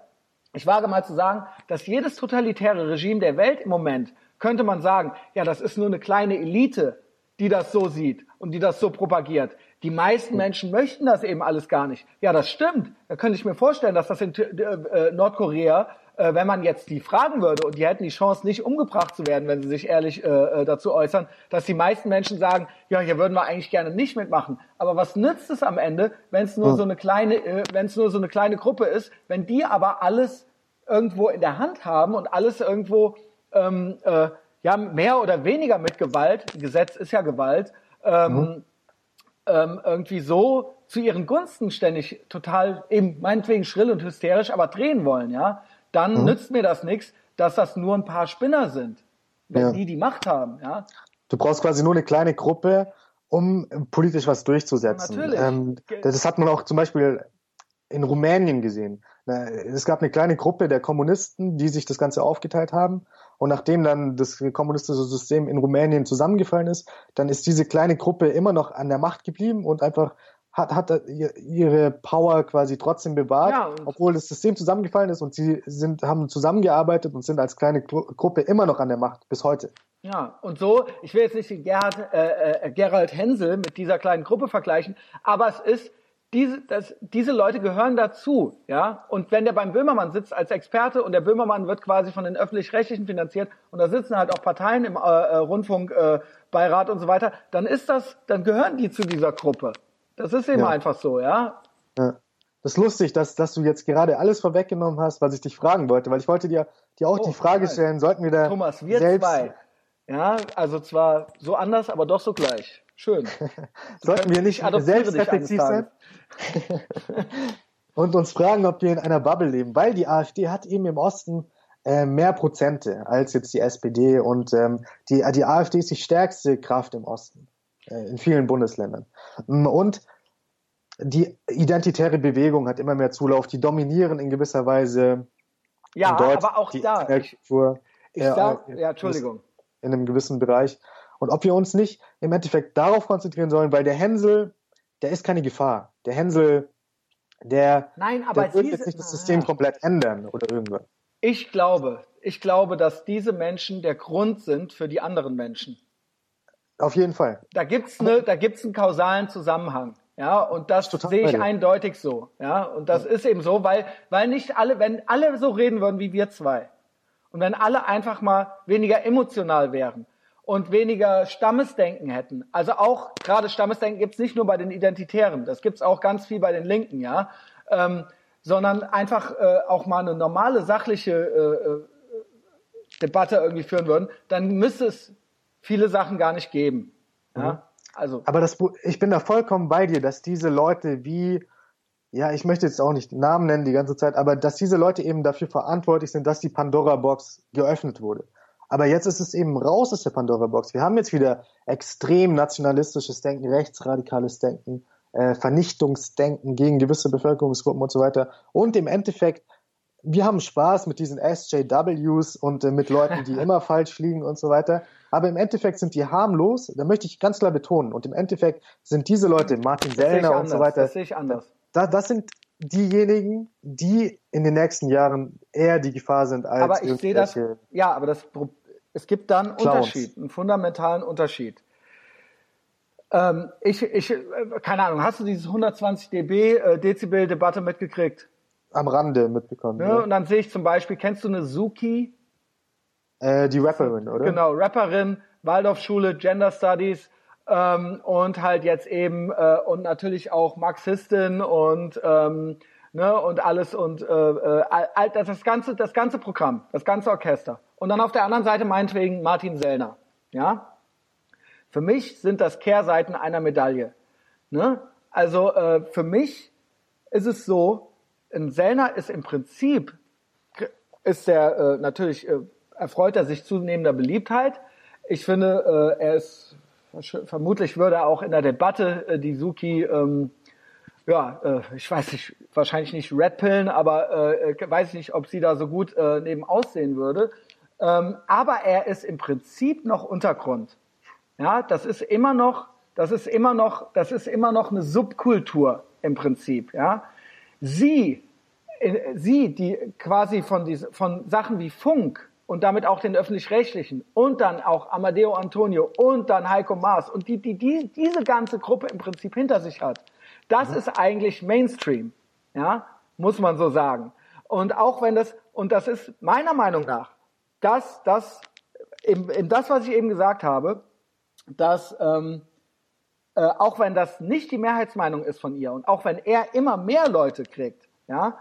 ich wage mal zu sagen, dass jedes totalitäre Regime der Welt im Moment, könnte man sagen, ja, das ist nur eine kleine Elite, die das so sieht und die das so propagiert. Die meisten Menschen möchten das eben alles gar nicht. Ja, das stimmt. Da könnte ich mir vorstellen, dass das in äh, äh, Nordkorea, äh, wenn man jetzt die fragen würde und die hätten die Chance, nicht umgebracht zu werden, wenn sie sich ehrlich äh, äh, dazu äußern, dass die meisten Menschen sagen, ja, hier würden wir eigentlich gerne nicht mitmachen. Aber was nützt es am Ende, wenn es nur so eine kleine, äh, wenn es nur so eine kleine Gruppe ist, wenn die aber alles irgendwo in der Hand haben und alles irgendwo ähm, äh, ja mehr oder weniger mit Gewalt, Gesetz ist ja Gewalt, ähm, ähm, irgendwie so zu ihren Gunsten ständig total eben meinetwegen schrill und hysterisch, aber drehen wollen, ja, dann nützt mir das nichts, dass das nur ein paar Spinner sind, wenn Ja. die die Macht haben, ja. Du brauchst quasi nur eine kleine Gruppe, um politisch was durchzusetzen. Natürlich. Ähm, das hat man auch zum Beispiel in Rumänien gesehen. Es gab eine kleine Gruppe der Kommunisten, die sich das Ganze aufgeteilt haben. Und nachdem dann das kommunistische System in Rumänien zusammengefallen ist, dann ist diese kleine Gruppe immer noch an der Macht geblieben und einfach hat, hat ihre Power quasi trotzdem bewahrt, ja, obwohl das System zusammengefallen ist und sie sind, haben zusammengearbeitet und sind als kleine Gruppe immer noch an der Macht bis heute. Ja, und so, ich will jetzt nicht Gerhard, äh, äh, Gerald Hensel mit dieser kleinen Gruppe vergleichen, aber es ist, diese, das, diese Leute gehören dazu, ja. Und wenn der beim Böhmermann sitzt als Experte und der Böhmermann wird quasi von den öffentlich-rechtlichen finanziert und da sitzen halt auch Parteien im äh, äh Rundfunkbeirat äh, und so weiter, dann ist das, dann gehören die zu dieser Gruppe. Das ist eben ja. einfach so, ja. ja. Das ist lustig, dass, dass du jetzt gerade alles vorweggenommen hast, was ich dich fragen wollte, weil ich wollte dir, dir auch oh, die Frage stellen, sollten wir da Thomas, wir selbst, zwei ja, also zwar so anders, aber doch so gleich. Schön. Sollten wir nicht selbstreflexiv sein und uns fragen, ob wir in einer Bubble leben, weil die AfD hat eben im Osten äh, mehr Prozente als jetzt die SPD und ähm, die, die AfD ist die stärkste Kraft im Osten in vielen Bundesländern. Und die identitäre Bewegung hat immer mehr Zulauf, die dominieren in gewisser Weise. Ja, aber auch da. Ich, ich äh, sag, ja, Entschuldigung in einem gewissen Bereich. Und ob wir uns nicht im Endeffekt darauf konzentrieren sollen, weil der Hänsel, der ist keine Gefahr. Der Hänsel, der, Nein, aber der wird jetzt nicht das System ah. komplett ändern oder irgendwas. Ich glaube, ich glaube, dass diese Menschen der Grund sind für die anderen Menschen. Auf jeden Fall. Da gibt's ne, da gibt's einen kausalen Zusammenhang. Ja, und das Total sehe ich eindeutig so. Ja, und das ja. ist eben so, weil, weil nicht alle, wenn alle so reden würden wie wir zwei, und wenn alle einfach mal weniger emotional wären und weniger Stammesdenken hätten, also auch gerade Stammesdenken gibt's nicht nur bei den Identitären, das gibt's auch ganz viel bei den Linken, ja, ähm, sondern einfach äh, auch mal eine normale sachliche äh, äh, Debatte irgendwie führen würden, dann müsste es viele Sachen gar nicht geben. Ja? Mhm. Also. Aber das, ich bin da vollkommen bei dir, dass diese Leute wie ja, ich möchte jetzt auch nicht Namen nennen die ganze Zeit, aber dass diese Leute eben dafür verantwortlich sind, dass die Pandora-Box geöffnet wurde. Aber jetzt ist es eben raus aus der Pandora-Box. Wir haben jetzt wieder extrem nationalistisches Denken, rechtsradikales Denken, äh, Vernichtungsdenken gegen gewisse Bevölkerungsgruppen und so weiter. Und im Endeffekt, wir haben Spaß mit diesen SJWs und äh, mit Leuten, die immer falsch fliegen und so weiter. Aber im Endeffekt sind die harmlos. Da möchte ich ganz klar betonen. Und im Endeffekt sind diese Leute, Martin Sellner und so weiter, das sehe ich anders da, das sind diejenigen, die in den nächsten Jahren eher die Gefahr sind als Aber ich sehe das, ja, aber das, es gibt da einen. Unterschied, einen fundamentalen Unterschied. Ähm, ich, ich, keine Ahnung, hast du dieses 120 dB äh, Dezibel Debatte mitgekriegt? Am Rande mitbekommen. Ja, ja. Und dann sehe ich zum Beispiel, kennst du eine Suki? Äh, die Rapperin, oder? Genau, Rapperin, Waldorfschule, Gender Studies, ähm, und halt jetzt eben äh, und natürlich auch Marxistin und ähm, ne und alles und äh, äh, all, das ganze das ganze Programm, das ganze Orchester. Und dann auf der anderen Seite meinetwegen Martin Sellner, ja. Für mich sind das Kehrseiten einer Medaille. Ne? Also äh, für mich ist es so, ein Sellner ist im Prinzip ist der äh, natürlich äh, erfreut er sich zunehmender Beliebtheit. Ich finde, äh, er ist vermutlich würde er auch in der Debatte äh, die Suki, ähm, ja, äh, ich weiß nicht, wahrscheinlich nicht redpillen, aber äh, äh, weiß ich nicht, ob sie da so gut äh, neben aussehen würde. Ähm, aber er ist im Prinzip noch Untergrund. Ja, das ist immer noch, das ist immer noch, das ist immer noch eine Subkultur im Prinzip. Ja, sie, äh, sie, die quasi von diese, von Sachen wie Funk und damit auch den öffentlich-rechtlichen und dann auch Amadeo Antonio und dann Heiko Maas und die, die, die diese ganze Gruppe im Prinzip hinter sich hat, das mhm. ist eigentlich Mainstream, ja, muss man so sagen. Und auch wenn das, und das ist meiner Meinung nach, dass das, in, in das, was ich eben gesagt habe, dass ähm, äh, auch wenn das nicht die Mehrheitsmeinung ist von ihr und auch wenn er immer mehr Leute kriegt, ja,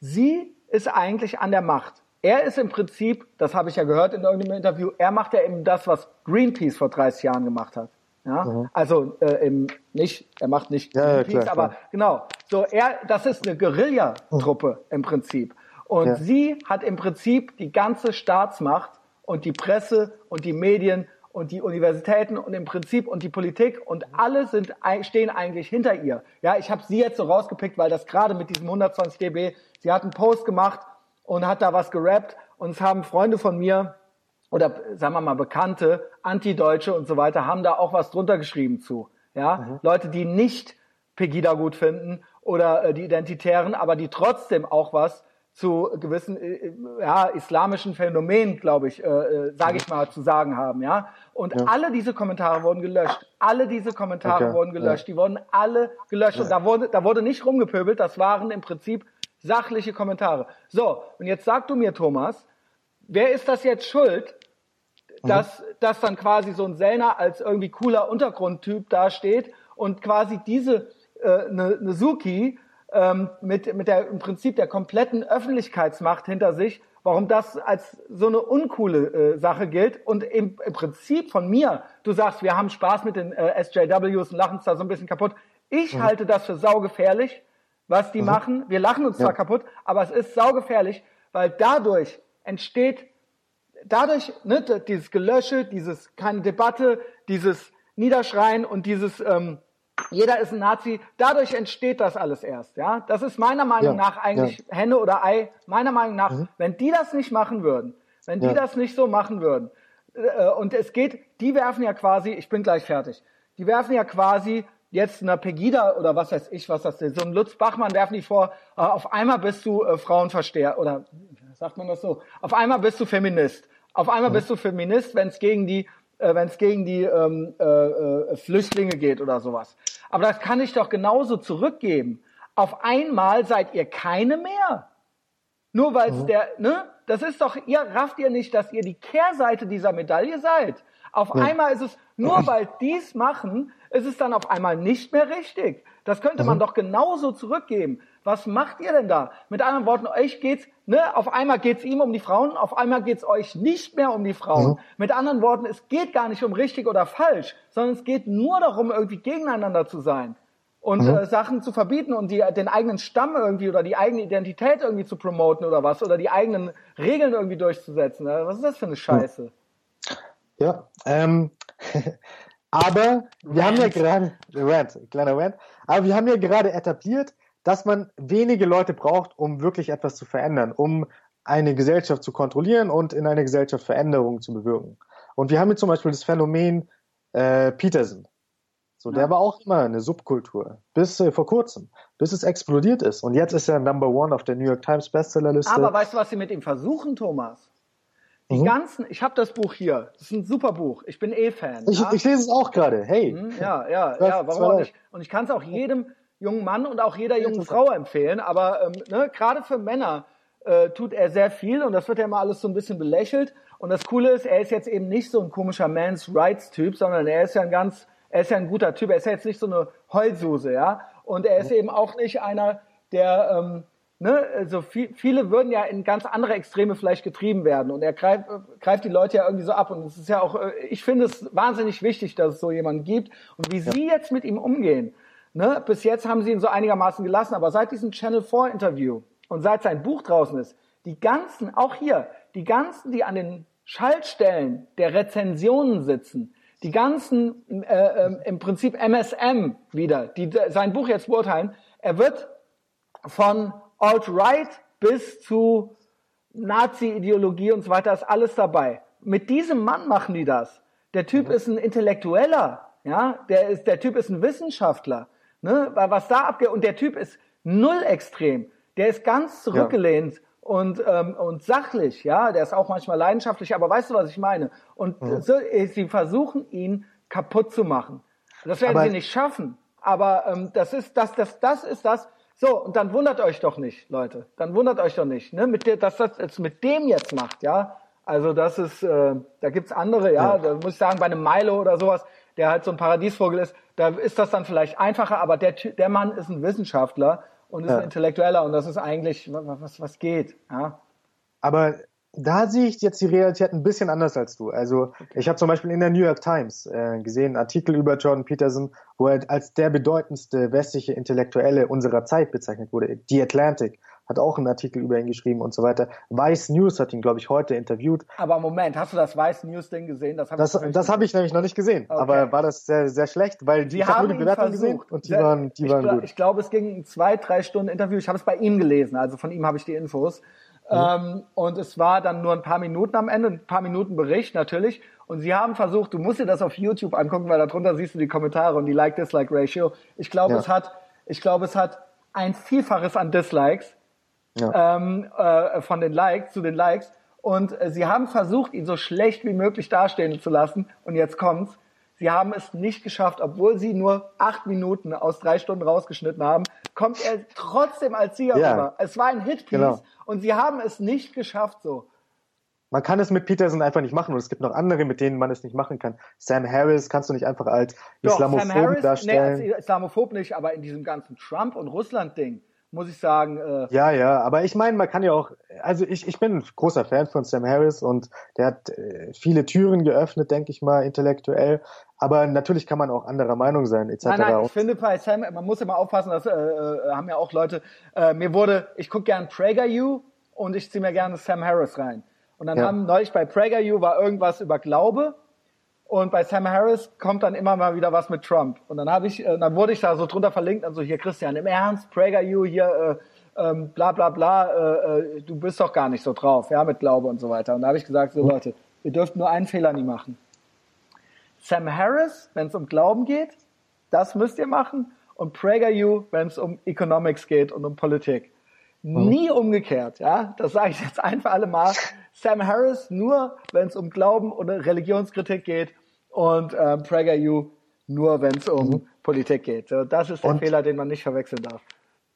sie ist eigentlich an der Macht. Er ist im Prinzip, das habe ich ja gehört in irgendeinem Interview, er macht ja eben das, was Greenpeace vor 30 Jahren gemacht hat. Ja, mhm. also äh, im, nicht, er macht nicht ja, Greenpeace, ja, klar, aber klar. genau. So er, das ist eine Guerillatruppe mhm. im Prinzip. Und ja. sie hat im Prinzip die ganze Staatsmacht und die Presse und die Medien und die Universitäten und im Prinzip und die Politik und alle sind stehen eigentlich hinter ihr. Ja, ich habe sie jetzt so rausgepickt, weil das gerade mit diesem 120 dB, sie hat einen Post gemacht und hat da was gerappt und es haben Freunde von mir oder sagen wir mal Bekannte, Antideutsche und so weiter, haben da auch was drunter geschrieben zu. Ja, mhm. Leute, die nicht Pegida gut finden oder äh, die Identitären, aber die trotzdem auch was zu gewissen äh, ja, islamischen Phänomenen, glaube ich, äh, äh sage ich mal, zu sagen haben, ja. Und ja. alle diese Kommentare wurden gelöscht. Alle diese Kommentare okay. wurden gelöscht. Ja. Die wurden alle gelöscht. Und da wurde, da wurde nicht rumgepöbelt. Das waren im Prinzip sachliche Kommentare. So, und jetzt sag du mir, Thomas, wer ist das jetzt schuld, dass, mhm. dass dann quasi so ein Sellner als irgendwie cooler Untergrundtyp dasteht und quasi diese äh, ne, ne Suki ähm, mit, mit der im Prinzip der kompletten Öffentlichkeitsmacht hinter sich, warum das als so eine uncoole äh, Sache gilt und im, im Prinzip von mir, du sagst, wir haben Spaß mit den äh, SJWs und lachen uns da so ein bisschen kaputt. Ich mhm. halte das für saugefährlich, was die mhm. machen. Wir lachen uns ja. zwar kaputt, aber es ist saugefährlich, weil dadurch entsteht, dadurch, ne, dieses Gelösche, dieses keine Debatte, dieses Niederschreien und dieses ähm, jeder ist ein Nazi. Dadurch entsteht das alles erst. Ja, das ist meiner Meinung ja, nach eigentlich ja. Henne oder Ei. Meiner Meinung nach, mhm. wenn die das nicht machen würden, wenn die das nicht so machen würden, äh, und es geht, die werfen ja quasi, ich bin gleich fertig, die werfen ja quasi jetzt einer Pegida oder was weiß ich, was das ist, so ein Lutz Bachmann werfen die vor, äh, auf einmal bist du äh, Frauenversteher oder sagt man das so, auf einmal bist du Feminist. Auf einmal mhm. bist du Feminist, wenn es gegen die äh, wenn es gegen die ähm, äh, äh, Flüchtlinge geht oder sowas. Aber das kann ich doch genauso zurückgeben. Auf einmal seid ihr keine mehr. Nur weil es mhm. der, ne? Das ist doch, ihr rafft ihr nicht, dass ihr die Kehrseite dieser Medaille seid. Auf ja. einmal ist es, nur weil dies machen, ist es dann auf einmal nicht mehr richtig. Das könnte mhm. man doch genauso zurückgeben. Was macht ihr denn da? Mit anderen Worten, euch geht's, ne, auf einmal geht's ihm um die Frauen, auf einmal geht's euch nicht mehr um die Frauen. Mhm. Mit anderen Worten, es geht gar nicht um richtig oder falsch, sondern es geht nur darum, irgendwie gegeneinander zu sein und mhm. äh, Sachen zu verbieten und die, den eigenen Stamm irgendwie oder die eigene Identität irgendwie zu promoten oder was oder die eigenen Regeln irgendwie durchzusetzen. Was ist das für eine Scheiße? Ja, ähm, aber wir haben ja gerade, Rant, kleiner Rant, aber wir haben ja gerade etabliert, dass man wenige Leute braucht, um wirklich etwas zu verändern, um eine Gesellschaft zu kontrollieren und in einer Gesellschaft Veränderungen zu bewirken. Und wir haben hier zum Beispiel das Phänomen äh, Peterson. So, ja. der war auch immer eine Subkultur. Bis äh, vor kurzem. Bis es explodiert ist. Und jetzt ist er Number One auf der New York Times Bestsellerliste. Aber weißt du, was sie mit ihm versuchen, Thomas? Die mhm. ganzen, ich habe das Buch hier. Das ist ein super Buch. Ich bin eh Fan. Ich, ja? ich lese es auch gerade. Hey. Mhm, ja, ja, ja. Warum auch nicht? Und ich kann es auch jedem jungen Mann und auch jeder jungen Frau empfehlen. Aber ähm, ne, gerade für Männer äh, tut er sehr viel und das wird ja immer alles so ein bisschen belächelt. Und das Coole ist, er ist jetzt eben nicht so ein komischer Man's Rights Typ, sondern er ist ja ein ganz, er ist ja ein guter Typ. Er ist ja jetzt nicht so eine Heulsuse, ja. Und er ist eben auch nicht einer, der ähm, ne, also viel, viele würden ja in ganz andere Extreme vielleicht getrieben werden. Und er greift, greift die Leute ja irgendwie so ab. Und es ist ja auch, äh, ich finde es wahnsinnig wichtig, dass es so jemanden gibt. Und wie ja. Sie jetzt mit ihm umgehen, Ne? Bis jetzt haben sie ihn so einigermaßen gelassen, aber seit diesem Channel 4 Interview und seit sein Buch draußen ist, die ganzen, auch hier, die ganzen, die an den Schaltstellen der Rezensionen sitzen, die ganzen äh, äh, im Prinzip MSM wieder, die sein Buch jetzt beurteilen, er wird von Alt-Right bis zu Nazi-Ideologie und so weiter, ist alles dabei. Mit diesem Mann machen die das. Der Typ mhm. ist ein Intellektueller, ja, der ist, der Typ ist ein Wissenschaftler. Ne? Was da abgeht, und der Typ ist null extrem. Der ist ganz zurückgelehnt ja. und, ähm, und sachlich, ja. Der ist auch manchmal leidenschaftlich, aber weißt du, was ich meine? Und mhm. so, äh, sie versuchen ihn kaputt zu machen. Das werden aber sie nicht schaffen. Aber ähm, das ist das, das, das ist das. So, und dann wundert euch doch nicht, Leute. Dann wundert euch doch nicht, ne? Mit der, dass das jetzt mit dem jetzt macht, ja. Also das ist, äh, da gibt's andere, ja, ja. da muss ich sagen, bei einem Milo oder sowas, der halt so ein Paradiesvogel ist, da ist das dann vielleicht einfacher, aber der, der Mann ist ein Wissenschaftler und ist ja. ein Intellektueller und das ist eigentlich, was, was geht. Ja? Aber da sehe ich jetzt die Realität ein bisschen anders als du. Also okay. ich habe zum Beispiel in der New York Times äh, gesehen einen Artikel über Jordan Peterson, wo er als der bedeutendste westliche Intellektuelle unserer Zeit bezeichnet wurde. The Atlantic hat auch einen Artikel über ihn geschrieben und so weiter. Vice News hat ihn, glaube ich, heute interviewt. Aber Moment, hast du das Vice News Ding gesehen? Das habe das, ich, das hab ich nämlich noch nicht gesehen. Okay. Aber war das sehr, sehr schlecht, weil die haben nur die Bewertung gesehen und die sehr, waren, die waren gut. Ich glaube, es ging ein zwei, drei Stunden Interview. Ich habe es bei ihm gelesen, also von ihm habe ich die Infos. Mhm. Ähm, und es war dann nur ein paar Minuten am Ende, ein paar Minuten Bericht natürlich. Und sie haben versucht, du musst dir das auf YouTube angucken, weil darunter siehst du die Kommentare und die Like-Dislike-Ratio. Ich glaube, ja. es hat Ich glaube, es hat ein Vielfaches an Dislikes Ja. ähm, äh, von den Likes zu den Likes. Und äh, sie haben versucht, ihn so schlecht wie möglich dastehen zu lassen. Und jetzt kommt's. Sie haben es nicht geschafft, obwohl sie nur acht Minuten aus drei Stunden rausgeschnitten haben, kommt er trotzdem als Sieger Ja. rüber. Es war ein Hitpiece Genau. Und sie haben es nicht geschafft so. Man kann es mit Peterson einfach nicht machen und es gibt noch andere, mit denen man es nicht machen kann. Sam Harris kannst du nicht einfach als Doch, Islamophob Sam Harris, nee, darstellen. als Islamophob nicht, aber in diesem ganzen Trump- und Russland-Ding muss ich sagen, äh, Ja, ja, aber ich meine, man kann ja auch, also ich, ich bin ein großer Fan von Sam Harris und der hat äh, viele Türen geöffnet, denke ich mal, intellektuell. Aber natürlich kann man auch anderer Meinung sein, etc. Nein, nein, ich finde bei Sam, man muss immer aufpassen, das äh, äh, haben ja auch Leute, äh, mir wurde, ich gucke gern PragerU und ich ziehe mir gerne Sam Harris rein. Und dann Ja. haben neulich bei PragerU war irgendwas über Glaube und bei Sam Harris kommt dann immer mal wieder was mit Trump. Und dann habe ich, äh, dann wurde ich da so drunter verlinkt, also hier Christian, im Ernst, PragerU hier, äh, ähm, bla bla bla, äh, äh, du bist doch gar nicht so drauf, ja, mit Glaube und so weiter. Und da habe ich gesagt, so Leute, ihr dürft nur einen Fehler nie machen. Sam Harris, wenn es um Glauben geht, das müsst ihr machen. Und PragerU, wenn es um Economics geht und um Politik. Nie umgekehrt, ja. Das sage ich jetzt ein für alle Mal. Sam Harris nur, wenn es um Glauben oder Religionskritik geht und ähm, PragerU nur, wenn es um Politik geht. So, das ist der Und- Fehler, den man nicht verwechseln darf.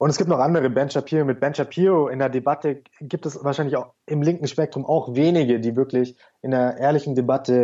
Und es gibt noch andere, Ben Shapiro. Mit Ben Shapiro in der Debatte gibt es wahrscheinlich auch im linken Spektrum auch wenige, die wirklich in der ehrlichen Debatte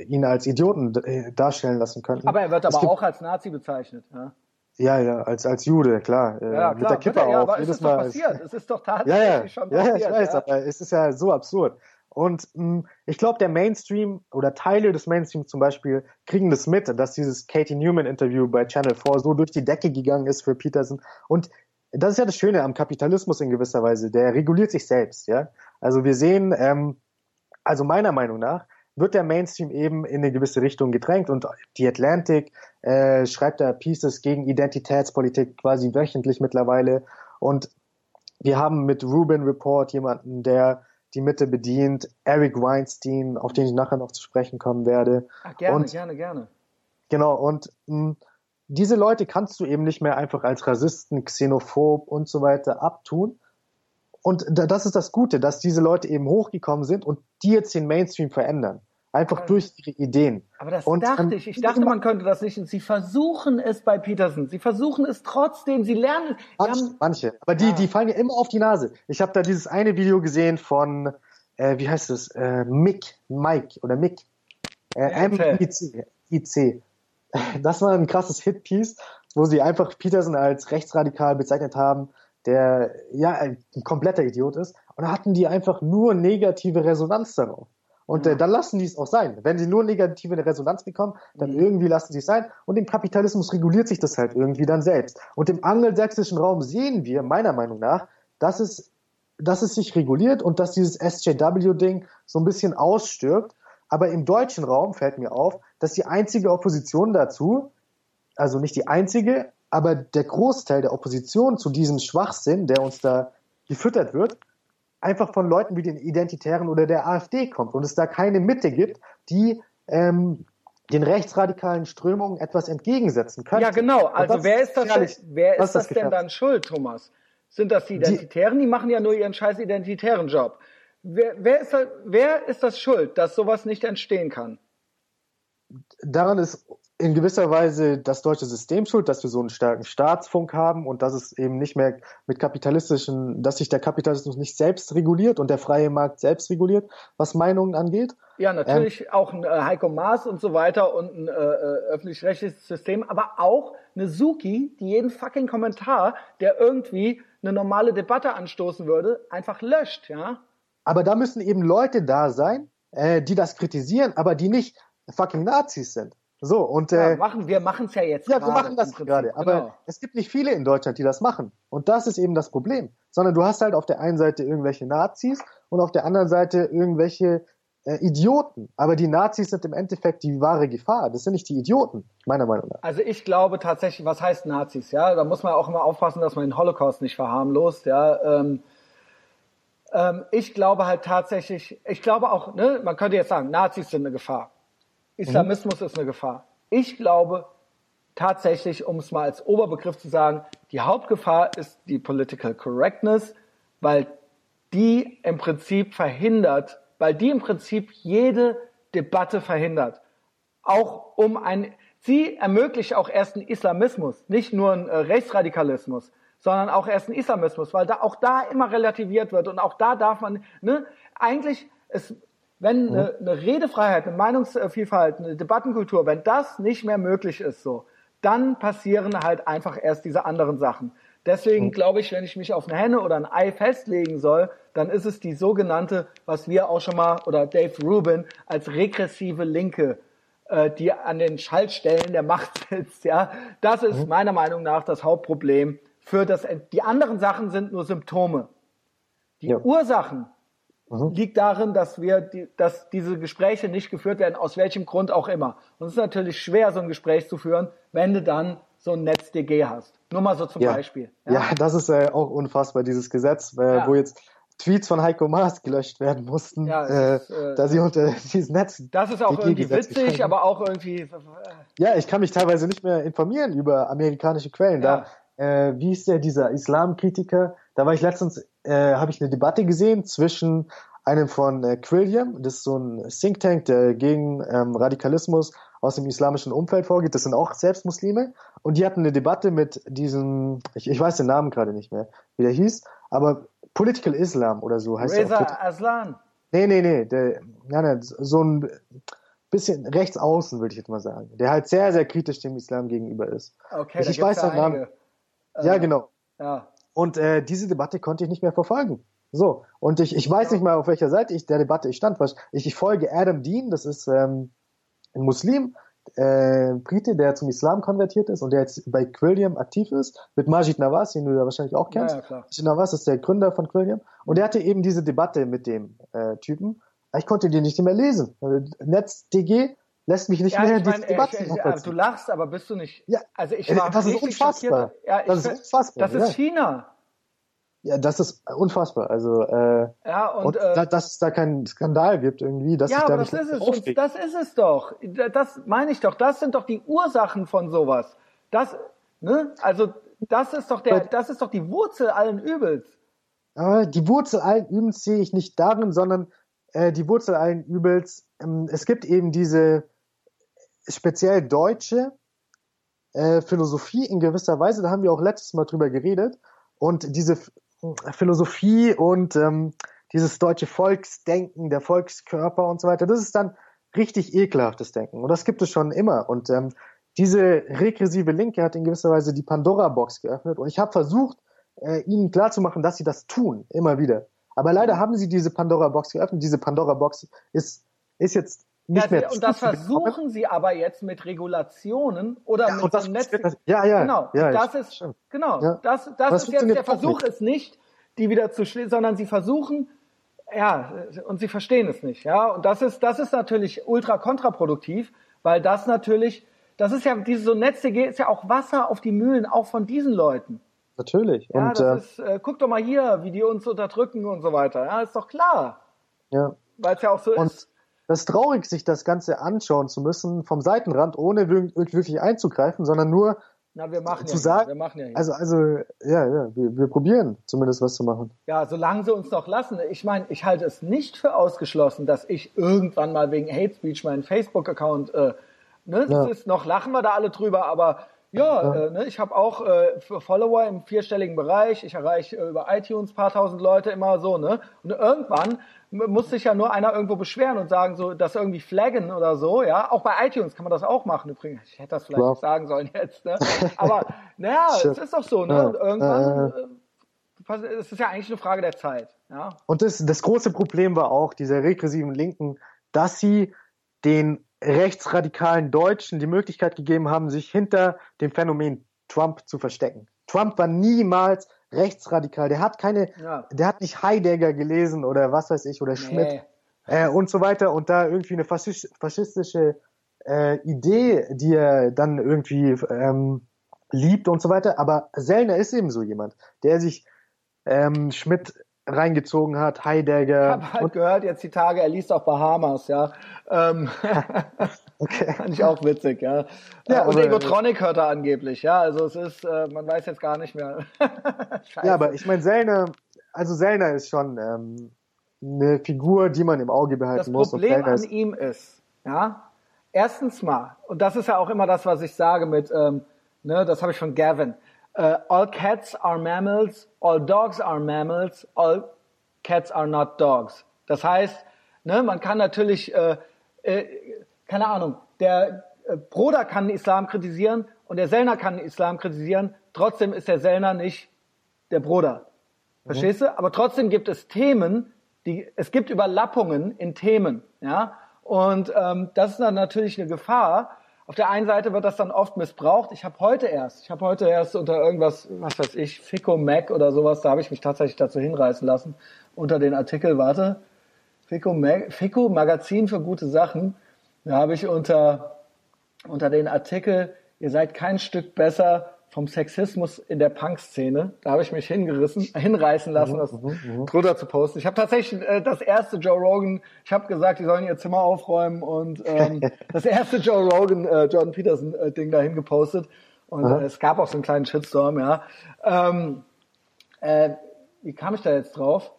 äh, ihn als Idioten äh, darstellen lassen könnten. Aber er wird Es aber auch als Nazi bezeichnet. Ja, Ja, ja, als, als Jude, klar. äh, ja mit klar. der Kippe er, ja, aber es jedes ist doch Mal. passiert. Es ist doch Ja, tatsächlich ja, schon ja, passiert. ja, ich weiß, aber es ist ja so absurd. Und mh, ich glaube, der Mainstream oder Teile des Mainstreams zum Beispiel kriegen das mit, dass dieses Katie Newman-Interview bei Channel 4 so durch die Decke gegangen ist für Peterson. Und das ist ja das Schöne am Kapitalismus in gewisser Weise. Der reguliert sich selbst, ja. Also wir sehen, ähm, also meiner Meinung nach, wird der Mainstream eben in eine gewisse Richtung gedrängt und die Atlantic äh, schreibt da Pieces gegen Identitätspolitik quasi wöchentlich mittlerweile und wir haben mit Ruben Report jemanden, der die Mitte bedient, Eric Weinstein, auf den ich nachher noch zu sprechen kommen werde. Ach, gerne, und, gerne, gerne. Genau, und mh, diese Leute kannst du eben nicht mehr einfach als Rassisten, Xenophob und so weiter abtun. Und da, das ist das Gute, dass diese Leute eben hochgekommen sind und die jetzt den Mainstream verändern. Einfach Aber- durch ihre Ideen. Aber das Und, dachte ähm, ich. Ich dachte, man könnte das nicht. Sie versuchen es bei Peterson. Sie versuchen es trotzdem. Sie lernen Manche, haben, manche. Aber die, Ja. die fallen ja immer auf die Nase. Ich habe da dieses eine Video gesehen von, äh, wie heißt es, äh, Mick, Mike oder Mick, äh. M-I-C, IC. Das war ein krasses Hitpiece, wo sie einfach Peterson als rechtsradikal bezeichnet haben, der ja ein kompletter Idiot ist. Und da hatten die einfach nur negative Resonanz darauf. Und äh, dann lassen die es auch sein. Wenn sie nur negative Resonanz bekommen, dann Mhm. irgendwie lassen sie es sein. Und im Kapitalismus reguliert sich das halt irgendwie dann selbst. Und im angelsächsischen Raum sehen wir, meiner Meinung nach, dass es, dass es sich reguliert und dass dieses SJW-Ding so ein bisschen ausstirbt. Aber im deutschen Raum fällt mir auf, dass die einzige Opposition dazu, also nicht die einzige, aber der Großteil der Opposition zu diesem Schwachsinn, der uns da gefüttert wird, einfach von Leuten wie den Identitären oder der AfD kommt und es da keine Mitte gibt, die ähm, den rechtsradikalen Strömungen etwas entgegensetzen könnte. ja, genau. Also wer ist das, gefährlich. denn, wer ist das denn dann schuld, Thomas? Sind das die Identitären? Die machen ja nur ihren scheiß identitären Job. Wer, wer, ist das, wer ist das schuld, dass sowas nicht entstehen kann? daran ist in gewisser Weise das deutsche System schuld, dass wir so einen starken Staatsfunk haben und dass es eben nicht mehr mit kapitalistischen, dass sich der Kapitalismus nicht selbst reguliert und der freie Markt selbst reguliert, was Meinungen angeht. Ja, natürlich auch ein äh, Heiko Maas und so weiter und ein äh, äh, öffentlich-rechtliches System, aber auch eine Suki, die jeden fucking Kommentar, der irgendwie eine normale Debatte anstoßen würde, einfach löscht, ja? Aber da müssen eben Leute da sein, äh, die das kritisieren, aber die nicht fucking Nazis sind. So, und ja äh, machen, wir machen es ja jetzt Ja, wir machen das gerade. Aber genau. es gibt nicht viele in Deutschland, die das machen. Und das ist eben das Problem. Sondern du hast halt auf der einen Seite irgendwelche Nazis und auf der anderen Seite irgendwelche äh, Idioten. Aber die Nazis sind im Endeffekt die wahre Gefahr. Das sind nicht die Idioten, meiner Meinung nach. Also ich glaube tatsächlich, was heißt Nazis? Ja, da muss man auch immer aufpassen, dass man den Holocaust nicht verharmlost. Ja, ähm, ähm, ich glaube halt tatsächlich, ich glaube auch, ne, man könnte jetzt sagen, Nazis sind eine Gefahr, Islamismus ist eine Gefahr. Ich glaube tatsächlich, um es mal als Oberbegriff zu sagen, Die Hauptgefahr ist die Political Correctness, weil die im Prinzip verhindert, weil die im Prinzip jede Debatte verhindert. Auch um ein, sie ermöglicht auch erst einen Islamismus, nicht nur einen äh, Rechtsradikalismus, sondern auch erst einen Islamismus, weil da auch da immer relativiert wird und auch da darf man, ne, eigentlich ist, wenn eine, eine Redefreiheit, eine Meinungsvielfalt, eine Debattenkultur, wenn das nicht mehr möglich ist, so, dann passieren halt einfach erst diese anderen Sachen. Deswegen glaube ich, wenn ich mich auf eine Henne oder ein Ei festlegen soll, dann ist es die sogenannte, was wir auch schon mal, oder Dave Rubin, als regressive Linke, äh, die an den Schaltstellen der Macht sitzt. Ja, Das ist mhm. meiner Meinung nach das Hauptproblem für das. Die anderen Sachen sind nur Symptome. Die ja. Ursachen mhm. liegt darin, dass wir, die, dass diese Gespräche nicht geführt werden, aus welchem Grund auch immer. Und es ist natürlich schwer, so ein Gespräch zu führen, wenn du dann so ein NetzDG hast. Nur mal so zum ja. Beispiel. Ja, ja das ist äh, auch unfassbar, dieses Gesetz, äh, ja. wo jetzt Tweets von Heiko Maas gelöscht werden mussten, ja, äh, ist, äh, da sie unter dieses Netz. Das ist auch irgendwie witzig, aber auch irgendwie. Äh, ja, ich kann mich teilweise nicht mehr informieren über amerikanische Quellen. Da, äh, wie ist der dieser Islamkritiker? Da war ich letztens, äh, habe ich eine Debatte gesehen zwischen einem von äh, Quilliam, das ist so ein Think Tank, der gegen ähm, Radikalismus aus dem islamischen Umfeld vorgeht. Das sind auch selbst Muslime. Und die hatten eine Debatte mit diesem, ich, ich weiß den Namen gerade nicht mehr, wie der hieß, aber Political Islam oder so heißt Reza der. Aslan. Nee, nee, nee, der, ja, nee, so ein bisschen rechts außen, würde ich jetzt mal sagen. Der halt sehr, sehr kritisch dem Islam gegenüber ist. Okay, ich, ich weiß den Namen. Ja, äh, genau. Ja. Und äh, diese Debatte konnte ich nicht mehr verfolgen. So, und ich, ich weiß nicht mal, auf welcher Seite ich der Debatte ich stand. Ich, ich folge Adam Dean, das ist ähm, ein Muslim, äh, Brite, der zum Islam konvertiert ist und der jetzt bei Quilliam aktiv ist, mit Majid Nawaz, den du ja wahrscheinlich auch kennst. Ja, ja. Majid Nawaz ist der Gründer von Quilliam und der hatte eben diese Debatte mit dem äh, Typen. Ich konnte die nicht mehr lesen. NetzDG lässt mich nicht ja, mehr ich diese Debatte ich, ich, Du lachst, aber bist du nicht. Ja, also ich war das ist unfassbar. Ja, ich, das ist unfassbar. Das ist China. Ja, das ist unfassbar. Also äh, ja, und, und äh, dass es da keinen Skandal gibt irgendwie, dass ja, sich da aber nicht das ist es. aufregt. Das ist es doch. Das meine ich doch. Das sind doch die Ursachen von sowas. Das, ne? Also das ist doch der, das ist doch die Wurzel allen Übels. Aber die Wurzel allen Übels sehe ich nicht darin, sondern äh, die Wurzel allen Übels. Ähm, es gibt eben diese speziell deutsche äh, Philosophie in gewisser Weise. Da haben wir auch letztes Mal drüber geredet. Und diese Philosophie und ähm, dieses deutsche Volksdenken, der Volkskörper und so weiter, das ist dann richtig ekelhaftes Denken. Und das gibt es schon immer. Und ähm, diese regressive Linke hat in gewisser Weise die Pandora-Box geöffnet. Und ich habe versucht, äh, ihnen klarzumachen, dass sie das tun, immer wieder. Aber leider haben sie diese Pandora-Box geöffnet. Diese Pandora-Box ist, ist jetzt nicht ja, mehr und das versuchen sie aber jetzt mit Regulationen oder ja, mit so einem Netz. Das, ja, ja. Genau. Ja, das ist stimmt. genau. Ja. Das, das, das ist jetzt der Versuch ist nicht, die wieder zu schließen, sondern sie versuchen ja und sie verstehen es nicht, ja. Und das ist das ist natürlich ultra kontraproduktiv, weil das natürlich das ist ja diese so Netze ist ja auch Wasser auf die Mühlen auch von diesen Leuten. Natürlich. Ja, und, das äh, ist, äh, guck doch mal hier, wie die uns unterdrücken und so weiter. Ja, ist doch klar. Ja. Weil es ja auch so und ist das ist traurig, sich das Ganze anschauen zu müssen vom Seitenrand, ohne wirklich einzugreifen, sondern nur Na, wir machen zu ja sagen, wir machen ja hier. also, also, ja, ja, wir, wir probieren zumindest was zu machen. Ja, solange sie uns noch lassen. Ich meine, ich halte es nicht für ausgeschlossen, dass ich irgendwann mal wegen Hate Speech meinen Facebook-Account, äh, ne, Ja. das ist, noch lachen wir da alle drüber, aber ja, Ja. Äh, ne, ich habe auch äh, Follower im vierstelligen Bereich. Ich erreiche äh, über iTunes paar tausend Leute immer so, ne? Und irgendwann muss sich ja nur einer irgendwo beschweren und sagen, so, das irgendwie flaggen oder so, ja. Auch bei iTunes kann man das auch machen übrigens. Ich hätte das vielleicht nicht sagen sollen jetzt, ne? Aber naja, es ist doch so, ne? Und irgendwann, äh, es ist ja eigentlich eine Frage der Zeit, ja. Und das, das große Problem war auch dieser regressiven Linken, dass sie den rechtsradikalen Deutschen die Möglichkeit gegeben haben, sich hinter dem Phänomen Trump zu verstecken. Trump war niemals rechtsradikal. Der hat keine, Ja. der hat nicht Heidegger gelesen oder was weiß ich oder Schmidt Nee. äh, und so weiter und da irgendwie eine faschis- faschistische äh, Idee, die er dann irgendwie ähm, liebt und so weiter. Aber Sellner ist eben so jemand, der sich ähm, Schmidt reingezogen hat, Heidegger. Ich habe halt gehört jetzt die Tage, er liest auch Bahamas, ja. Ähm, okay. Fand ich auch witzig, ja. ja und Egotronic hört er angeblich, ja. Also es ist, äh, man weiß jetzt gar nicht mehr. ja, aber ich meine, Sellner, also Sellner ist schon ähm, eine Figur, die man im Auge behalten das muss. Das Problem an ihm ist, ja, erstens mal, und das ist ja auch immer das, was ich sage mit, ähm, ne, das habe ich von Gavin, uh, all cats are mammals, all dogs are mammals, all cats are not dogs. Das heißt, ne, man kann natürlich, äh, äh, keine Ahnung, der äh, Bruder kann den Islam kritisieren und der Sellner kann den Islam kritisieren, trotzdem ist der Sellner nicht der Bruder. Verstehst mhm. du? Aber trotzdem gibt es Themen, die, es gibt Überlappungen in Themen, ja. Und ähm, das ist dann natürlich eine Gefahr, auf der einen Seite wird das dann oft missbraucht. Ich habe heute erst, ich habe heute erst unter irgendwas, was weiß ich, Fico Mac oder sowas, da habe ich mich tatsächlich dazu hinreißen lassen, unter den Artikel, warte, Fico, Mac, Fico Magazin für gute Sachen, da habe ich unter, unter den Artikel, ihr seid kein Stück besser vom Sexismus in der Punk-Szene. Da habe ich mich hingerissen, hinreißen lassen, das mhm, mhm, mhm. drunter zu posten. Ich habe tatsächlich äh, das erste Joe Rogan, ich habe gesagt, die sollen ihr Zimmer aufräumen und ähm, das erste Joe Rogan, äh, Jordan Peterson äh, Ding dahin gepostet. Und äh, es gab auch so einen kleinen Shitstorm, ja. Ähm, äh, wie kam ich da jetzt drauf?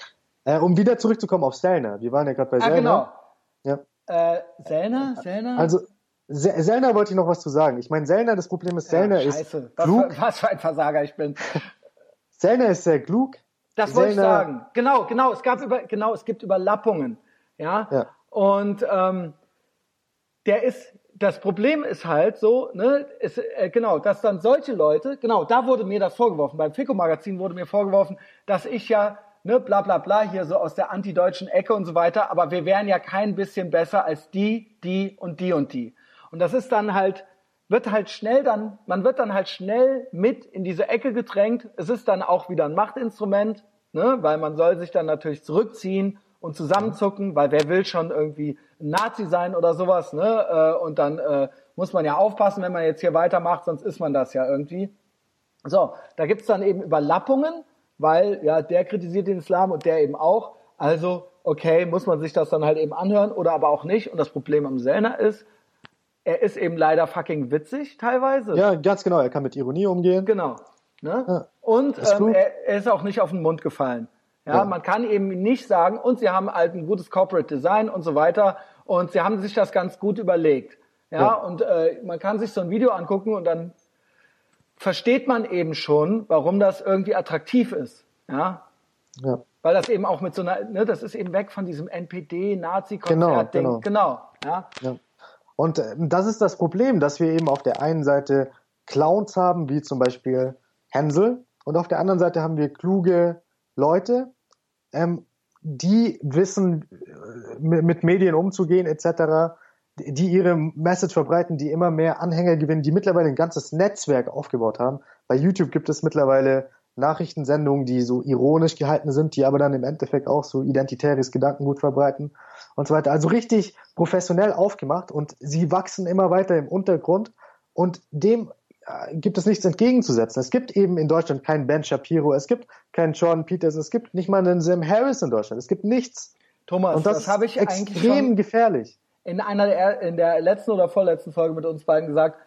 Äh, um wieder zurückzukommen auf Selner. Wir waren ja gerade bei ah, Selner. Genau. Ja. Äh, Selner? Selner? Also Selner wollte ich noch was zu sagen. Ich meine, Selner, das Problem ist, Selner ja, ist klug. Was, was für ein Versager ich bin. Selner ist sehr klug. Das Selner, wollte ich sagen. Genau, genau. Es gab über, genau, es gibt Überlappungen. Ja. ja. Und ähm, der ist, das Problem ist halt so, ne, ist, äh, genau, dass dann solche Leute, genau, da wurde mir das vorgeworfen. Beim Fico-Magazin wurde mir vorgeworfen, dass ich ja ne, bla bla bla, hier so aus der antideutschen Ecke und so weiter, aber wir wären ja kein bisschen besser als die, die und die und die. Und das ist dann halt, wird halt schnell dann, man wird dann halt schnell mit in diese Ecke gedrängt. Es ist dann auch wieder ein Machtinstrument, ne, weil man soll sich dann natürlich zurückziehen und zusammenzucken, weil wer will schon irgendwie ein Nazi sein oder sowas, ne? Äh, und dann äh, muss man ja aufpassen, wenn man jetzt hier weitermacht, sonst ist man das ja irgendwie. So, da gibt's dann eben Überlappungen, weil ja der kritisiert den Islam und der eben auch. Also, okay, muss man sich das dann halt eben anhören oder aber auch nicht. Und das Problem am Sellner ist, er ist eben leider fucking witzig teilweise. Ja, ganz genau. Er kann mit Ironie umgehen. Genau. Ne? Ja, und ähm, er, er, ist auch nicht auf den Mund gefallen. Ja, ja, man kann eben nicht sagen, und sie haben halt ein gutes Corporate Design und so weiter und sie haben sich das ganz gut überlegt. Ja, ja. und äh, man kann sich so ein Video angucken und dann versteht man eben schon, warum das irgendwie attraktiv ist. Ja. ja. Weil das eben auch mit so einer, ne, das ist eben weg von diesem NPD-Nazi-Konzert-Ding. Genau, genau. genau ja. ja. Und äh, das ist das Problem, dass wir eben auf der einen Seite Clowns haben, wie zum Beispiel Hänsel, und auf der anderen Seite haben wir kluge Leute, ähm, die wissen, äh, mit Medien umzugehen etc., die ihre Message verbreiten, die immer mehr Anhänger gewinnen, die mittlerweile ein ganzes Netzwerk aufgebaut haben. Bei YouTube gibt es mittlerweile Nachrichtensendungen, die so ironisch gehalten sind, die aber dann im Endeffekt auch so identitäres Gedankengut verbreiten und so weiter. Also richtig professionell aufgemacht und sie wachsen immer weiter im Untergrund und dem äh, gibt es nichts entgegenzusetzen. Es gibt eben in Deutschland keinen Ben Shapiro, es gibt keinen Jordan Peters, es gibt nicht mal einen Sam Harris in Deutschland. Es gibt nichts. Thomas, und das, das habe ich extrem gefährlich. In einer der, in der letzten oder vorletzten Folge mit uns beiden gesagt,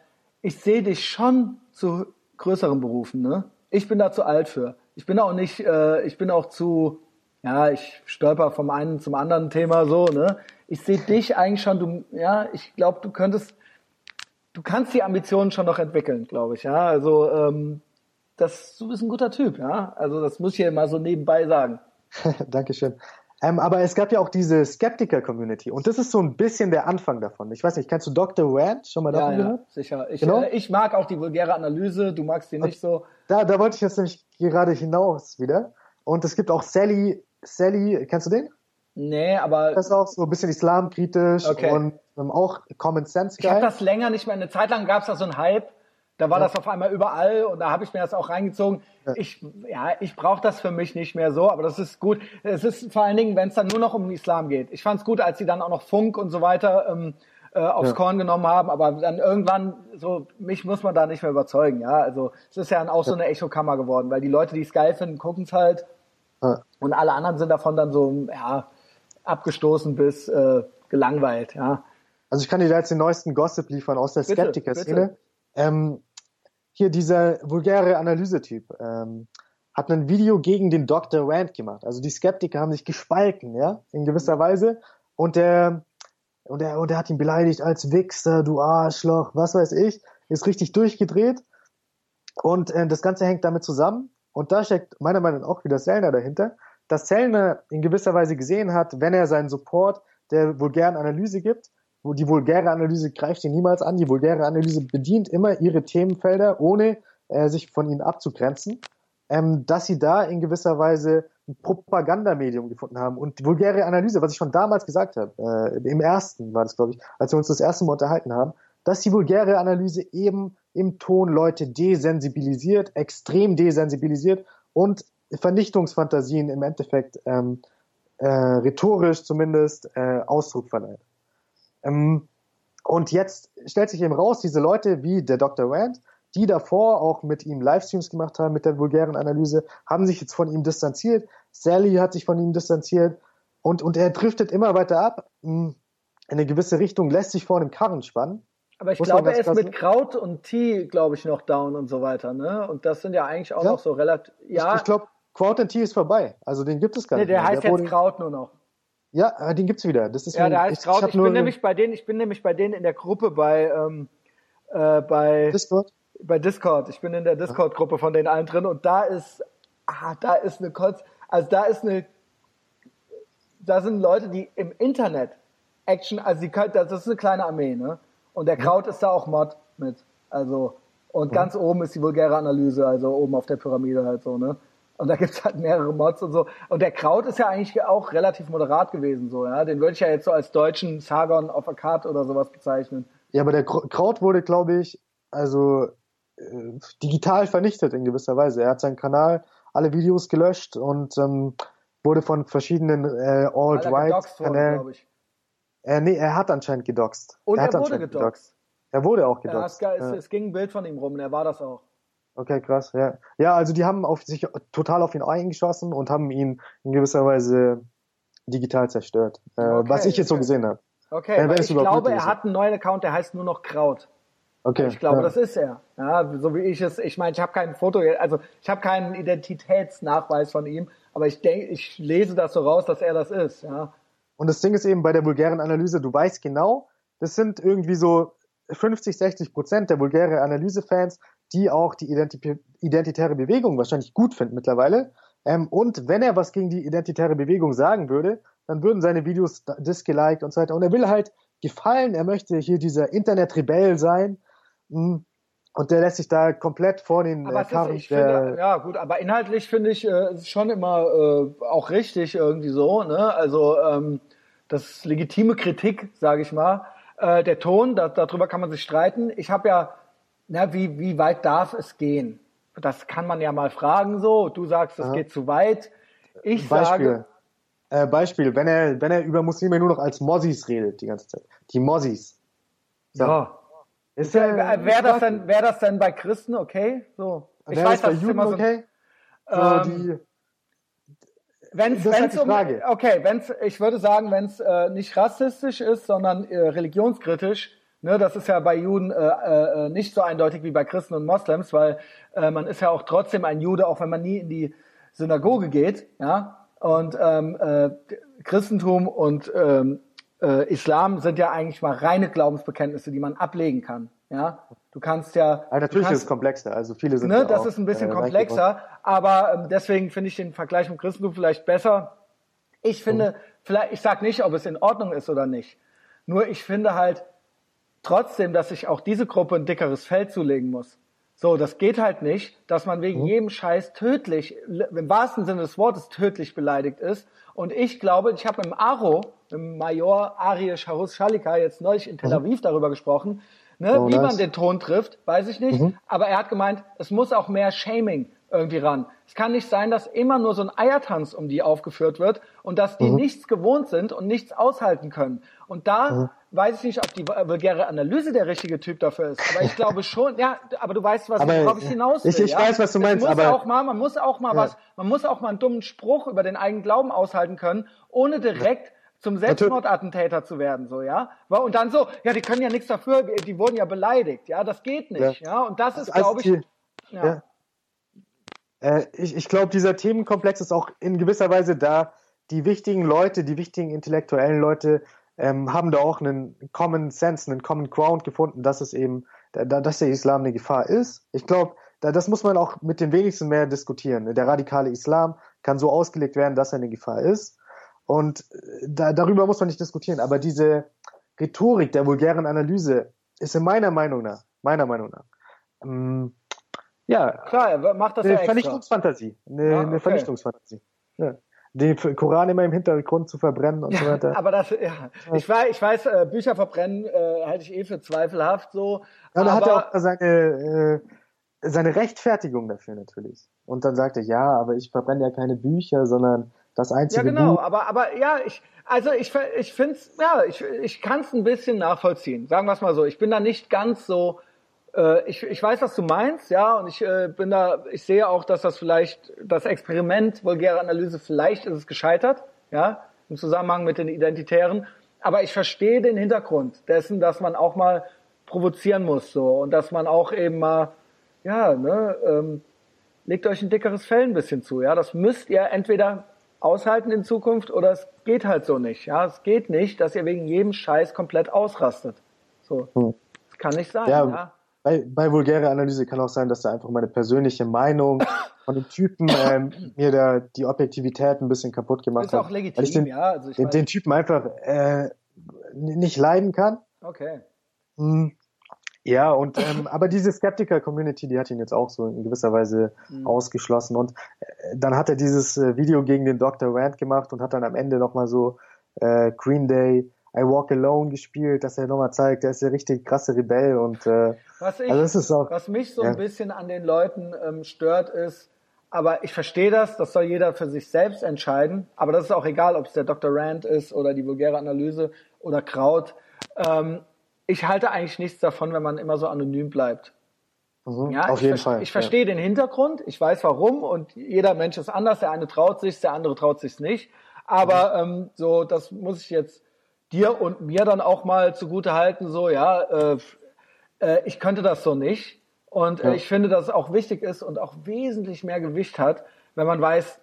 ich sehe dich schon zu größeren Berufen, ne? Ich bin da zu alt für. Ich bin auch nicht, äh, ich bin auch zu, ja, ich stolper vom einen zum anderen Thema so, ne? Ich sehe dich eigentlich schon, du, ja, ich glaube, du könntest, du kannst die Ambitionen schon noch entwickeln, glaube ich, ja. Also, ähm, das, du bist ein guter Typ, ja. Also, das muss ich hier mal so nebenbei sagen. Dankeschön. Ähm, aber es gab ja auch diese Skeptiker-Community und das ist so ein bisschen der Anfang davon. Ich weiß nicht, kennst du Dr. Rand schon mal davon ja, ja, gehört? Sicher. Ich, genau? äh, ich mag auch die vulgäre Analyse, du magst die nicht so. Da, da wollte ich jetzt nämlich gerade hinaus wieder. Und es gibt auch Sally, Sally, kennst du den? Nee, aber. Das ist auch so ein bisschen islamkritisch okay. und ähm, auch Common Sense Guy. Ich habe das länger nicht mehr. Eine Zeit lang gab es da so einen Hype. Da war ja. das auf einmal überall und da habe ich mir das auch reingezogen. Ja. Ich, ja, ich brauche das für mich nicht mehr so, aber das ist gut. Es ist vor allen Dingen, wenn es dann nur noch um den Islam geht. Ich fand es gut, als sie dann auch noch Funk und so weiter ähm, äh, aufs ja. Korn genommen haben, aber dann irgendwann so mich muss man da nicht mehr überzeugen. Ja, also es ist ja auch so eine Echokammer geworden, weil die Leute, die es geil finden, gucken es halt. Und alle anderen sind davon dann so, ja, abgestoßen bis äh, gelangweilt, ja. Also ich kann dir da jetzt den neuesten Gossip liefern aus der Skeptiker-Szene. Ähm, hier dieser vulgäre Analysetyp ähm, hat ein Video gegen den Dr. Rand gemacht. Also die Skeptiker haben sich gespalten, ja, in gewisser Weise. Und der, und der, und der hat ihn beleidigt als Wichser, du Arschloch, was weiß ich. Ist richtig durchgedreht. Und äh, das Ganze hängt damit zusammen. Und da steckt meiner Meinung nach auch wieder Sellner dahinter, dass Sellner in gewisser Weise gesehen hat, wenn er seinen Support der vulgären Analyse gibt, die vulgäre Analyse greift ihn niemals an. Die vulgäre Analyse bedient immer ihre Themenfelder, ohne äh, sich von ihnen abzugrenzen, ähm, dass sie da in gewisser Weise ein Propagandamedium gefunden haben. Und die vulgäre Analyse, was ich schon damals gesagt habe, äh, im ersten war das, glaube ich, als wir uns das erste Mal unterhalten haben, dass die vulgäre Analyse eben im Ton Leute desensibilisiert, extrem desensibilisiert und Vernichtungsfantasien im Endeffekt ähm, äh, rhetorisch zumindest äh, Ausdruck verleiht. Ähm, und jetzt stellt sich eben raus, diese Leute wie der Dr. Rand, die davor auch mit ihm Livestreams gemacht haben mit der vulgären Analyse, haben sich jetzt von ihm distanziert. Sally hat sich von ihm distanziert und, und er driftet immer weiter ab hm, in eine gewisse Richtung, lässt sich vor einem Karren spannen. Aber ich glaube, er ist mit Kraut und Tee, glaube ich, noch down und so weiter, ne? Und das sind ja eigentlich auch ja. noch so relativ, ja. Ich, ich glaube, Kraut und Tee ist vorbei. Also den gibt es gar nee, nicht. Der heißt der jetzt Kraut nur noch. Ja, äh, den gibt's wieder. Das ist ja, der heißt Kraut. Ich, ich, ich bin nämlich bei denen, ich bin nämlich bei denen in der Gruppe bei, ähm, äh, bei Discord. Bei Discord. Ich bin in der Discord-Gruppe von den allen drin und da ist, ah, da ist eine Kotz, also da ist eine, da sind Leute, die im Internet Action, also die können, das ist eine kleine Armee, ne? Und der Kraut ist da auch Mod mit. Also, und ganz oben ist die vulgäre Analyse, also oben auf der Pyramide halt so, ne? Und da gibt's halt mehrere Mods und so. Und der Kraut ist ja eigentlich auch relativ moderat gewesen, so, ja. Den würde ich ja jetzt so als deutschen Sargon of a Card oder sowas bezeichnen. Ja, aber der Kraut wurde, glaube ich, also äh, digital vernichtet in gewisser Weise. Er hat seinen Kanal, alle Videos gelöscht und ähm, wurde von verschiedenen äh, Alt-Right-Kanälen. Äh, nee, er hat anscheinend gedoxt. Und er, er wurde gedoxt. gedoxt. Er wurde auch gedoxt. Ja, es, es, ging ein Bild von ihm rum und er war das auch. Okay, krass, ja. Ja, also die haben auf sich total auf ihn eingeschossen und haben ihn in gewisser Weise digital zerstört. Äh, okay, was ich jetzt okay. so gesehen habe. Okay, wenn, wenn ich glaube, er hat einen neuen Account, der heißt nur noch Kraut. Okay. Ich glaube, ja. das ist er. Ja, so wie ich es. Ich meine, ich habe kein Foto, also ich habe keinen Identitätsnachweis von ihm, aber ich denke, ich lese das so raus, dass er das ist. Ja. Und das Ding ist eben bei der vulgären Analyse, du weißt genau, das sind irgendwie so 50, 60 Prozent der vulgäre Analyse-Fans, die auch die Identi identitäre Bewegung wahrscheinlich gut finden mittlerweile. Ähm, und wenn er was gegen die identitäre Bewegung sagen würde, dann würden seine Videos disgeliked und so weiter. Und er will halt gefallen, er möchte hier dieser Internet-Rebell sein. Hm. Und der lässt sich da komplett vor den aber äh, Karren. Ist, finde, ja, gut, aber inhaltlich finde ich äh, schon immer äh, auch richtig irgendwie so. Ne? Also ähm, das ist legitime Kritik, sage ich mal. Äh, der Ton, da, darüber kann man sich streiten. Ich habe ja, na, wie, wie weit darf es gehen? Das kann man ja mal fragen so. Du sagst, es ja. geht zu weit. Ich Beispiel. sage. Äh, Beispiel, wenn er, wenn er über Muslime nur noch als Mossis redet die ganze Zeit. Die Mossis. So. Ja. Ist ja, wäre das denn, wäre das denn bei Christen okay? So. Ich weiß, das ist immer so. Okay? So ähm, die, wenn's, das wenn's ist um, Frage. Okay, wenn's, ich würde sagen, wenn es äh, nicht rassistisch ist, sondern äh, religionskritisch, ne, das ist ja bei Juden äh, äh, nicht so eindeutig wie bei Christen und Moslems, weil äh, man ist ja auch trotzdem ein Jude, auch wenn man nie in die Synagoge geht, ja. Und ähm, äh, Christentum und ähm, äh, Islam sind ja eigentlich mal reine Glaubensbekenntnisse, die man ablegen kann. Ja, du kannst ja. ja natürlich kannst, ist es komplexer. Also viele sind. Ne, ja das auch, ist ein bisschen äh, komplexer, aber ähm, deswegen finde ich den Vergleich mit Christentum vielleicht besser. Ich finde, mhm. vielleicht, ich sag nicht, ob es in Ordnung ist oder nicht. Nur ich finde halt trotzdem, dass sich auch diese Gruppe ein dickeres Feld zulegen muss. So, das geht halt nicht, dass man wegen mhm. jedem Scheiß tödlich, im wahrsten Sinne des Wortes tödlich beleidigt ist. Und ich glaube, ich habe mit dem Aro, mit dem Major Arish Harus Shalika jetzt neulich in Tel mhm. Aviv mhm. darüber gesprochen, ne, oh, wie nice. man den Ton trifft, weiß ich nicht. Mhm. Aber er hat gemeint, es muss auch mehr Shaming irgendwie ran. Es kann nicht sein, dass immer nur so ein Eiertanz um die aufgeführt wird und dass die mhm. nichts gewohnt sind und nichts aushalten können. Und da. Weiß ich nicht, ob die vulgäre Analyse der richtige Typ dafür ist. Aber ich glaube schon, ja, aber du weißt, was, Aber, worauf ich hinaus will. ich- ich ja? weiß, was du meinst, muss aber- auch mal, man muss auch mal Ja. was, man muss auch mal einen dummen Spruch über den eigenen Glauben aushalten können, ohne direkt zum Selbstmordattentäter zu werden, so, ja. Und dann so, ja, die können ja nichts dafür, die wurden ja beleidigt, ja, das geht nicht, ja. Und das ist, als glaube ich, ja. ja. Äh, ich ich glaube, dieser Themenkomplex ist auch in gewisser Weise da. Die wichtigen Leute, die wichtigen intellektuellen Leute ähm, haben da auch einen Common Sense, einen Common Ground gefunden, dass es eben, da, da- dass der Islam eine Gefahr ist. Ich glaube, da, das muss man auch mit den wenigsten mehr diskutieren. Der radikale Islam kann so ausgelegt werden, dass er eine Gefahr ist. Und äh, da, darüber muss man nicht diskutieren. Aber diese Rhetorik der vulgären Analyse ist in meiner Meinung nach, meiner Meinung nach, ähm, ja, Klar, er macht das ja eine extra. Vernichtungsfantasie. Eine, eine okay. Vernichtungsfantasie. Ja. Den Koran immer im Hintergrund zu verbrennen und so weiter. Aber das, ja, ich weiß, ich weiß, äh, Bücher verbrennen äh, halte ich eh für zweifelhaft so. Ja, da hat aber, er auch seine, äh, seine Rechtfertigung dafür natürlich. Und dann sagt er, ja, aber ich verbrenne ja keine Bücher, sondern das ja einzige genau, Buch. aber aber ja, ich also ich ich find's ja, ich ich kann es ein bisschen nachvollziehen. Sagen wir es mal so, ich bin da nicht ganz so ich, ich weiß, was du meinst, ja, und ich äh, bin da, ich sehe auch, dass das vielleicht, das Experiment vulgäre Analyse, vielleicht ist es gescheitert, ja, im Zusammenhang mit den Identitären. Aber ich verstehe den Hintergrund dessen, dass man auch mal provozieren muss, so, und dass man auch eben mal, ja, ne, ähm, legt euch ein dickeres Fell ein bisschen zu, ja, das müsst ihr entweder aushalten in Zukunft oder es geht halt so nicht, ja, es geht nicht, dass ihr wegen jedem Scheiß komplett ausrastet, so, Hm. das kann nicht sein, Ja, ja. Bei, bei vulgäre Analyse kann auch sein, dass da einfach meine persönliche Meinung von dem Typen ähm, mir da die Objektivität ein bisschen kaputt gemacht Ist hat. auch weil ich legitim, den, ja. Also ich den, den Typen einfach äh, nicht leiden kann. okay. Hm. Ja, und ähm, aber diese Skeptiker-Community, die hat ihn jetzt auch so in gewisser Weise Mhm. ausgeschlossen. Und äh, dann hat er dieses äh, Video gegen den Dr. Rand gemacht und hat dann am Ende nochmal so äh, Green Day, I Walk Alone gespielt, dass er nochmal zeigt, er ist der richtig krasse Rebell und äh, Was ich, also das ist auch was mich so ja. ein bisschen an den Leuten ähm, stört, ist, aber ich verstehe das, das soll jeder für sich selbst entscheiden, aber das ist auch egal, ob es der Dr. Rand ist oder die vulgäre Analyse oder Kraut. Ähm, ich halte eigentlich nichts davon, wenn man immer so anonym bleibt. mhm, Ja, auf ich, jeden ver- Fall. Ich verstehe den Hintergrund, ich weiß warum und jeder Mensch ist anders. Der eine traut sich, der andere traut sich nicht. Aber ähm, so, das muss ich jetzt dir und mir dann auch mal zugute halten. So, ja, äh, äh, ich könnte das so nicht. Und äh, Ja. ich finde, dass es auch wichtig ist und auch wesentlich mehr Gewicht hat, wenn man weiß,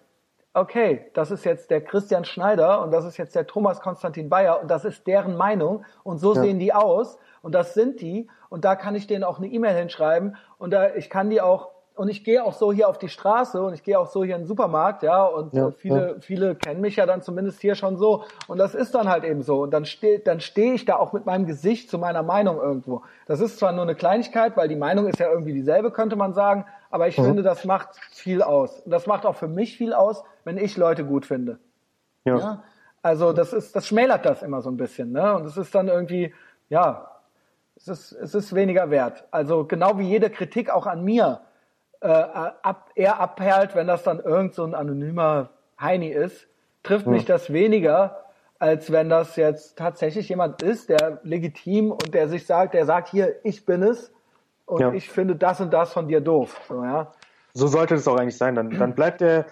okay, das ist jetzt der Christian Schneider und das ist jetzt der Thomas Konstantin Bayer und das ist deren Meinung und so Ja. sehen die aus und das sind die und da kann ich denen auch eine E-Mail hinschreiben und da ich kann die auch und ich gehe auch so hier auf die Straße und ich gehe auch so hier in den Supermarkt, ja, und Ja, äh, viele, viele kennen mich ja dann zumindest hier schon so. Und das ist dann halt eben so. Und dann stehe dann stehe ich da auch mit meinem Gesicht zu meiner Meinung irgendwo. Das ist zwar nur eine Kleinigkeit, weil die Meinung ist ja irgendwie dieselbe, könnte man sagen, aber ich Mhm. finde, das macht viel aus. Und das macht auch für mich viel aus, wenn ich Leute gut finde. ja. Ja? Also das ist, das schmälert das immer so ein bisschen, ne? Und es ist dann irgendwie, ja, es ist, es ist weniger wert. Also genau wie jede Kritik auch an mir äh, ab, eher abperlt, wenn das dann irgend so ein anonymer Heini ist, trifft mich das weniger, als wenn das jetzt tatsächlich jemand ist, der legitim und der sich sagt, der sagt hier, ich bin es und Ja. ich finde das und das von dir doof. So, ja. So sollte es auch eigentlich sein. Dann, dann bleibt der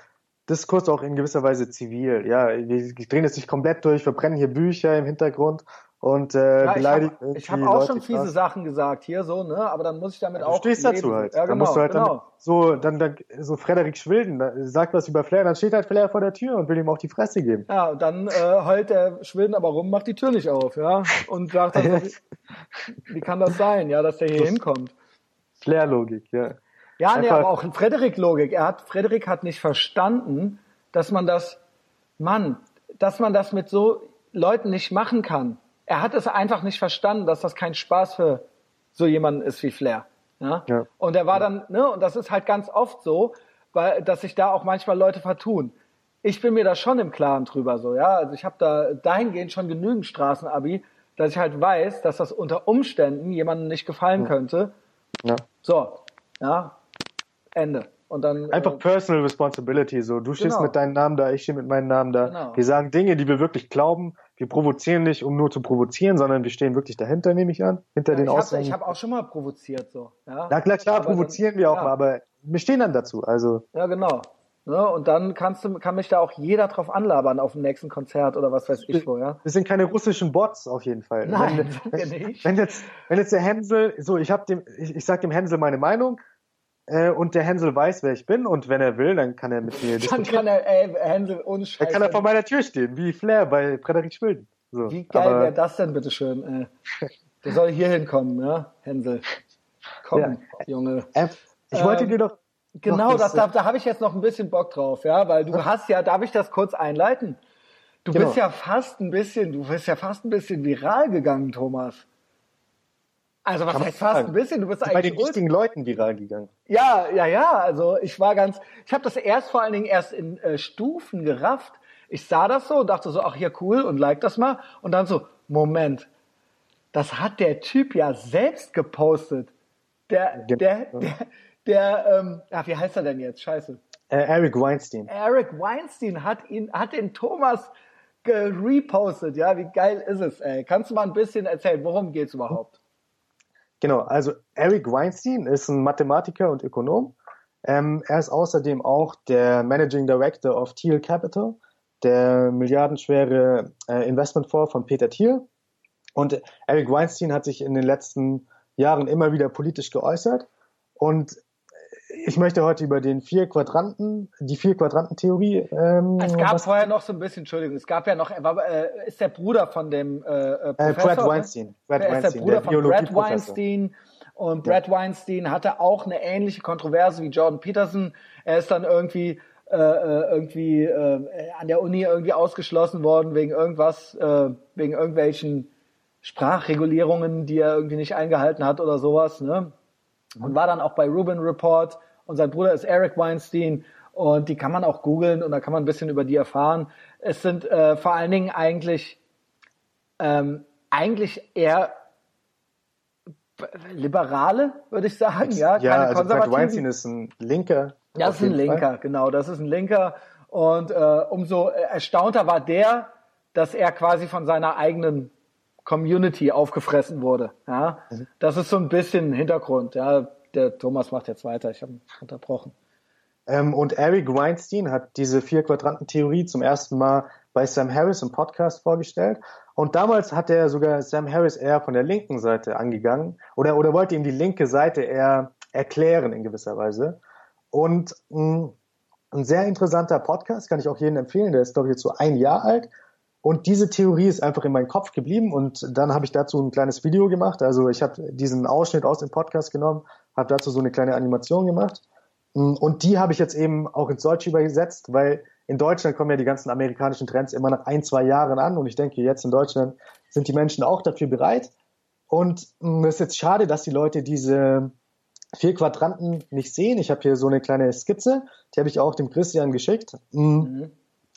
Diskurs auch in gewisser Weise zivil. Ja, wir drehen jetzt nicht komplett durch, verbrennen hier Bücher im Hintergrund und äh, Ja, ich beleidigen habe hab auch schon fiese. Sachen gesagt hier so, ne? Aber dann muss ich damit Du auch stehst leben. dazu halt. Ja, genau, musst du halt genau. dann so, dann, dann, so Frederik Schwilden sagt was über Flair, dann steht halt Flair vor der Tür und will ihm auch die Fresse geben. Ja, und dann äh, heult der Schwilden aber rum, macht die Tür nicht auf, ja, und sagt dann, so, wie, wie kann das sein, ja, dass der hier Das- hinkommt? Flair-Logik, ja. Ja, nee, Einfach- aber auch Frederik-Logik. Er hat, Frederik hat nicht verstanden, dass man das, Mann, dass man das mit so Leuten nicht machen kann. Er hat es einfach nicht verstanden, dass das kein Spaß für so jemanden ist wie Flair. Ja? Ja. Und er war dann, ne, und das ist halt ganz oft so, weil, dass sich da auch manchmal Leute vertun. Ich bin mir da schon im Klaren drüber, so, ja. Also ich habe da dahingehend schon genügend Straßenabi, dass ich halt weiß, dass das unter Umständen jemandem nicht gefallen könnte. ja. So, ja, Ende. Und dann Einfach äh, Personal Responsibility, so. Du stehst Genau. mit deinem Namen da, ich stehe mit meinem Namen da. Genau. Wir sagen Dinge, die wir wirklich glauben. Wir provozieren nicht, um nur zu provozieren, sondern wir stehen wirklich dahinter, nehme ich an, hinter Ja, den ich habe Aussagen. hab auch schon mal provoziert so. Ja, Na klar, klar, Aber dann- provozieren wir auch ja. mal, aber wir stehen dann dazu. Also ja genau. Ne? Und dann kannst du, kann mich da auch jeder drauf anlabern auf dem nächsten Konzert oder was weiß ich wo, ja. wir sind keine russischen Bots auf jeden Fall. Nein, wenn, nicht. wenn jetzt, wenn jetzt der Hänsel, so ich habe dem, ich, ich sag dem Hänsel meine Meinung äh, und der Hänsel weiß, wer ich bin und wenn er will, dann kann er mit mir Dann kann er, ey, Hänsel, ohne Scheiß. Dann kann er vor meiner Tür stehen, wie Flair bei Frederik Schwilden. So, Wie geil wäre das denn, bitteschön? Äh, der soll hier hinkommen, ja, Hänsel. Komm, Ja. Junge. Äh, ich wollte Ähm, dir doch Genau, noch das, da, da habe ich jetzt noch ein bisschen Bock drauf, ja, weil du hast ja, darf ich das kurz einleiten? Du Genau. bist ja fast ein bisschen, du bist ja fast ein bisschen viral gegangen, Thomas. Also was heißt fast ein bisschen? Du bist bei den eigentlich richtigen Leuten viral gegangen. Ja, ja, ja. Also ich war ganz, ich habe das erst vor allen Dingen erst in äh, Stufen gerafft. Ich sah das so und dachte so, ach ja cool und like das mal. Und dann so, Moment, das hat der Typ ja selbst gepostet. Der, Genau. der, der, der, ähm, ach, wie heißt er denn jetzt? Scheiße. Äh, Eric Weinstein. Eric Weinstein hat ihn, hat den Thomas gerepostet. Ja, wie geil ist es, ey? Kannst du mal ein bisschen erzählen, worum geht's überhaupt? Genau, also Eric Weinstein ist ein Mathematiker und Ökonom. Ähm, er ist außerdem auch der Managing Director of Thiel Capital, der milliardenschwere äh, Investmentfonds von Peter Thiel. Und Eric Weinstein hat sich in den letzten Jahren immer wieder politisch geäußert. Und ich möchte heute über den vier Quadranten, die vier Quadranten-Theorie. Ähm, Es gab was- vorher noch so ein bisschen, Entschuldigung, es gab ja noch, er war, äh, ist der Bruder von dem äh, äh, äh, Professor, Brad ne? Weinstein. Brad Er ist der Weinstein, Bruder von Brad. Weinstein. Und Brad Weinstein hatte auch eine ähnliche Kontroverse wie Jordan Peterson. Er ist dann irgendwie äh, äh, irgendwie äh, an der Uni irgendwie ausgeschlossen worden wegen irgendwas, äh, wegen irgendwelchen Sprachregulierungen, die er irgendwie nicht eingehalten hat oder sowas. Ne? Und war dann auch bei Rubin Report. Und sein Bruder ist Eric Weinstein. Und die kann man auch googeln und da kann man ein bisschen über die erfahren. Es sind äh, vor allen Dingen eigentlich ähm, eigentlich eher Liberale, würde ich sagen, ja, Ja, keine also Konservativen. Weinstein ist ein Linker. Ja, ist ein jeden Fall. Linker, genau, das ist ein Linker. Und äh, umso erstaunter war der, dass er quasi von seiner eigenen Community aufgefressen wurde. Ja, Mhm. das ist so ein bisschen Hintergrund. Ja, der Thomas macht jetzt weiter. Ich habe ihn unterbrochen. Ähm, und Eric Weinstein hat diese Vier-Quadranten-Theorie zum ersten Mal bei Sam Harris im Podcast vorgestellt. Und damals hat er sogar Sam Harris eher von der linken Seite angegangen oder, oder wollte ihm die linke Seite eher erklären in gewisser Weise. Und mh, ein sehr interessanter Podcast, kann ich auch jedem empfehlen. Der ist, glaube ich, jetzt so ein Jahr alt. Und diese Theorie ist einfach in meinem Kopf geblieben und dann habe ich dazu ein kleines Video gemacht. Also ich habe diesen Ausschnitt aus dem Podcast genommen, habe dazu so eine kleine Animation gemacht. Und die habe ich jetzt eben auch ins Deutsche übersetzt, weil in Deutschland kommen ja die ganzen amerikanischen Trends immer nach ein, zwei Jahren an. Und ich denke, jetzt in Deutschland sind die Menschen auch dafür bereit. Und mh, es ist jetzt schade, dass die Leute diese vier Quadranten nicht sehen. Ich habe hier so eine kleine Skizze, die habe ich auch dem Christian geschickt. Mhm.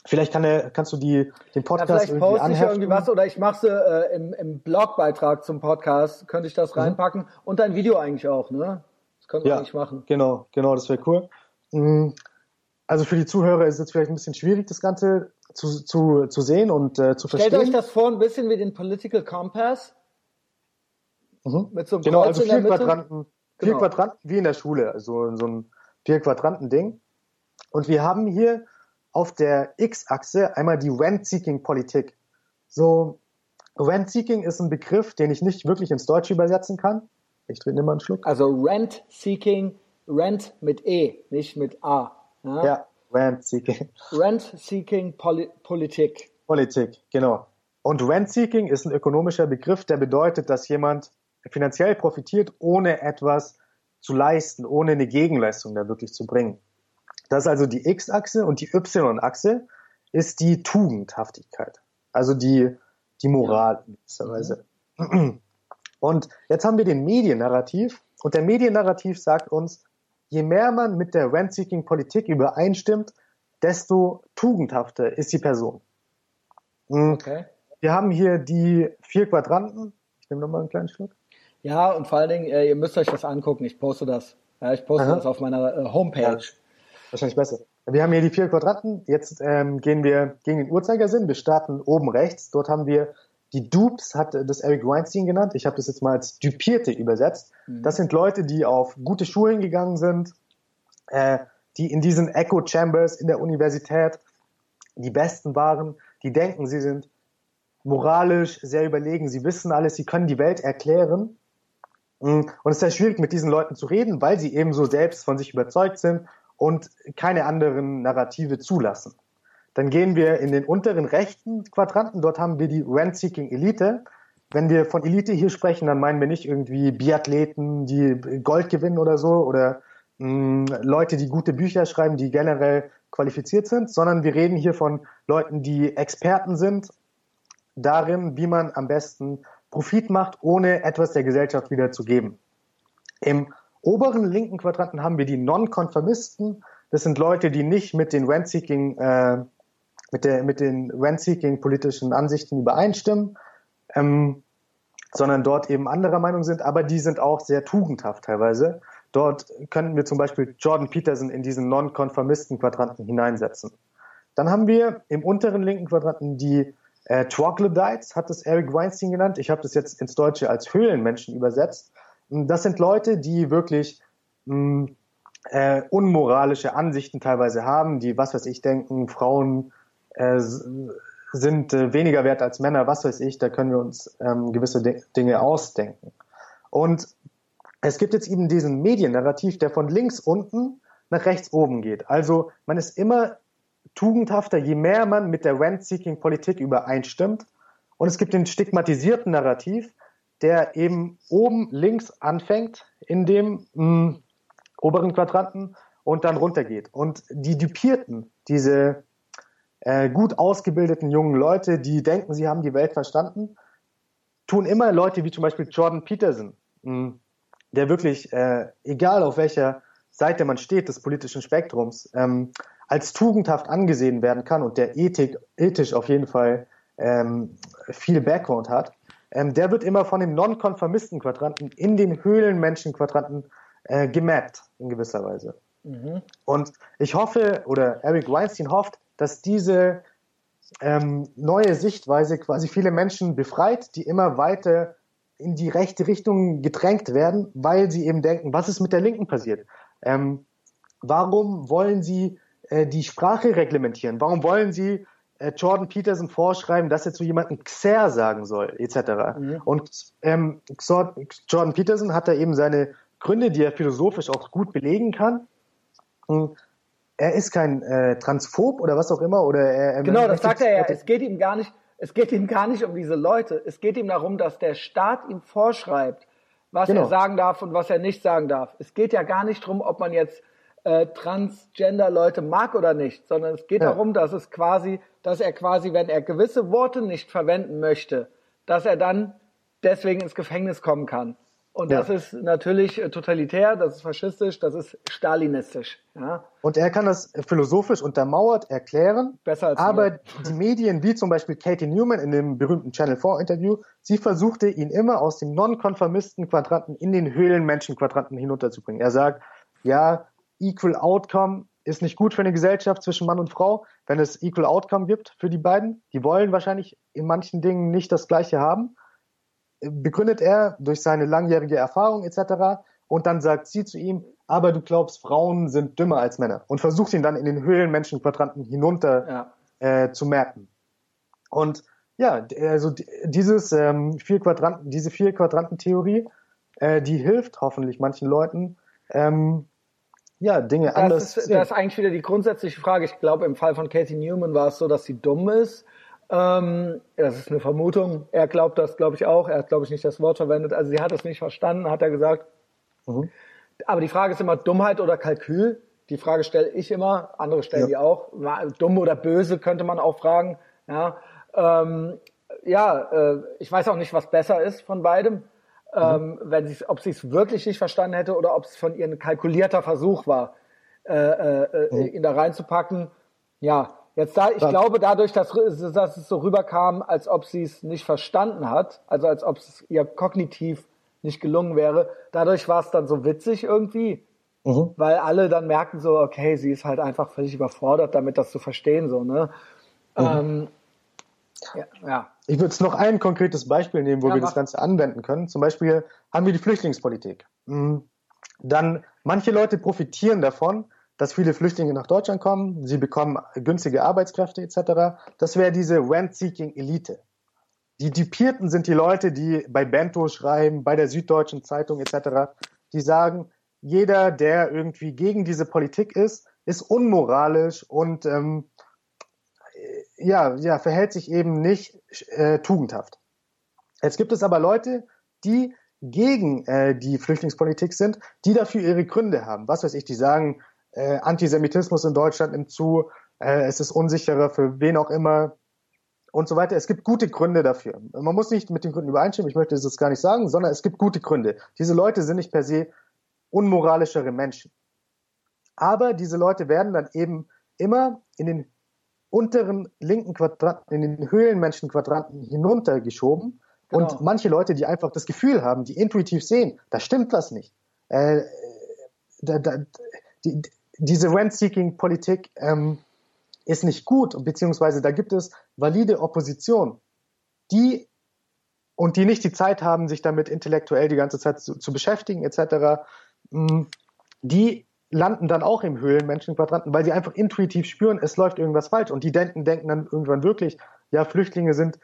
Vielleicht kann er, kannst du die, den Ja, Podcast vielleicht irgendwie poste ich anheften. irgendwie was oder ich mache sie äh, im, im Blogbeitrag zum Podcast, könnte ich das reinpacken. Und dein Video eigentlich auch, ne? Das Mhm. Ja, eigentlich machen. genau, genau, das wäre cool. Mhm. Also für die Zuhörer ist es jetzt vielleicht ein bisschen schwierig, das Ganze zu, zu, zu sehen und äh, zu Stellt verstehen. euch das vor, ein bisschen wie den Political Compass. Mhm. Mit so einem Genau, Kreuz also der vier. Quadranten, vier Genau. Quadranten wie in der Schule, also so ein vier Quadranten Ding. Und wir haben hier auf der X-Achse einmal die Rent-Seeking-Politik. So, Rent-Seeking ist ein Begriff, den ich nicht wirklich ins Deutsche übersetzen kann. Ich trinke immer einen Schluck. Also Rent Seeking, Rent mit E, nicht mit A. Ja? Ja, Rent-Seeking. Rent Seeking Poli Politik. Politik, genau. Und Rent-Seeking ist ein ökonomischer Begriff, der bedeutet, dass jemand finanziell profitiert, ohne etwas zu leisten, ohne eine Gegenleistung da wirklich zu bringen. Das ist also die X-Achse und die Y-Achse ist die Tugendhaftigkeit, also die, die Moral in gewisser Weise. Und jetzt haben wir den Mediennarrativ und der Mediennarrativ sagt uns, je mehr man mit der Rent-Seeking-Politik übereinstimmt, desto tugendhafter ist die Person. Mhm. Okay. Wir haben hier die vier Quadranten. Ich nehme nochmal einen kleinen Schluck. Ja, und vor allen Dingen, äh, ihr müsst euch das angucken. Ich poste das. Ja, ich poste Aha. das auf meiner äh, Homepage. Wahrscheinlich besser. Wir haben hier die vier Quadranten. Jetzt ähm, gehen wir gegen den Uhrzeigersinn. Wir starten oben rechts. Dort haben wir die Dupes, hat das Eric Weinstein genannt. Ich habe das jetzt mal als Dupierte übersetzt. Mhm. Das sind Leute, die auf gute Schulen gegangen sind, äh, die in diesen Echo Chambers in der Universität die Besten waren, die denken, sie sind moralisch sehr überlegen, sie wissen alles, sie können die Welt erklären. Mm, und es ist sehr schwierig, mit diesen Leuten zu reden, weil sie eben so selbst von sich überzeugt sind und keine anderen Narrative zulassen. Dann gehen wir in den unteren rechten Quadranten, dort haben wir die Rent-Seeking Elite. Wenn wir von Elite hier sprechen, dann meinen wir nicht irgendwie Biathleten, die Gold gewinnen oder so, oder mh, mm, Leute, die gute Bücher schreiben, die generell qualifiziert sind, sondern wir reden hier von Leuten, die Experten sind darin, wie man am besten Profit macht, ohne etwas der Gesellschaft wieder zu geben. Im oberen linken Quadranten haben wir die Non-Konformisten. Das sind Leute, die nicht mit den Rent-Seeking äh, mit, der, mit den Rent-Seeking politischen Ansichten übereinstimmen, ähm, sondern dort eben anderer Meinung sind, aber die sind auch sehr tugendhaft teilweise. Dort könnten wir zum Beispiel Jordan Peterson in diesen Non-Konformisten-Quadranten hineinsetzen. Dann haben wir im unteren linken Quadranten die äh, Troglodytes, hat es Eric Weinstein genannt. Ich habe das jetzt ins Deutsche als Höhlenmenschen übersetzt. Das sind Leute, die wirklich mh, äh, unmoralische Ansichten teilweise haben, die, was weiß ich, denken, Frauen äh, sind äh, weniger wert als Männer, was weiß ich, da können wir uns ähm, gewisse Dinge ausdenken. Und es gibt jetzt eben diesen Mediennarrativ, der von links unten nach rechts oben geht. Also man ist immer tugendhafter, je mehr man mit der Rent-Seeking-Politik übereinstimmt. Und es gibt den stigmatisierten Narrativ, der eben oben links anfängt in dem mh, mm, oberen Quadranten und dann runtergeht. Und die Dupierten, diese äh, gut ausgebildeten jungen Leute, die denken, sie haben die Welt verstanden, tun immer Leute wie zum Beispiel Jordan Peterson, mh, der wirklich, äh, egal auf welcher Seite man steht des politischen Spektrums, ähm, als tugendhaft angesehen werden kann und der Ethik, ethisch auf jeden Fall ähm, viel Background hat, ähm, der wird immer von dem Non-Konformisten-Quadranten in den Höhlenmenschen-Quadranten äh, gemappt, in gewisser Weise. Mhm. Und ich hoffe, oder Eric Weinstein hofft, dass diese ähm, neue Sichtweise quasi viele Menschen befreit, die immer weiter in die rechte Richtung gedrängt werden, weil sie eben denken, was ist mit der Linken passiert? Ähm, warum wollen sie äh, die Sprache reglementieren? Warum wollen sie Jordan Peterson vorschreiben, dass er zu jemandem Xer sagen soll, etc. Mhm. Und ähm, Jordan Peterson hat da eben seine Gründe, die er philosophisch auch gut belegen kann. Und er ist kein äh, Transphob oder was auch immer oder er, er genau das sagt er ja es geht ihm gar nicht es geht ihm gar nicht um diese Leute es geht ihm darum dass der Staat ihm vorschreibt was genau. er sagen darf und was er nicht sagen darf es geht ja gar nicht darum ob man jetzt äh, Transgender Leute mag oder nicht sondern es geht ja. darum dass es quasi dass er quasi wenn er gewisse Worte nicht verwenden möchte dass er dann deswegen ins Gefängnis kommen kann und ja. das ist natürlich äh, totalitär, das ist faschistisch, das ist stalinistisch. Ja. Und er kann das philosophisch untermauert erklären. Besser als aber wir. die Medien, wie zum Beispiel Katie Newman in dem berühmten Channel 4 Interview, sie versuchte ihn immer aus dem Non-Konformisten-Quadranten in den Höhlenmenschen-Quadranten hinunterzubringen. Er sagt, ja, Equal Outcome ist nicht gut für eine Gesellschaft zwischen Mann und Frau, wenn es Equal Outcome gibt für die beiden. Die wollen wahrscheinlich in manchen Dingen nicht das Gleiche haben begründet er durch seine langjährige Erfahrung etc. Und dann sagt sie zu ihm, aber du glaubst, Frauen sind dümmer als Männer und versucht ihn dann in den Höhlenmenschenquadranten hinunter ja. äh, zu merken. Und ja, also dieses ähm, vier Quadranten, diese vier Quadranten-Theorie, äh, die hilft hoffentlich manchen Leuten, ähm, ja, Dinge das anders ist, sehen. Das ist eigentlich wieder die grundsätzliche Frage. Ich glaube, im Fall von Katie Newman war es so, dass sie dumm ist ähm, das ist eine Vermutung. Er glaubt das, glaube ich, auch. Er hat, glaube ich, nicht das Wort verwendet. Also sie hat es nicht verstanden, hat er gesagt. Mhm. Aber die Frage ist immer Dummheit oder Kalkül. Die Frage stelle ich immer. Andere stellen ja. die auch. Dumm oder böse könnte man auch fragen. Ja, ähm, ja äh, ich weiß auch nicht, was besser ist von beidem. Ähm, mhm. wenn sie, ob sie es wirklich nicht verstanden hätte oder ob es von ihr ein kalkulierter Versuch war, äh, äh, mhm. ihn da reinzupacken. Ja, Jetzt da, ich glaube dadurch, dass, dass es so rüberkam, als ob sie es nicht verstanden hat, also als ob es ihr kognitiv nicht gelungen wäre, dadurch war es dann so witzig irgendwie. mhm. weil alle dann merken so, okay, sie ist halt einfach völlig überfordert, damit das zu verstehen, so, ne? Mhm. Ähm, ja, ja. Ich würde noch ein konkretes Beispiel nehmen, wo ja, wir mach. das Ganze anwenden können. Zum Beispiel haben wir die Flüchtlingspolitik. Mhm. Dann manche Leute profitieren davon, dass viele Flüchtlinge nach Deutschland kommen, sie bekommen günstige Arbeitskräfte etc. Das wäre diese Rent-Seeking-Elite. Die Dipierten sind die Leute, die bei Bento schreiben, bei der Süddeutschen Zeitung etc., die sagen, jeder, der irgendwie gegen diese Politik ist, ist unmoralisch und ähm, ja, ja, verhält sich eben nicht äh, tugendhaft. Jetzt gibt es aber Leute, die gegen äh, die Flüchtlingspolitik sind, die dafür ihre Gründe haben. Was weiß ich, die sagen, äh, Antisemitismus in Deutschland nimmt zu, äh, es ist unsicherer für wen auch immer und so weiter. Es gibt gute Gründe dafür. Man muss nicht mit den Gründen übereinstimmen, ich möchte das gar nicht sagen, sondern es gibt gute Gründe. Diese Leute sind nicht per se unmoralischere Menschen. Aber diese Leute werden dann eben immer in den unteren linken Quadranten, in den Höhlenmenschenquadranten hinuntergeschoben. Genau. Und manche Leute, die einfach das Gefühl haben, die intuitiv sehen, da stimmt was nicht. Äh, da, da, die, diese Rent-Seeking-Politik ähm, ist nicht gut, beziehungsweise da gibt es valide Opposition, die und die nicht die Zeit haben, sich damit intellektuell die ganze Zeit zu, zu beschäftigen, etc., mm, die landen dann auch im Höhlenmenschenquadranten, weil sie einfach intuitiv spüren, es läuft irgendwas falsch. Und die denken, denken dann irgendwann wirklich, ja, Flüchtlinge sind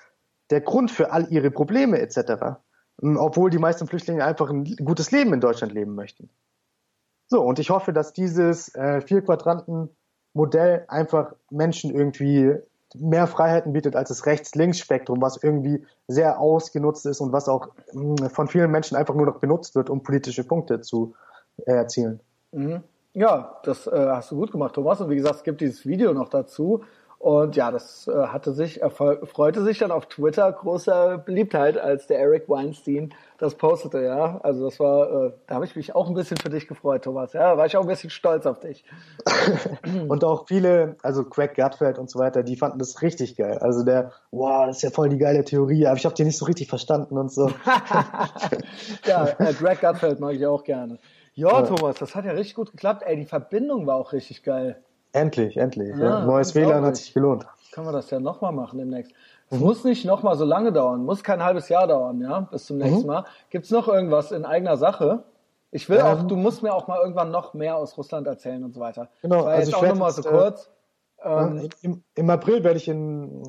der Grund für all ihre Probleme etc. Mm, obwohl die meisten Flüchtlinge einfach ein gutes Leben in Deutschland leben möchten. So, und ich hoffe, dass dieses äh, Vier-Quadranten-Modell einfach Menschen irgendwie mehr Freiheiten bietet als das Rechts-Links-Spektrum, was irgendwie sehr ausgenutzt ist und was auch mh, mm, von vielen Menschen einfach nur noch benutzt wird, um politische Punkte zu äh, erzielen. Mhm. Ja, das äh, hast du gut gemacht, Thomas. Und wie gesagt, es gibt dieses Video noch dazu. Und ja, das äh, hatte sich, freute sich dann auf Twitter großer Beliebtheit, als der Eric Weinstein das postete, ja. Also das war, äh, da habe ich mich auch ein bisschen für dich gefreut, Thomas. Ja, war ich auch ein bisschen stolz auf dich. und auch viele, also Craig Gutfeld und so weiter, die fanden das richtig geil. Also der, wow, das ist ja voll die geile Theorie, aber ich habe die nicht so richtig verstanden und so. ja, äh, Greg Gutfeld mag ich auch gerne. Ja, ja, Thomas, das hat ja richtig gut geklappt. Ey, die Verbindung war auch richtig geil. Endlich, endlich. Ja, ja. Neues WLAN hat sich gelohnt. Können wir das ja nochmal machen demnächst. Es mhm. muss nicht nochmal so lange dauern, muss kein halbes Jahr dauern, ja, bis zum nächsten mhm. Mal. Gibt's noch irgendwas in eigener Sache? Ich will ähm, auch, du musst mir auch mal irgendwann noch mehr aus Russland erzählen und so weiter. Genau, also jetzt ich auch nochmal so kurz. Äh, ähm, im, Im April werde ich in,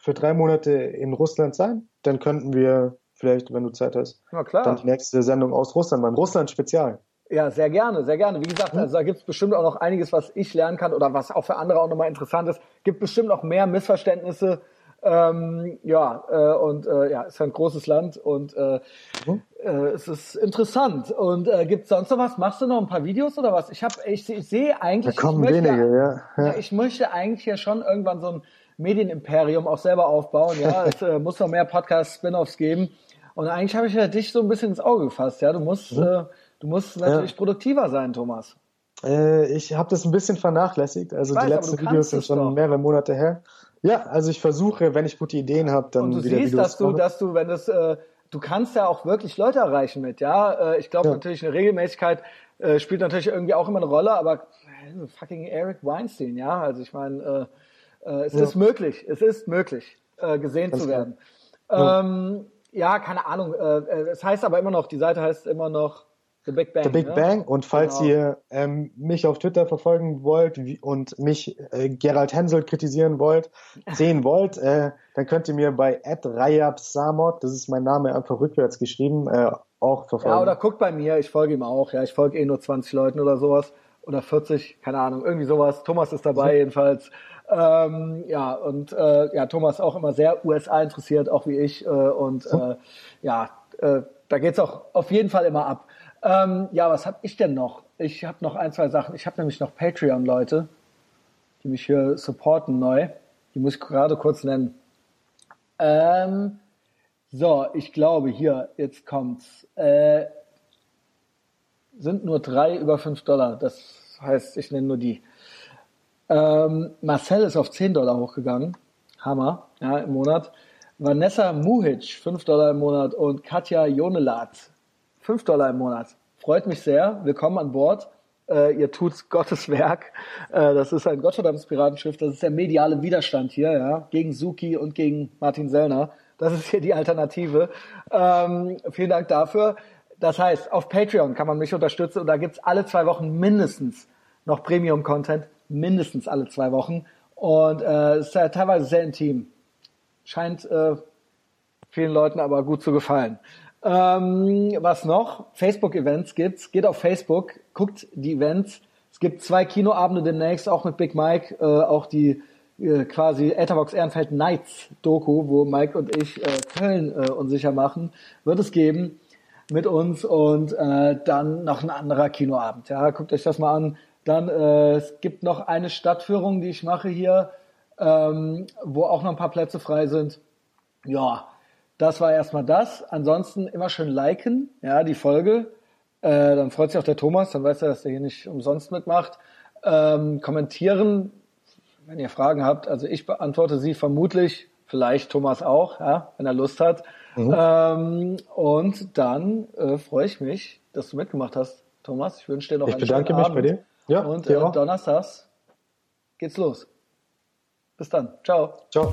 für drei Monate in Russland sein. Dann könnten wir vielleicht, wenn du Zeit hast, dann die nächste Sendung aus Russland machen. Russland Spezial. Ja, sehr gerne, sehr gerne. Wie gesagt, also da gibt es bestimmt auch noch einiges, was ich lernen kann oder was auch für andere auch nochmal interessant ist. Gibt bestimmt noch mehr Missverständnisse. Ähm, ja, äh, und äh, ja, ist ein großes Land und äh, mhm. äh, es ist interessant. Und äh, gibt sonst noch was? Machst du noch ein paar Videos oder was? Ich habe, ich, ich sehe eigentlich. Da kommen ich möchte, wenige, ja. ja. Ich möchte eigentlich ja schon irgendwann so ein Medienimperium auch selber aufbauen. Ja, es äh, muss noch mehr Podcast-Spin-offs geben. Und eigentlich habe ich ja dich so ein bisschen ins Auge gefasst. Ja, du musst mhm. äh, Du musst natürlich ja. produktiver sein, Thomas. Äh, ich habe das ein bisschen vernachlässigt. Also weiß, die letzten Videos sind schon doch. mehrere Monate her. Ja, also ich versuche, wenn ich gute Ideen habe, dann Und du wieder siehst, Videos dass du, dass du, wenn das, äh, du kannst ja auch wirklich Leute erreichen mit, ja. Äh, ich glaube ja. natürlich eine Regelmäßigkeit äh, spielt natürlich irgendwie auch immer eine Rolle, aber äh, fucking Eric Weinstein, ja. Also ich meine, äh, äh, es ja. ist möglich, es ist möglich, gesehen Ganz zu werden. Ja. Ähm, ja, keine Ahnung. Es heißt aber immer noch, die Seite heißt immer noch The Big Bang. The Big ne? Bang. Und falls genau. ihr ähm, mich auf Twitter verfolgen wollt und mich äh, Gerald Hensel kritisieren wollt, sehen wollt, äh, dann könnt ihr mir bei @rayabsamot, das ist mein Name einfach rückwärts geschrieben, äh, auch verfolgen. Ja, oder guckt bei mir, ich folge ihm auch. Ja, ich folge eh nur 20 Leuten oder sowas oder 40, keine Ahnung, irgendwie sowas. Thomas ist dabei mhm. jedenfalls. Ähm, ja, und äh, ja, Thomas auch immer sehr USA interessiert, auch wie ich. Äh, und mhm. äh, ja, äh, da geht's auch auf jeden Fall immer ab. Ähm, ja, was habe ich denn noch? Ich habe noch ein, zwei Sachen. Ich habe nämlich noch Patreon-Leute, die mich hier supporten neu. Die muss ich gerade kurz nennen. Ähm, so, ich glaube hier, jetzt kommt's. Äh, sind nur drei über fünf Dollar. Das heißt, ich nenne nur die. Ähm, Marcel ist auf 10 Dollar hochgegangen. Hammer, ja, im Monat. Vanessa Muhic, 5 Dollar im Monat und Katja Jonelat, 5 Dollar im Monat. Freut mich sehr. Willkommen an Bord. Äh, ihr tut Gottes Werk. Äh, das ist ein Gottverdamms Piratenschiff. Das ist der mediale Widerstand hier, ja, gegen Suki und gegen Martin Sellner. Das ist hier die Alternative. Ähm, vielen Dank dafür. Das heißt, auf Patreon kann man mich unterstützen und da gibt's alle zwei Wochen mindestens noch Premium-Content, mindestens alle zwei Wochen. Und äh, ist ja teilweise sehr intim. Scheint äh, vielen Leuten aber gut zu gefallen. Ähm, was noch? Facebook-Events gibt's. Geht auf Facebook, guckt die Events. Es gibt zwei Kinoabende demnächst, auch mit Big Mike, äh, auch die äh, quasi Etherbox Ehrenfeld Nights Doku, wo Mike und ich äh, Köln äh, unsicher machen, wird es geben mit uns und äh, dann noch ein anderer Kinoabend. Ja, guckt euch das mal an. Dann äh, es gibt noch eine Stadtführung, die ich mache hier, ähm, wo auch noch ein paar Plätze frei sind. Ja, das war erstmal das. Ansonsten immer schön liken, ja, die Folge. Äh, dann freut sich auch der Thomas, dann weiß er, dass er hier nicht umsonst mitmacht. Ähm, kommentieren, wenn ihr Fragen habt. Also ich beantworte sie vermutlich, vielleicht Thomas auch, ja, wenn er Lust hat. Mhm. Ähm, und dann äh, freue ich mich, dass du mitgemacht hast, Thomas. Ich wünsche dir noch ich einen bedanke schönen mich Abend. bei dir. Ja, und dir äh, donnerstags geht's los. Bis dann. Ciao. Ciao.